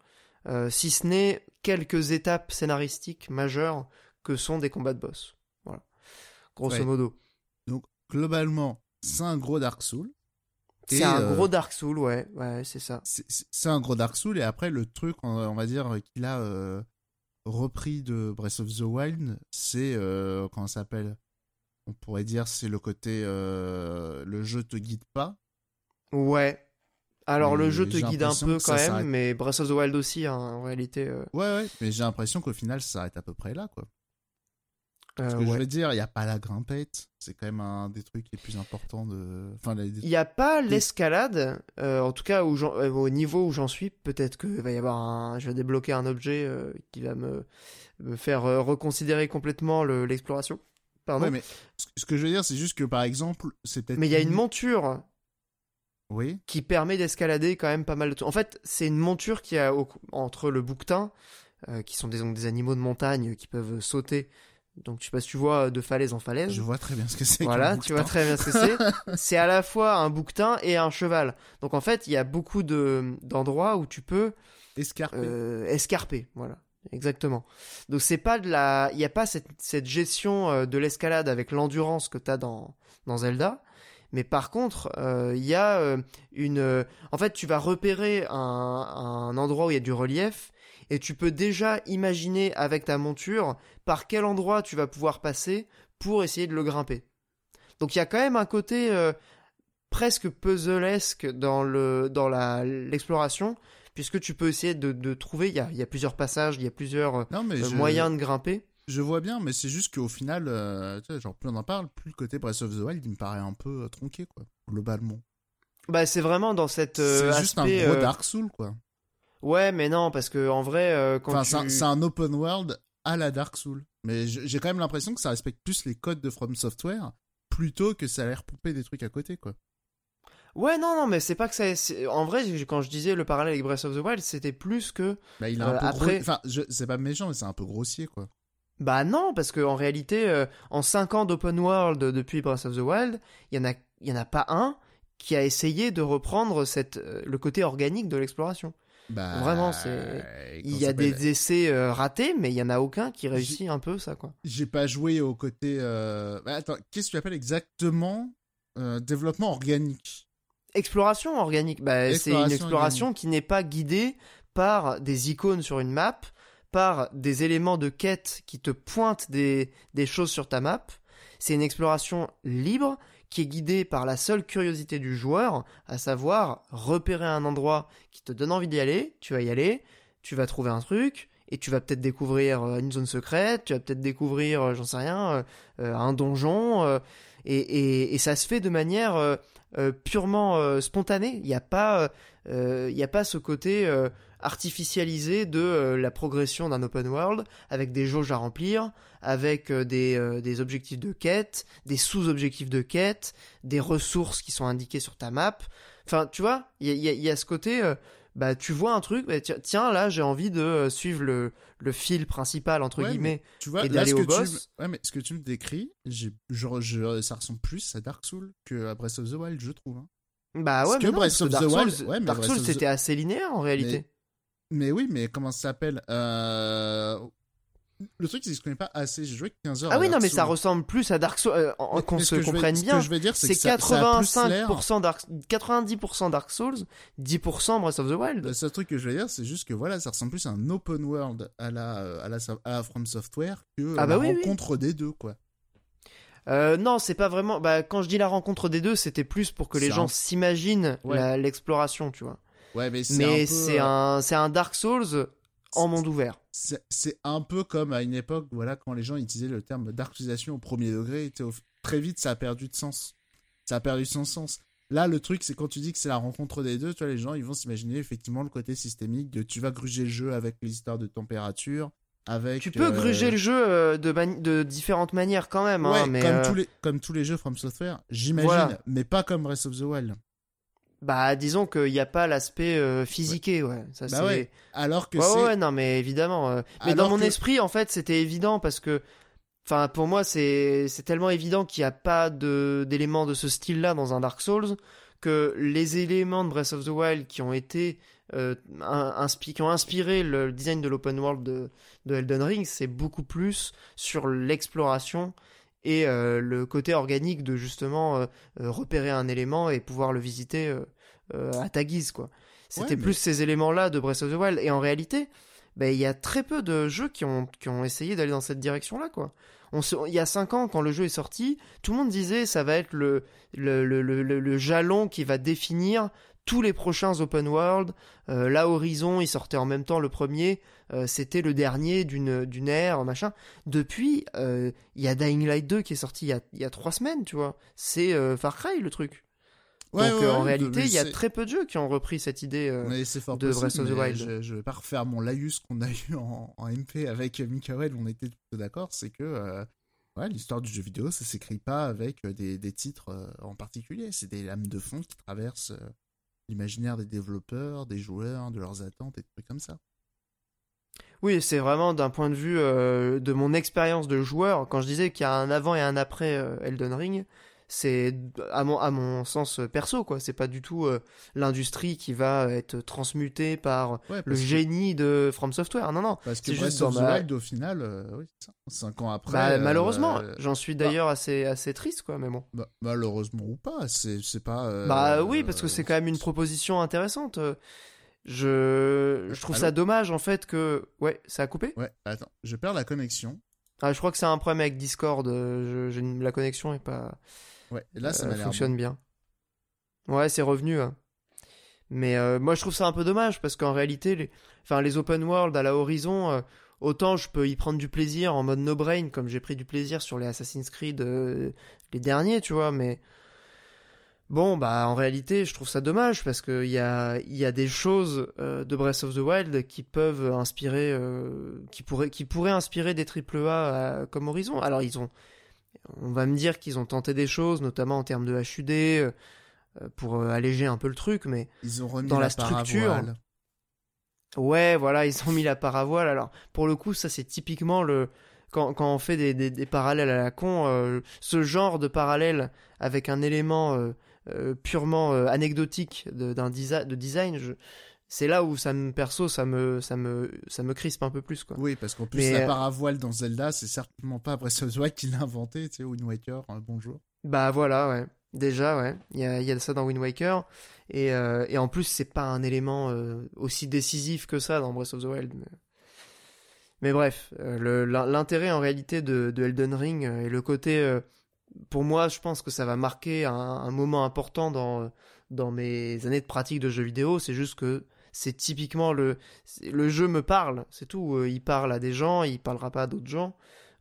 Euh, si ce n'est quelques étapes scénaristiques majeures que sont des combats de boss. Voilà. Grosso modo. Donc, globalement, c'est un gros Dark Souls. C'est un euh, gros Dark Souls, ouais, ouais, c'est ça. C'est un gros Dark Souls, et après, le truc, on, va dire, qu'il a euh, repris de Breath of the Wild, c'est, comment ça s'appelle? On pourrait dire, c'est le côté, le jeu te guide pas. Ouais, alors le jeu te guide un peu quand même, mais Breath of the Wild aussi, hein, en réalité. Euh. Ouais, ouais, mais j'ai l'impression qu'au final, ça s'arrête à peu près là, quoi. Ce que je veux dire, il n'y a pas la grimpette, c'est quand même un des trucs les plus importants de. Enfin, il n'y a pas l'escalade, euh, en tout cas euh, au niveau où j'en suis. Peut-être que va y avoir un, je vais débloquer un objet qui va me, me faire reconsidérer complètement l'exploration. Pardon. Ouais, mais ce que je veux dire, c'est juste que par exemple, c'est peut-être. Mais il y a une monture oui. qui permet d'escalader quand même pas mal de. En fait, c'est une monture qui a entre le bouquetin, euh, qui sont des, des animaux de montagne qui peuvent sauter. Donc, je sais pas si tu vois de falaise en falaise. Je vois très bien ce que c'est. Voilà, tu vois très bien ce que c'est. <laughs> c'est à la fois un bouquetin et un cheval. Donc, en fait, il y a beaucoup de d'endroits où tu peux escarper. Euh, escarper, voilà. Exactement. Donc c'est pas de la, il y a pas cette, cette gestion euh, de l'escalade avec l'endurance que tu as dans dans Zelda. Mais par contre, euh, il y a euh, une... Euh, en fait, tu vas repérer un, endroit où il y a du relief et tu peux déjà imaginer avec ta monture par quel endroit tu vas pouvoir passer pour essayer de le grimper. Donc il y a quand même un côté presque puzzlesque dans le dans la l'exploration puisque tu peux essayer de, de trouver il y a, il y a plusieurs passages, il y a plusieurs moyens de grimper. Je vois bien, mais c'est juste qu'au final, euh, genre plus on en parle, plus le côté Breath of the Wild, il me paraît un peu tronqué, quoi, globalement. Bah c'est vraiment dans cette. c'est juste un gros Dark Soul, quoi. Ouais, mais non, parce que en vrai, quand enfin, c'est un open world à la Dark Soul. Mais j'ai quand même l'impression que ça respecte plus les codes de From Software plutôt que ça a l'air pompé des trucs à côté, quoi. Ouais, non, non, mais c'est pas que ça. En vrai, quand je disais le parallèle avec Breath of the Wild, c'était plus que. Bah, il a un euh, peu après. Enfin, c'est pas méchant, mais c'est un peu grossier, quoi. Bah non, parce que en réalité, euh, en 5 ans d'open world depuis Breath of the Wild, il y en a, y en a pas un qui a essayé de reprendre cette, euh, le côté organique de l'exploration. Bah, Vraiment, c'est. Il y a des essais ratés, mais il y en a aucun qui réussit un peu ça, quoi. J'ai pas joué au côté. Bah, attends, qu'est-ce que tu appelles exactement développement organique? Exploration organique, bah, c'est une exploration qui n'est pas guidée par des icônes sur une map, par des éléments de quête qui te pointent des, choses sur ta map. C'est une exploration libre qui est guidée par la seule curiosité du joueur, à savoir repérer un endroit qui te donne envie d'y aller, tu vas y aller, tu vas trouver un truc, et tu vas peut-être découvrir euh, une zone secrète, tu vas peut-être découvrir, euh, j'en sais rien, euh, un donjon, et, ça se fait de manière purement euh, spontané. Il n'y a a pas ce côté artificialisé de la progression d'un open world avec des jauges à remplir, avec des, des objectifs de quête, des sous-objectifs de quête, des ressources qui sont indiquées sur ta map. Enfin, tu vois, il y a, y a, ce côté bah tu vois un truc, bah, tiens là j'ai envie de euh, suivre le, le fil principal entre guillemets tu vois, et d'aller au boss. Ouais mais ce que tu me décris, j'ai genre je, ça ressemble plus à Dark Souls que à Breath of the Wild je trouve. Hein. Bah ouais, mais non, Breath of Dark the Wild, Dark Souls c'était assez linéaire en réalité. Mais, oui, mais comment ça s'appelle euh, le truc, c'est que je connais pas assez. J'ai joué 15 heures. Ah oui, non, mais ça ressemble plus à Dark Souls. Euh, qu'on se comprenne bien. Ce que je vais dire, c'est 85% Dark, 90% Dark Souls, 10% Breath of the Wild. Le seul truc que je vais dire, c'est juste que voilà, ça ressemble plus à un open world à la, à la, à From Software que ah bah la rencontre des deux, quoi. Euh, non, c'est pas vraiment. Bah, quand je dis la rencontre des deux, c'était plus pour que les gens s'imaginent l'exploration, tu vois. Ouais, mais c'est un, c'est un Dark Souls en monde ouvert. C'est un peu comme à une époque, voilà, quand les gens utilisaient le terme d'arctisation au premier degré, très vite ça a perdu de sens. Ça a perdu son sens. Là, le truc, c'est quand tu dis que c'est la rencontre des deux, tu vois, les gens, ils vont s'imaginer effectivement le côté systémique de tu vas gruger le jeu avec les histoires de température, avec. Tu peux gruger euh, le jeu euh, de, de différentes manières quand même, hein, mais comme, euh, tous les, comme tous les jeux From Software, j'imagine, mais pas comme Breath of the Wild. Bah, disons qu'il n'y a pas l'aspect euh, physiqué, ouais. Ça, bah ouais. Alors que ouais, c'est. Ouais, non, mais évidemment. Euh. Mais dans mon esprit, en fait, c'était évident parce que. Enfin, pour moi, c'est tellement évident qu'il n'y a pas d'éléments de, ce style-là dans un Dark Souls que les éléments de Breath of the Wild qui ont été. Euh, qui ont inspiré le design de l'open world de, de Elden Ring, c'est beaucoup plus sur l'exploration et euh, le côté organique de justement euh, euh, repérer un élément et pouvoir le visiter à ta guise quoi. C'était plus ces éléments-là de Breath of the Wild et en réalité, ben, il y a très peu de jeux qui ont, qui ont essayé d'aller dans cette direction-là quoi. On il y a 5 ans, quand le jeu est sorti, tout le monde disait ça va être le, le, le, le, le jalon qui va définir tous les prochains open world. Euh, là, Horizon, il sortait en même temps le premier. Euh, c'était le dernier d'une d'une ère, machin. Depuis, euh, il y a Dying Light 2 qui est sorti il y a, il y a trois semaines, tu vois. C'est Far Cry le trup Donc en réalité, il y a très peu de jeux qui ont repris cette idée de Breath of the Wild. Je, je vais pas refaire mon laïus qu'on a <laughs> eu en, en, MP avec Mikael, on était d'accord, c'est que ouais, l'histoire du jeu vidéo, ça s'écrit pas avec des, des titres en particulier, c'est des lames de fond qui traversent l'imaginaire des développeurs, des joueurs, de leurs attentes et des trucs comme ça. Oui, c'est vraiment d'un point de vue euh, de mon expérience de joueur. Quand je disais qu'il y a un avant et un après euh, Elden Ring, c'est à mon, à mon sens perso quoi. C'est pas du tout euh, l'industrie qui va être transmutée par le génie de From Software. Non non. Parce que juste of the Wild au final euh, oui, cinq ans après bah, malheureusement euh, j'en suis d'ailleurs assez assez triste quoi mais bon. Bah, malheureusement ou pas c'est c'est pas bah oui parce que c'est quand même une proposition intéressante Je, je trouve ça dommage en fait que. Ouais, ça a coupé? Ouais, attends, je perds la connexion. Ah, je crois que c'est un problème avec Discord. Je, je- la connexion est pas. Ouais, là, ça euh, fonctionne bien. Ouais, c'est revenu. hein. Mais euh, moi, je trouve ça un peu dommage parce qu'en réalité, les, enfin, les open world à la Horizon, euh, autant je peux y prendre du plaisir en mode no brain, comme j'ai pris du plaisir sur les Assassin's Creed, euh, les derniers, tu vois. Mais bon, bah, en réalité, je trouve ça dommage parce qu'il y a, y a des choses euh, de Breath of the Wild qui peuvent inspirer, euh, qui pourraient, qui pourraient inspirer des triple A euh, comme Horizon. Alors, ils ont on va me dire qu'ils ont tenté des choses, notamment en termes de HUD, euh, pour euh, alléger un peu le truc, mais Ils ont remis dans la structure, ouais, voilà, ils ont mis la paravoile. Alors, pour le coup, ça c'est typiquement le quand, quand on fait des, des- des parallèles à la con, euh, ce genre de parallèle avec un élément euh, purement euh, anecdotique de, d'un desi- de design, je- c'est là où ça me perso, ça me ça me ça me crispe un peu plus quoi. Oui, parce qu'en plus, Mais, la euh, paravoile dans Zelda, c'est certainement pas Breath of the Wild qui l'a inventé, tu sais, Wind Waker, hein, bonjour. Bah voilà, ouais. Déjà, ouais. Il y a, y a ça dans Wind Waker. Et, euh, et en plus, c'est pas un élément euh, aussi décisif que ça dans Breath of the Wild. Mais, mais bref, euh, le- l'in- l'intérêt en réalité de, de Elden Ring euh, et le côté. Pour moi, je pense que ça va marquer un, un moment important dans, dans mes années de pratique de jeux vidéo. C'est juste que c'est typiquement le. Le jeu me parle, c'est tout. Euh, Il parle à des gens, il parlera pas à d'autres gens.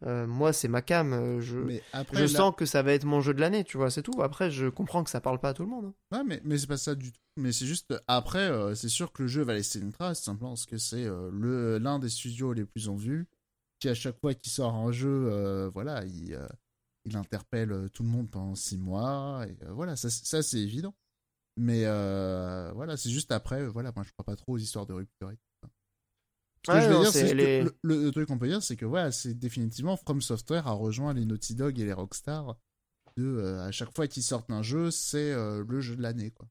Euh, moi, c'est ma cam. euh, Je, Mais après, je là- sens que ça va être mon jeu de l'année, tu vois, c'est tout. Après, je comprends que ça parle pas à tout le monde. hein. Ouais, mais, mais c'est pas ça du tout. Mais c'est juste, après, euh, c'est sûr que le jeu va laisser une trace, simplement parce que c'est euh, le l'un des studios les plus en vue, qui à chaque fois qu'il sort un jeu, voilà, il, il interpelle euh, tout le monde pendant six mois, et euh, voilà, ça, c'est- ça c'est évident. Mais euh, voilà, c'est juste après, voilà, moi je crois pas trop aux histoires de rupture. Ce que Ouais, je veux non, dire, c'est les- le, truc qu'on peut dire, c'est que voilà, c'est définitivement From Software a rejoint les Naughty Dog et les Rockstar. De, euh, à chaque fois qu'ils sortent un jeu, c'est euh, le jeu de l'année, quoi.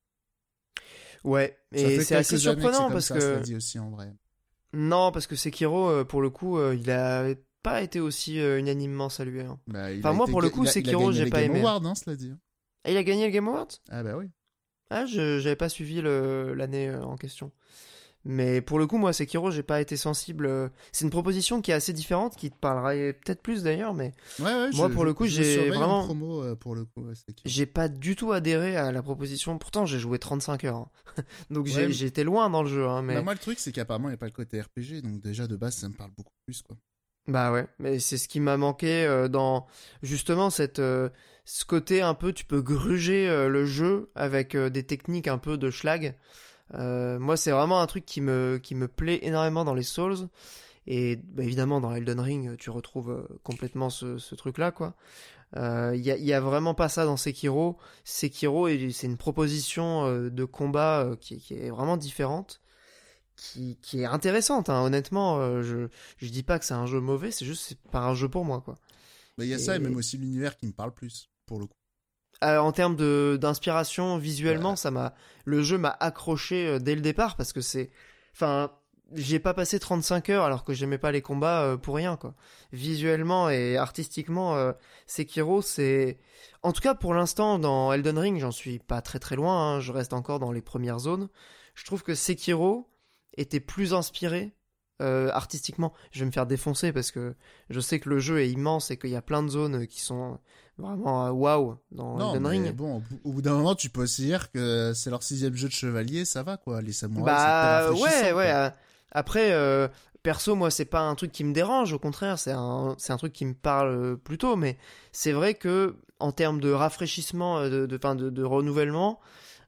Ouais, Ça et c'est assez que surprenant parce ça, que dit aussi en vrai. non, parce que Sekiro, pour le coup, il a pas été aussi euh, unanimement salué. hein. Bah, il Enfin, a moi, été pour le coup, il a- il a Sekiro, gagné j'ai les pas Game aimé. Awards, hein, cela dit. Et il a gagné le Game Awards? Ah bah oui. Ah, je j'avais pas suivi le- l'année euh, en question. Mais pour le coup, moi, Sekiro, j'ai pas été sensible. euh, C'est une proposition qui est assez différente, qui te parlerait peut-être plus d'ailleurs, mais Ouais, ouais, Moi, je- pour le coup, j'ai vraiment- promo pour le coup. j'ai pas du tout adhéré à la proposition. Pourtant, j'ai joué 35 heures. hein. <laughs> Donc j'ai Ouais, j'ai été loin dans le jeu. Hein, mais... Bah, moi, le truc, c'est qu'apparemment, il n'y a pas le côté RPG, donc déjà, de base, ça me parle beaucoup plus, quoi. Bah ouais, mais c'est ce qui m'a manqué euh, dans justement cette euh, ce côté un peu tu peux gruger euh, le jeu avec euh, des techniques un peu de schlag. Euh, moi c'est vraiment un truc qui me qui me plaît énormément dans les Souls et bah, évidemment dans Elden Ring tu retrouves euh, complètement ce, ce truc là quoi. Il y, a, y a vraiment pas ça dans Sekiro. Sekiro c'est une proposition euh, de combat euh, qui, qui est vraiment différente. Qui, qui est intéressante, hein, honnêtement. euh, je, je dis pas que c'est un jeu mauvais, c'est juste c'est pas un jeu pour moi, quoi. Mais il y a ça, et même aussi l'univers qui me parle plus, pour le coup. Euh, en termes de d'inspiration visuellement, ça m'a le jeu m'a accroché euh, dès le départ parce que c'est enfin j'ai pas passé 35 heures alors que j'aimais pas les combats pour rien quoi. Visuellement et artistiquement Sekiro c'est en tout cas pour l'instant dans Elden Ring, j'en suis pas très très loin, hein, je reste encore dans les premières zones. Je trouve que Sekiro était plus inspiré euh, artistiquement. Je vais me faire défoncer parce que je sais que le jeu est immense et qu'il y a plein de zones qui sont vraiment euh, waouh dans non, Elden mais Ring. bon, au bout- d'un moment, tu peux aussi dire que c'est leur sixième jeu de chevalier, ça va, quoi. Les samouraïs, Bah ouais, ouais. quoi. euh, Après, euh, perso, moi, c'est pas un truc qui me dérange. Au contraire, c'est un, c'est un truc qui me parle plutôt. Mais c'est vrai que en termes de rafraîchissement, de, de, fin, de, de renouvellement,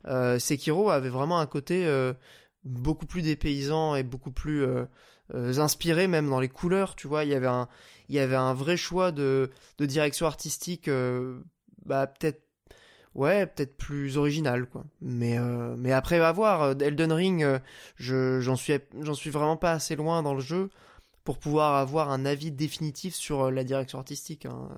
euh, Sekiro avait vraiment un côté beaucoup plus dépaysant et beaucoup plus euh, euh, inspiré, même dans les couleurs. Tu vois, il y avait un, il y avait un vrai choix de, de direction artistique, euh, bah peut-être ouais, peut-être plus original, quoi. Mais, euh, mais après, à voir. Elden Ring, je, j'en suis, j'en suis vraiment pas assez loin dans le jeu pour pouvoir avoir un avis définitif sur la direction artistique. hein.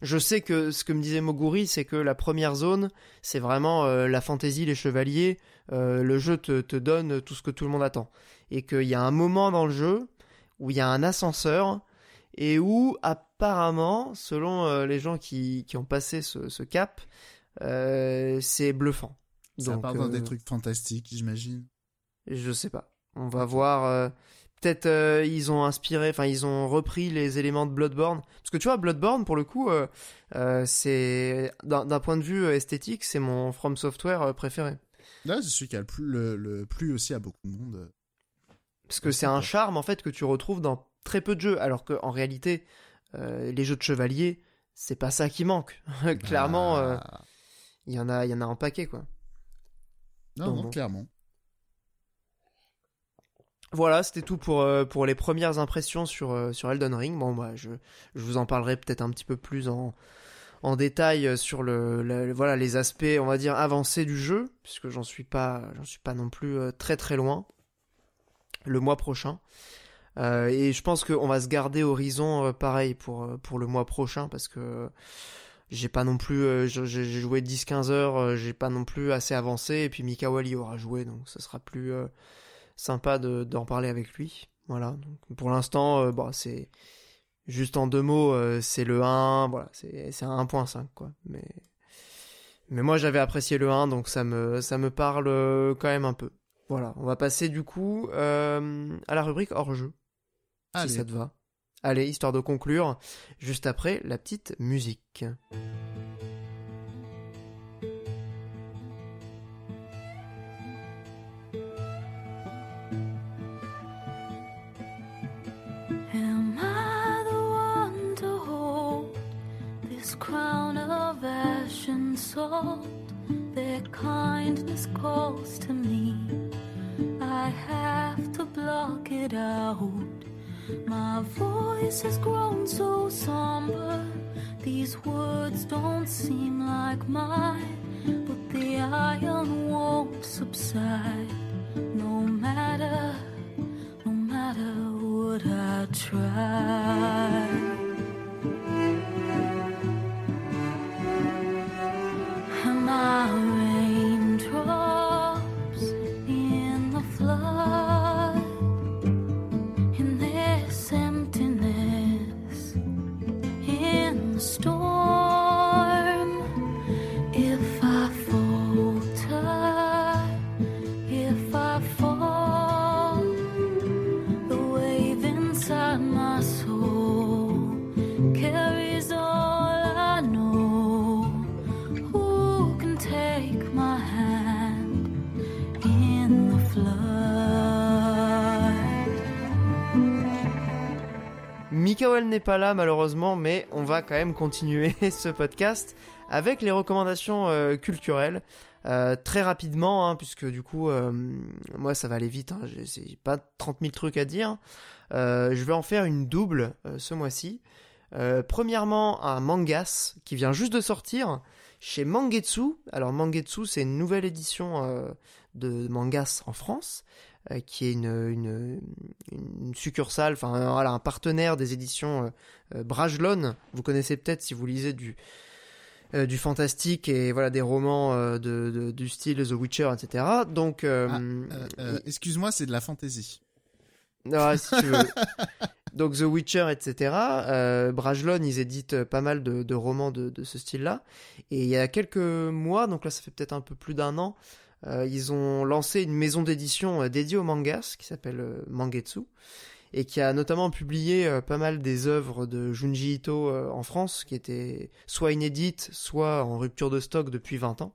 Je sais que ce que me disait Moguri, c'est que la première zone, c'est vraiment la fantaisie, les chevaliers. Euh, le jeu te, te donne tout ce que tout le monde attend. Et qu'il y a un moment dans le jeu où il y a un ascenseur et où apparemment, selon euh, les gens qui, qui ont passé ce, ce cap, euh, c'est bluffant. Ça Donc, part dans des trucs fantastiques, j'imagine. Je sais pas. On va voir. Peut-être ils ont inspiré, enfin ils ont repris les éléments de Bloodborne. Parce que tu vois, Bloodborne, pour le coup, c'est d'un point de vue esthétique, c'est mon From Software préféré. Là, c'est celui qui a le plus, le, le plus aussi à beaucoup de monde. Parce que c'est un charme en fait que tu retrouves dans très peu de jeux, alors qu'en réalité, euh, les jeux de chevalier, c'est pas ça qui manque. <laughs> Clairement, euh, Ah. il y en a, il y en a un paquet quoi. Non, donc non, bon. clairement. Voilà, c'était tout pour, euh, pour les premières impressions sur, euh, sur Elden Ring. Bon, bah, je, je vous en parlerai peut-être un petit peu plus en, en détail euh, sur le, voilà, les aspects, on va dire, avancés du jeu, puisque j'en suis pas, j'en suis pas non plus euh, très très loin, le mois prochain. Euh, et je pense qu'on va se garder Horizon pareil pour, pour le mois prochain, parce que j'ai pas non plus, j'ai joué 10-15 heures, euh, j'ai pas non plus assez avancé, et puis Mika Wally aura joué, donc ce sera plus... sympa de- d'en parler avec lui. Voilà. Pour l'instant, bah, c'est juste en deux mots, euh, c'est le 1, voilà, c'est un 1.5 quoi. Mais mais moi j'avais apprécié le 1 donc ça me ça me parle euh, quand même un peu. Voilà, on va passer du coup euh, à la rubrique hors jeu Allez. si ça te va. Allez, histoire de conclure, juste après la petite musique. Salt? Their kindness calls to me. I have to block it out. My voice has grown so somber. These words don't seem like mine, but the iron won't subside. No matter no matter what I try. Pas là malheureusement, mais on va quand même continuer <laughs> ce podcast avec les recommandations euh, culturelles. Euh, très rapidement, hein, puisque du coup, euh, moi ça va aller vite, hein, j'ai pas 30 000 trucs à dire. Je vais en faire une double ce mois-ci. Premièrement, un mangas qui vient juste de sortir chez Mangetsu. Alors Mangetsu, c'est une nouvelle édition de mangas en France, qui est une, une, une succursale, enfin euh, voilà, un partenaire des éditions euh, euh, Brajlon. Vous connaissez peut-être si vous lisez du euh, du fantastique et voilà des romans euh, de, de- du style The Witcher, etc. Donc, euh, Euh, euh, Excuse-moi, c'est de la fantaisie. ah, si tu veux. <laughs> Donc The Witcher, etc. Euh, Brajlon, ils éditent euh, pas mal de, de romans de, de ce style-là. Et il y a quelques mois, donc là ça fait peut-être un peu plus d'un an, euh, ils ont lancé une maison d'édition euh, dédiée aux mangas qui s'appelle euh, Mangetsu et qui a notamment publié euh, pas mal des œuvres de Junji Ito euh, en France qui étaient soit inédites, soit en rupture de stock depuis 20 ans.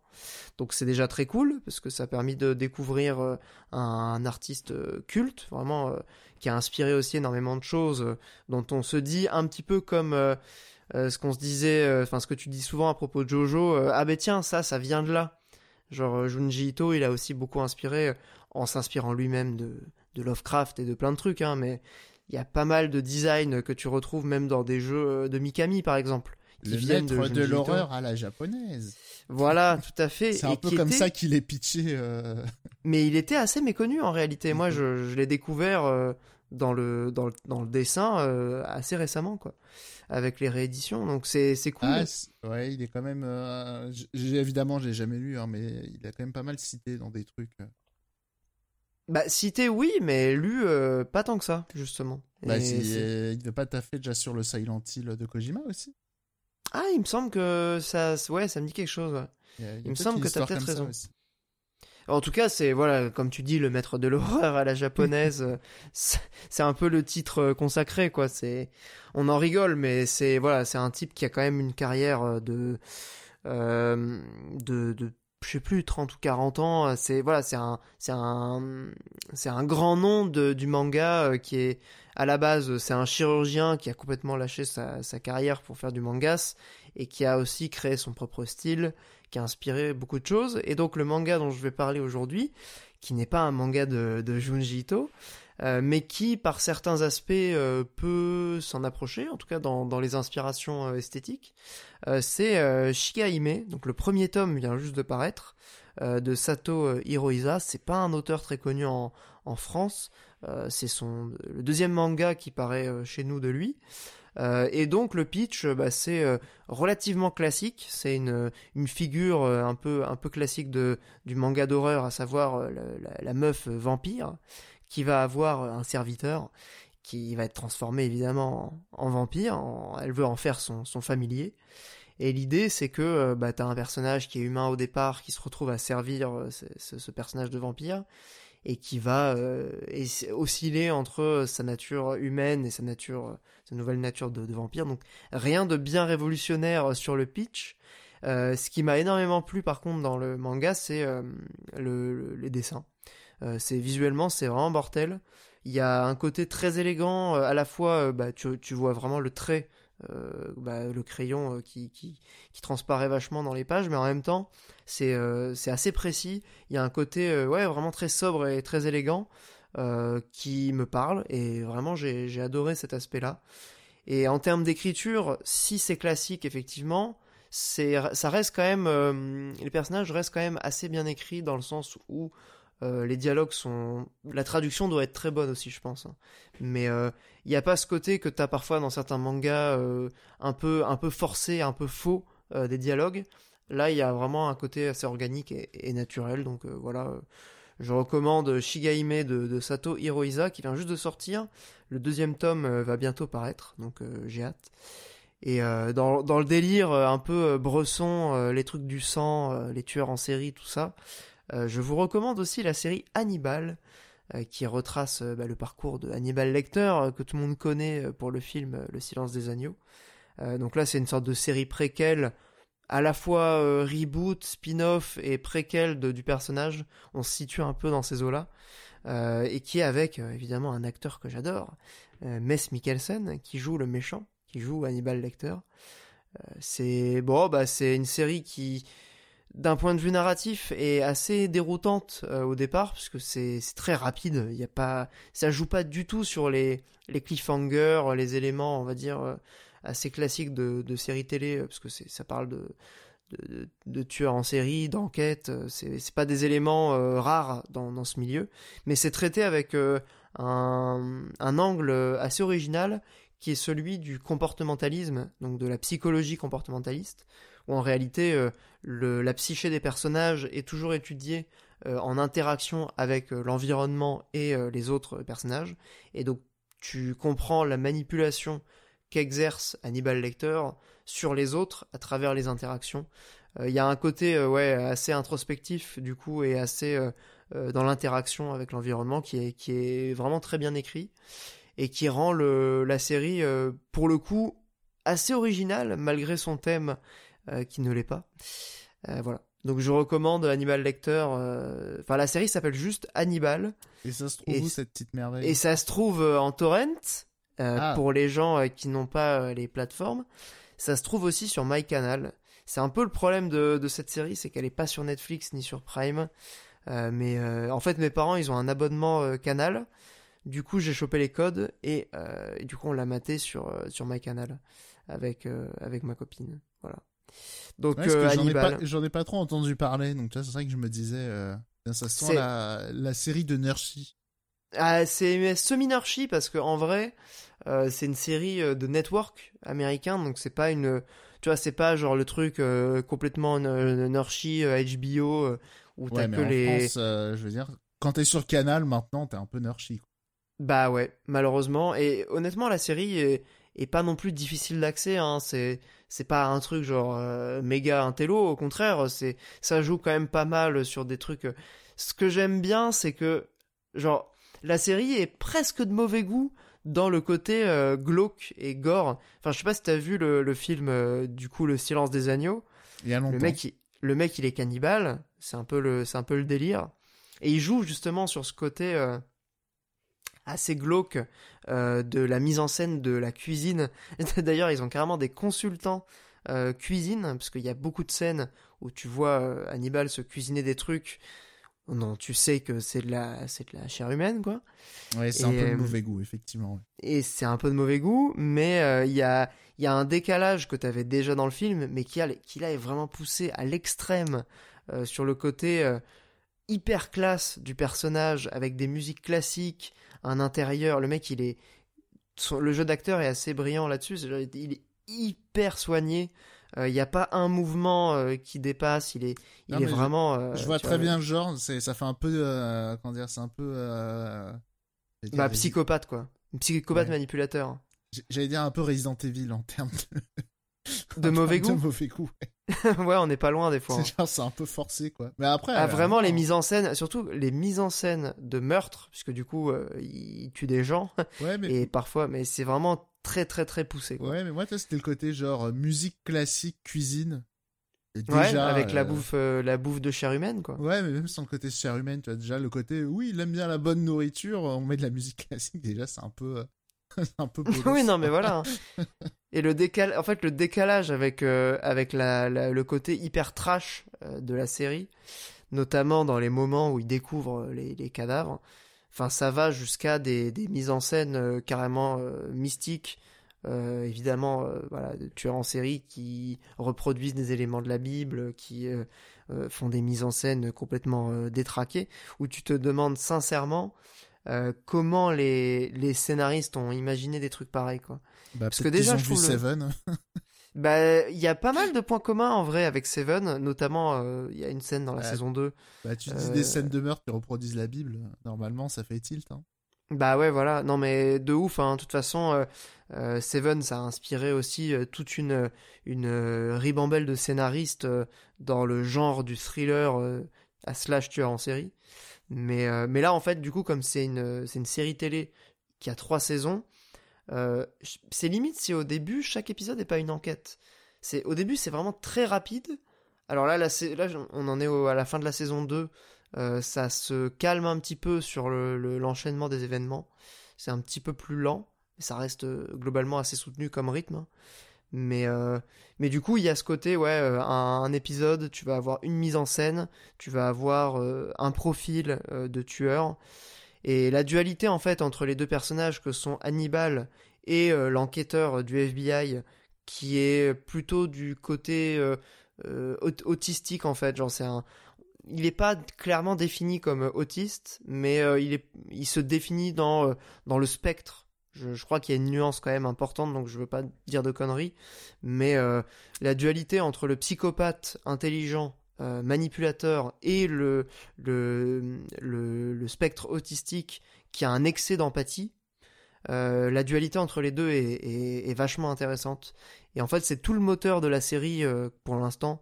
Donc c'est déjà très cool parce que ça a permis de découvrir euh, un, artiste euh, culte, vraiment euh, qui a inspiré aussi énormément de choses euh, dont on se dit un petit peu comme euh, euh, ce qu'on se disait, euh, enfin ce que tu dis souvent à propos de Jojo, euh, ah ben tiens ça, ça vient de là. Genre euh, Junji Ito, il a aussi beaucoup inspiré euh, en s'inspirant lui-même de, de Lovecraft et de plein de trucs, hein, mais il y a pas mal de design que tu retrouves même dans des jeux euh, de Mikami par exemple. Qui Le viennent de, maître de, l'horreur à la japonaise. Voilà, tout à fait. C'est Et un peu comme était- ça qu'il est pitché. euh, mais il était assez méconnu en réalité. Moi, Mhm. je, je l'ai découvert euh, dans, le, dans, le, dans le dessin euh, assez récemment, quoi, avec les rééditions. Donc c'est cool. Ah, ouais, il est quand même. euh, j'ai- évidemment, je l'ai jamais lu, hein, mais il a quand même pas mal cité dans des trucs. Bah, cité, oui, mais lu, euh, pas tant que ça, justement. Bah, euh, il ne pas taffer déjà sur le Silent Hill de Kojima aussi. Ah, il me semble que ça, ouais, ça me dit quelque chose. ouais. Il, me semble que t'as histoire peut-être raison. aussi. En tout cas, c'est voilà, comme tu dis, le maître de l'horreur à la japonaise. <laughs> euh, c'est un peu le titre euh, consacré, quoi. C'est, on en rigole, mais c'est voilà, c'est un type qui a quand même une carrière euh, de, euh, de, de, je sais plus, 30 ou 40 ans. C'est voilà, c'est un, c'est un, c'est un grand nom de, du manga euh, qui est à la base, c'est un chirurgien qui a complètement lâché sa, sa carrière pour faire du mangas et qui a aussi créé son propre style, qui a inspiré beaucoup de choses. Et donc le manga dont je vais parler aujourd'hui, qui n'est pas un manga de, de Junji Ito, euh, mais qui par certains aspects euh, peut s'en approcher, en tout cas dans, les inspirations euh, esthétiques, c'est Shigahime, donc le premier tome vient juste de paraître, de Sato Hirohisa, c'est pas un auteur très connu en, France, c'est son le deuxième manga qui paraît chez nous de lui. Et donc le pitch, bah, c'est relativement classique. C'est une, figure un peu classique de du manga d'horreur, à savoir la, meuf vampire qui va avoir un serviteur qui va être transformé évidemment en, vampire. elle veut en faire son, familier. Et l'idée, c'est que euh, bah, t'as un personnage qui est humain au départ, qui se retrouve à servir euh, ce, personnage de vampire, et qui va euh, osciller entre sa nature humaine et sa nature, sa nouvelle nature de, vampire. Donc rien de bien révolutionnaire sur le pitch. Ce qui m'a énormément plu par contre dans le manga, c'est le, le- les dessins. Euh, c'est visuellement, c'est vraiment mortel. Il y a un côté très élégant, euh, à la fois, euh, bah, tu, tu vois vraiment le trait, bah, le crayon qui, qui, qui transparaît vachement dans les pages, mais en même temps, c'est assez précis. Il y a un côté, ouais, vraiment très sobre et très élégant qui me parle, et vraiment, j'ai adoré cet aspect-là. Et en termes d'écriture, si c'est classique, effectivement, ça reste quand même, les personnages restent quand même assez bien écrits dans le sens où euh, les dialogues sont. La traduction doit être très bonne aussi, je pense. Mais il n'y a pas ce côté que tu as parfois dans certains mangas euh, un, peu, un peu forcé, un peu faux euh, des dialogues. Là, il y a vraiment un côté assez organique et, naturel. Donc euh, voilà, euh, je recommande Shigahime de, Sato Hirohisa qui vient juste de sortir. Le deuxième tome euh, va bientôt paraître, donc euh, j'ai hâte. Et euh, dans, dans le délire euh, un peu euh, bresson, euh, les trucs du sang, euh, les tueurs en série, tout ça, euh, je vous recommande aussi la série Hannibal, euh, qui retrace euh, bah, le parcours de Hannibal Lecter, euh, que tout le monde connaît euh, pour le film euh, Le silence des agneaux. Euh, donc là, c'est une sorte de série préquelle, à la fois euh, reboot, spin-off et préquelle du personnage. On se situe un peu dans ces eaux-là. Euh, et qui est avec, euh, évidemment, un acteur que j'adore, euh, Mess Mikkelsen, qui joue le méchant, qui joue Hannibal Lecter. Euh, c'est bon, bah c'est une série qui d'un point de vue narratif est assez déroutante euh, au départ puisque c'est c'est très rapide. Il y a pas ça joue pas du tout sur les les cliffhangers les éléments on va dire euh, assez classiques de, séries télé euh, parce que ça parle de de, tueurs en série d'enquête c'est pas des éléments rares dans, ce milieu. Mais c'est traité avec un angle assez original qui est celui du comportementalisme donc de la psychologie comportementaliste où en réalité euh, la psyché des personnages est toujours étudiée euh, en interaction avec euh, l'environnement et les autres personnages. Et donc tu comprends la manipulation qu'exerce Hannibal Lecter sur les autres à travers les interactions. Il y a un côté ouais, assez introspectif du coup et assez dans l'interaction avec l'environnement qui est, vraiment très bien écrit et qui rend la série pour le coup assez originale malgré son thème qui ne l'est pas. Euh, voilà. Donc je recommande Hannibal Lecter. euh, Enfin, la série s'appelle juste Hannibal Et ça se trouve Et où cette petite merveille? et ça se trouve euh, en torrent euh, Ah. pour les gens euh, qui n'ont pas euh, les plateformes. Ça se trouve aussi sur MyCanal. C'est un peu le problème de, de cette série, c'est qu'elle est pas sur Netflix ni sur Prime. Euh, mais euh, en fait, mes parents, ils ont un abonnement euh, Canal. Du coup, j'ai chopé les codes et, euh, et du coup, on l'a maté sur euh, sur MyCanal avec euh, avec ma copine. Voilà. Donc Ouais, euh, j'en ai, pas, j'en ai pas trop entendu parler, donc tu vois, c'est vrai que je me disais, euh, ça sent la, la série de Nershi. Ah, c'est semi-nurshi parce que en vrai, euh, c'est une série euh, de network américain, donc c'est pas une, tu vois, c'est pas genre le truc complètement euh, HBO où t'as Ouais, que en les. France, je veux dire, quand t'es sur Canal maintenant, t'es un peu Nershi. quoi. Bah ouais, malheureusement. Et honnêtement, la série est, est pas non plus difficile d'accès. Hein. C'est c'est pas un truc genre euh, méga intello. Au contraire, c'est ça joue quand même pas mal sur des trucs. euh, ce que j'aime bien, c'est que, genre, la série est presque de mauvais goût dans le côté euh, glauque et gore. Enfin, je sais pas si t'as vu le, le film, euh, du coup, Le Silence des Agneaux. Il y a longtemps. Le mec, il, le mec, il est cannibale. C'est un peu le, c'est un peu le délire. Et il joue justement sur ce côté assez glauque euh, de la mise en scène de la cuisine. <laughs> D'ailleurs, ils ont carrément des consultants euh, cuisine, parce qu'il y a beaucoup de scènes où tu vois euh, Hannibal se cuisiner des trucs. Non, tu sais que c'est de la, c'est de la chair humaine, quoi. Ouais, c'est un peu de mauvais goût, effectivement. ouais. Et c'est un peu de mauvais goût, mais il y, a, il y a un décalage que tu avais déjà dans le film, mais qui, a, qui là est vraiment poussé à l'extrême sur le côté hyper classe du personnage, avec des musiques classiques, un intérieur. Le mec, il est. son- le jeu d'acteur est assez brillant là-dessus. Il est hyper soigné. Euh, Il n'y a pas un mouvement euh, qui dépasse. Il est, il Non, est vraiment. euh, Je vois très bien le genre, c'est, ça fait un peu, euh, comment dire, c'est un peu, euh, Bah, psychopathe, quoi. Psychopathe Ouais. manipulateur. J'allais dire un peu Resident Evil en termes de, De mauvais goût. De mauvais goût. ouais, <laughs> on n'est pas loin des fois. hein. C'est un peu forcé, quoi. Mais après. Ah, euh, vraiment, les mises en scène, surtout les mises en scène de meurtre, puisque du coup, euh, il tue des gens, Ouais, mais, et parfois, mais c'est vraiment très, très, très poussé. Quoi. ouais, mais moi, c'était le côté genre euh, musique classique, cuisine. Et Ouais, déjà, avec la euh, bouffe, euh, la bouffe de chair humaine, quoi. Ouais, mais même sans le côté chair humaine, tu as déjà le côté, oui, il aime bien la bonne nourriture, on met de la musique classique, déjà, c'est un peu, <laughs> un peu bolos. oui, non, mais voilà. hein. <laughs> Et le décal, en fait, le décalage avec euh, avec la, la- le côté hyper trash euh, de la série, notamment dans les moments où il découvre les, les cadavres. Enfin, ça va jusqu'à des, des mises en scène euh, carrément euh, mystiques. Euh, évidemment, euh, voilà, de tueurs en série qui reproduisent des éléments de la Bible, qui euh, euh, font des mises en scène complètement euh, détraquées, où tu te demandes sincèrement euh, comment les, les scénaristes ont imaginé des trucs pareils, quoi. Bah, Parce que déjà, je vu trouve le- Seven. <laughs> Bah, il y a pas mal de points communs en vrai avec Seven, notamment euh, il y a une scène dans la Ouais. saison 2. Bah, tu dis Euh, des scènes de meurtre qui reproduisent la Bible, normalement, ça fait tilt, hein. Bah ouais, voilà. Non mais de ouf. Hein. De toute façon, euh, euh, Seven, ça a inspiré aussi euh, toute une une euh, ribambelle de scénaristes euh, dans le genre du thriller euh, à slash tueur en série. Mais euh, mais là en fait, du coup, comme c'est une c'est une série télé qui a trois saisons, euh, c'est limite si au début chaque épisode n'est pas une enquête. C'est au début c'est vraiment très rapide. Alors là, sa- là on en est au- à la fin de la saison 2. Euh, ça se calme un petit peu sur le- le- l'enchaînement des événements. C'est un petit peu plus lent, mais ça reste euh, globalement assez soutenu comme rythme. Mais, euh, mais du coup, il y a ce côté, ouais, euh, un, épisode, tu vas avoir une mise en scène, tu vas avoir euh, un profil de tueur. Et la dualité, en fait, entre les deux personnages que sont Hannibal et l'enquêteur du FBI, qui est plutôt du côté aut- autistique, en fait. Genre, c'est un, il n'est pas clairement défini comme autiste, mais il, est, il se définit dans, dans le spectre. Je, crois qu'il y a une nuance quand même importante, donc je veux pas dire de conneries. Mais euh, la dualité entre le psychopathe intelligent, euh, manipulateur, et le, le, le, le spectre autistique qui a un excès d'empathie, euh, la dualité entre les deux est, est- est vachement intéressante. Et en fait, c'est tout le moteur de la série euh, pour l'instant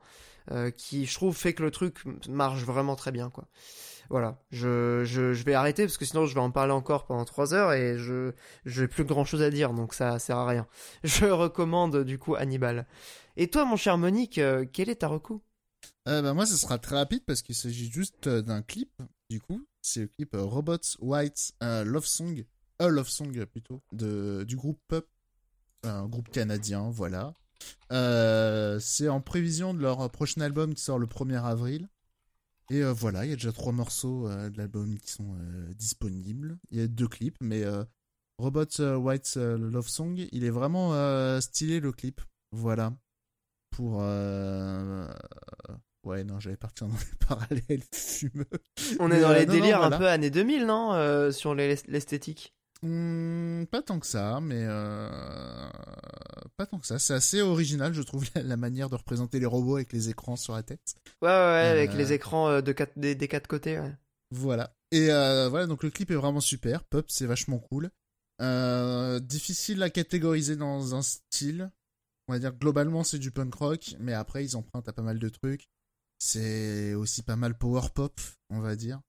euh, qui, je trouve, fait que le truc marche vraiment très bien, quoi. Voilà, je, je, vais arrêter parce que sinon je vais en parler encore pendant 3 heures et je j'ai plus grand chose à dire donc ça sert à rien. <laughs> Je recommande du coup Hannibal. Et toi, mon cher Monique, euh, quel est ta reco? Euh, bah, moi, ce sera très rapide parce qu'il s'agit juste euh, d'un clip, du coup. C'est le clip euh, Robots White euh, Love Song, euh, Love Song plutôt, de, du groupe Pup, un groupe canadien, voilà. C'est en prévision de leur prochain album qui sort le 1er avril. Et euh, voilà, il y a déjà trois morceaux euh, de l'album qui sont euh, disponibles. Il y a deux clips, mais euh, Robots euh, White euh, Love Song, il est vraiment stylé le clip. Voilà. Pour. Ouais, non, j'allais partir dans les <laughs> parallèles fumeux. On est Mais, dans les non, non, délires voilà. un peu années 2000, non Sur les- l'esthétique? Hmm, pas tant que ça, mais euh, pas tant que ça. C'est assez original, je trouve, <laughs> la, la manière de représenter les robots avec les écrans sur la tête. Ouais, ouais, ouais, avec Euh. les écrans euh, de quatre, des, des quatre côtés. Ouais. Voilà. Et euh, voilà, donc le clip est vraiment super. Pop, c'est vachement cool. Euh, difficile à catégoriser dans un style. On va dire globalement c'est du punk rock, mais après ils empruntent à pas mal de trucs. C'est aussi pas mal power pop, on va dire.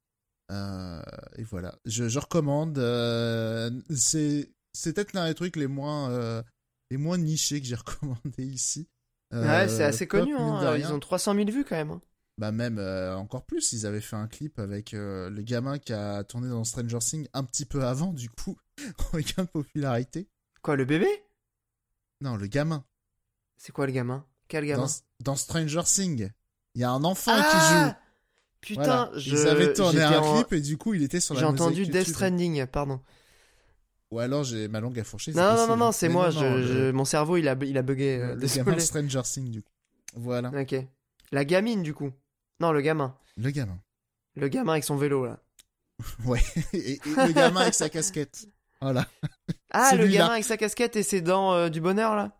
Euh, et voilà, je, je recommande. euh, c'est peut-être l'un des trucs les moins euh, les moins nichés que j'ai <laughs> recommandé ici. Ouais, c'est assez pop, connu. Hein. Ils ont 300 000 vues quand même. hein. Bah même encore plus, ils avaient fait un clip avec le gamin qui a tourné dans Stranger Things un petit peu avant, du coup, <laughs> regain de popularité. Quoi, le bébé? Non, le gamin. C'est quoi le gamin? Quel gamin? Dans, dans Stranger Things, il y a un enfant Ah qui joue. Putain, Voilà. je... Ils avaient tourné un en- clip et du coup, il était sur la J'ai entendu Death. Stranding, pardon. Ou alors j'ai ma langue à fourcher. Non, non, non, non, c'est moi. non, je, non, je- le- Mon cerveau, il a, il a bugué. euh, le gamin Stranger Things, du coup. Voilà. Ok. La gamine, du coup. Non, le gamin. Le gamin. Le gamin avec son vélo, là. <laughs> Ouais. et, et le gamin avec sa casquette. Voilà. Ah, <laughs> le gamin avec sa casquette et ses dents euh, du bonheur, là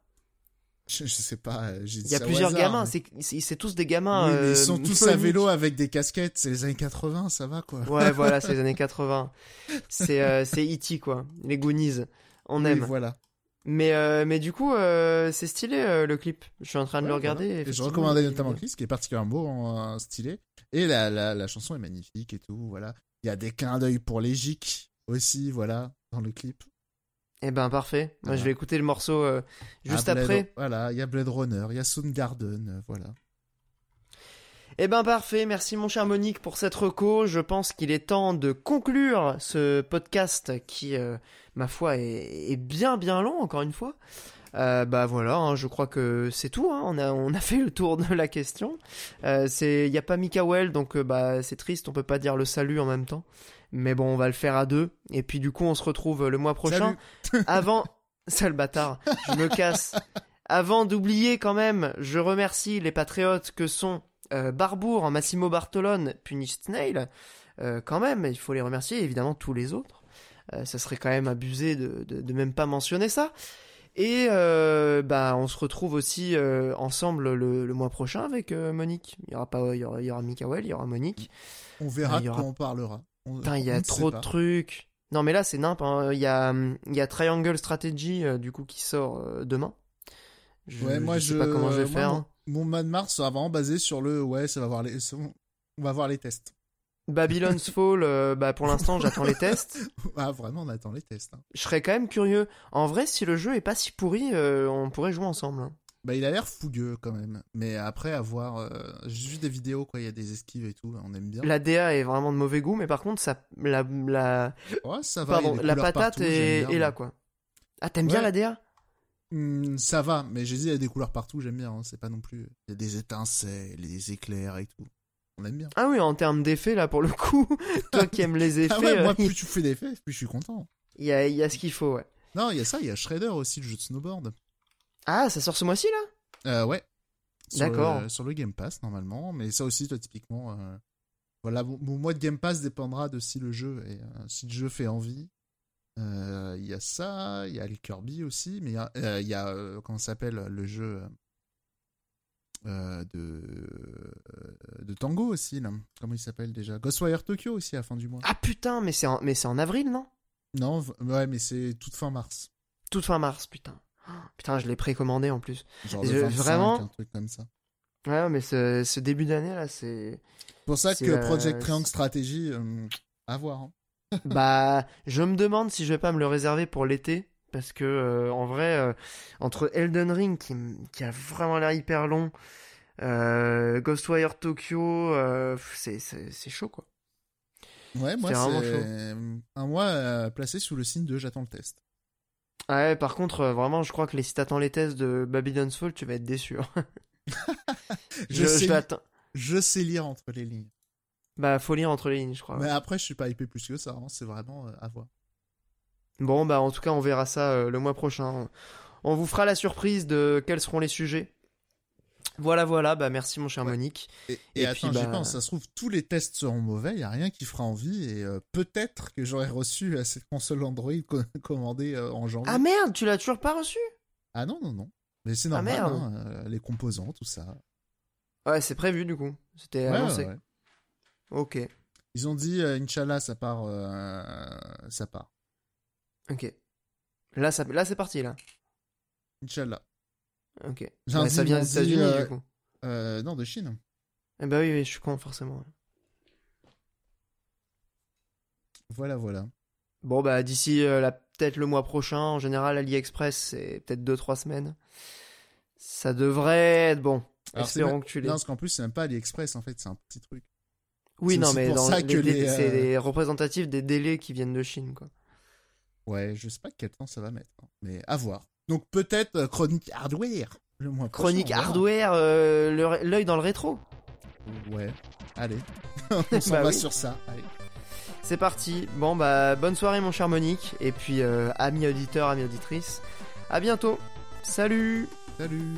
Je, je sais pas. euh, j'ai dit Il y a ça plusieurs hasard, gamins. mais- C'est tous des gamins. Oui, mais euh, ils sont <laughs> tous à vélo avec des casquettes. C'est les années 80, ça va quoi. Ouais, voilà, <laughs> c'est les années 80. C'est euh, c'est E.T., quoi. Les Goonies. On Oui, aime. voilà. Mais, euh, mais du coup, c'est stylé le clip. Je suis en train de le regarder. voilà. Et je recommandais notamment le clip, ce qui est particulièrement euh, stylé. Et la, la, la chanson est magnifique et tout, voilà. Il y a des clins d'œil pour les GIC aussi, voilà, dans le clip. Eh ben, parfait. Moi, Voilà. je vais écouter le morceau euh, juste Ah, Blade- après. Voilà, il y a Blade Runner, il y a Soundgarden, euh, voilà. Eh ben parfait, merci mon cher Monique pour cette reco. Je pense qu'il est temps de conclure ce podcast qui, euh, ma foi, est, est bien bien long encore une fois. Bah voilà, hein, je crois que c'est tout. hein. On a on a fait le tour de la question. C'est il y a pas Mikael donc bah c'est triste, on peut pas dire le salut en même temps. Mais bon, on va le faire à deux. Et puis du coup, on se retrouve le mois prochain. <laughs> Avant, sale bâtard, je me casse. Avant d'oublier quand même, je remercie les patriotes que sont euh, Barbour, Massimo Bartolone, Punish Snail. Euh, quand même, il faut les remercier, évidemment tous les autres. Euh, ça serait quand même abusé de, de, de même pas mentionner ça. Et euh, bah, on se retrouve aussi euh, ensemble le, le mois prochain avec euh, Monique. Il y aura pas, il y aura, il y aura Mikael, il y aura Monique. On verra il y de aura- quoi on parlera. Putain, il y a trop de trucs. Non, mais là, c'est nimp. hein. Il y a, il y a Triangle Strategy, euh, du coup, qui sort euh, demain. Je, Ouais, moi, je je. sais pas comment je vais moi, faire. mon- hein. Mon Mars sera vraiment basé sur le. Ouais, ça va voir les. On va voir les tests. Babylon's <laughs> Fall, euh, bah, pour l'instant, j'attends les tests. <laughs> Ah, vraiment, on attend les tests. hein. Je serais quand même curieux. En vrai, si le jeu est pas si pourri, on pourrait jouer ensemble. Bah, il a l'air fougueux quand même. Mais après, avoir. euh, juste des vidéos, quoi. Il y a des esquives et tout. On aime bien. La DA est vraiment de mauvais goût, mais par contre, ça, la, la, Ouais, ça va. pardon, la patate partout, est, j'aime bien, est là, quoi. Ah, t'aimes bien la DA Hmm, ça va, mais j'ai dit, il y a des couleurs partout, j'aime bien. hein, C'est pas non plus. Il y a des étincelles, des éclairs et tout. On aime bien. Ah oui, en termes d'effets, là, pour le coup, <laughs> toi qui aimes les effets, <laughs> Ah ouais, moi, euh, plus tu fais d'effets, plus je suis content. il y a, il y a ce qu'il faut, ouais. Non, il y a ça, il y a Shredder aussi, le jeu de snowboard. Ah, ça sort ce mois-ci, là? Euh, ouais. D'accord. Sur le Game Pass, normalement. Mais ça aussi, toi, typiquement. euh, Voilà, mon, mon mois de Game Pass dépendra de si le jeu, est, euh, si le jeu fait envie. Euh, Il y a ça, il y a le Kirby aussi, mais il y a, comment ça s'appelle, le jeu de, de Tango aussi, là. Comment il s'appelle déjà? Ghostwire Tokyo aussi à la fin du mois. Ah putain, mais c'est en, mais c'est en avril, non? Non, ouais, mais c'est toute fin mars. Toute fin mars, putain. Putain, je l'ai précommandé en plus. Genre Je- le 25, vraiment un truc comme ça. Ouais, mais ce, ce début d'année là, c'est. C'est pour ça que euh, Project Triangle c'est- Strategy, euh, à voir. hein. <laughs> bah, je me demande si je vais pas me le réserver pour l'été. Parce que, euh, en vrai, euh, entre Elden Ring, qui, qui a vraiment l'air hyper long, euh, Ghostwire Tokyo, euh, c'est chaud quoi. Ouais, moi, C'est un mois euh, placé sous le signe de j'attends le test. Ah ouais, par contre, euh, vraiment, je crois que les, si t'attends les tests de Babylon's Fall, tu vas être déçu. hein. <laughs> Je, je, sais, je l'attends. je sais lire entre les lignes. Bah, faut lire entre les lignes, je crois. Mais après, je suis pas hypé plus que ça. hein, C'est vraiment euh, à voir. Bon, bah en tout cas, on verra ça euh, le mois prochain. On vous fera la surprise de quels seront les sujets. Voilà, voilà, bah merci mon cher Ouais. Monique. Et, Et et puis, attends, bah- pense. Ça se trouve, tous les tests seront mauvais. Il y a rien qui fera envie. Et euh, peut-être que j'aurai reçu euh, cette console Android co- <laughs> commandée euh, en janvier. Ah merde, tu l'as toujours pas reçu Ah non, non, non. Mais c'est Ah, normal. merde. hein, euh, les composants, tout ça. Ouais, c'est prévu du coup. C'était Ouais, annoncé. ouais. Ok, Ils ont dit, Inch'Allah, ça part. ça part. ok. Là, ça... là c'est parti là. Inch'Allah. Ok. Ouais, un ça vient des États-Unis euh, du coup. Euh, non, de Chine. Eh bah oui, oui, je suis con, forcément. Voilà, voilà. Bon, bah d'ici euh, la- peut-être le mois prochain, en général, AliExpress, c'est peut-être 2-3 semaines. Ça devrait être bon. Alors, c'est Espérons que tu Non, les... parce qu'en plus, c'est même pas AliExpress, en fait, c'est un petit truc. Oui, non, mais dans les les, euh, c'est les représentatifs des délais qui viennent de Chine, quoi. Ouais, je sais pas quel temps ça va mettre, hein, mais à voir. Donc peut-être euh, Chronique Hardware le Chronique hardware, euh, l'œil dans le rétro. Ouais, allez. <laughs> on s'en Bah va oui. sur ça. Allez. C'est parti. Bon, bah, bonne soirée, mon cher Monique. Et puis, euh, amis auditeurs, amis auditrices, à bientôt. Salut Salut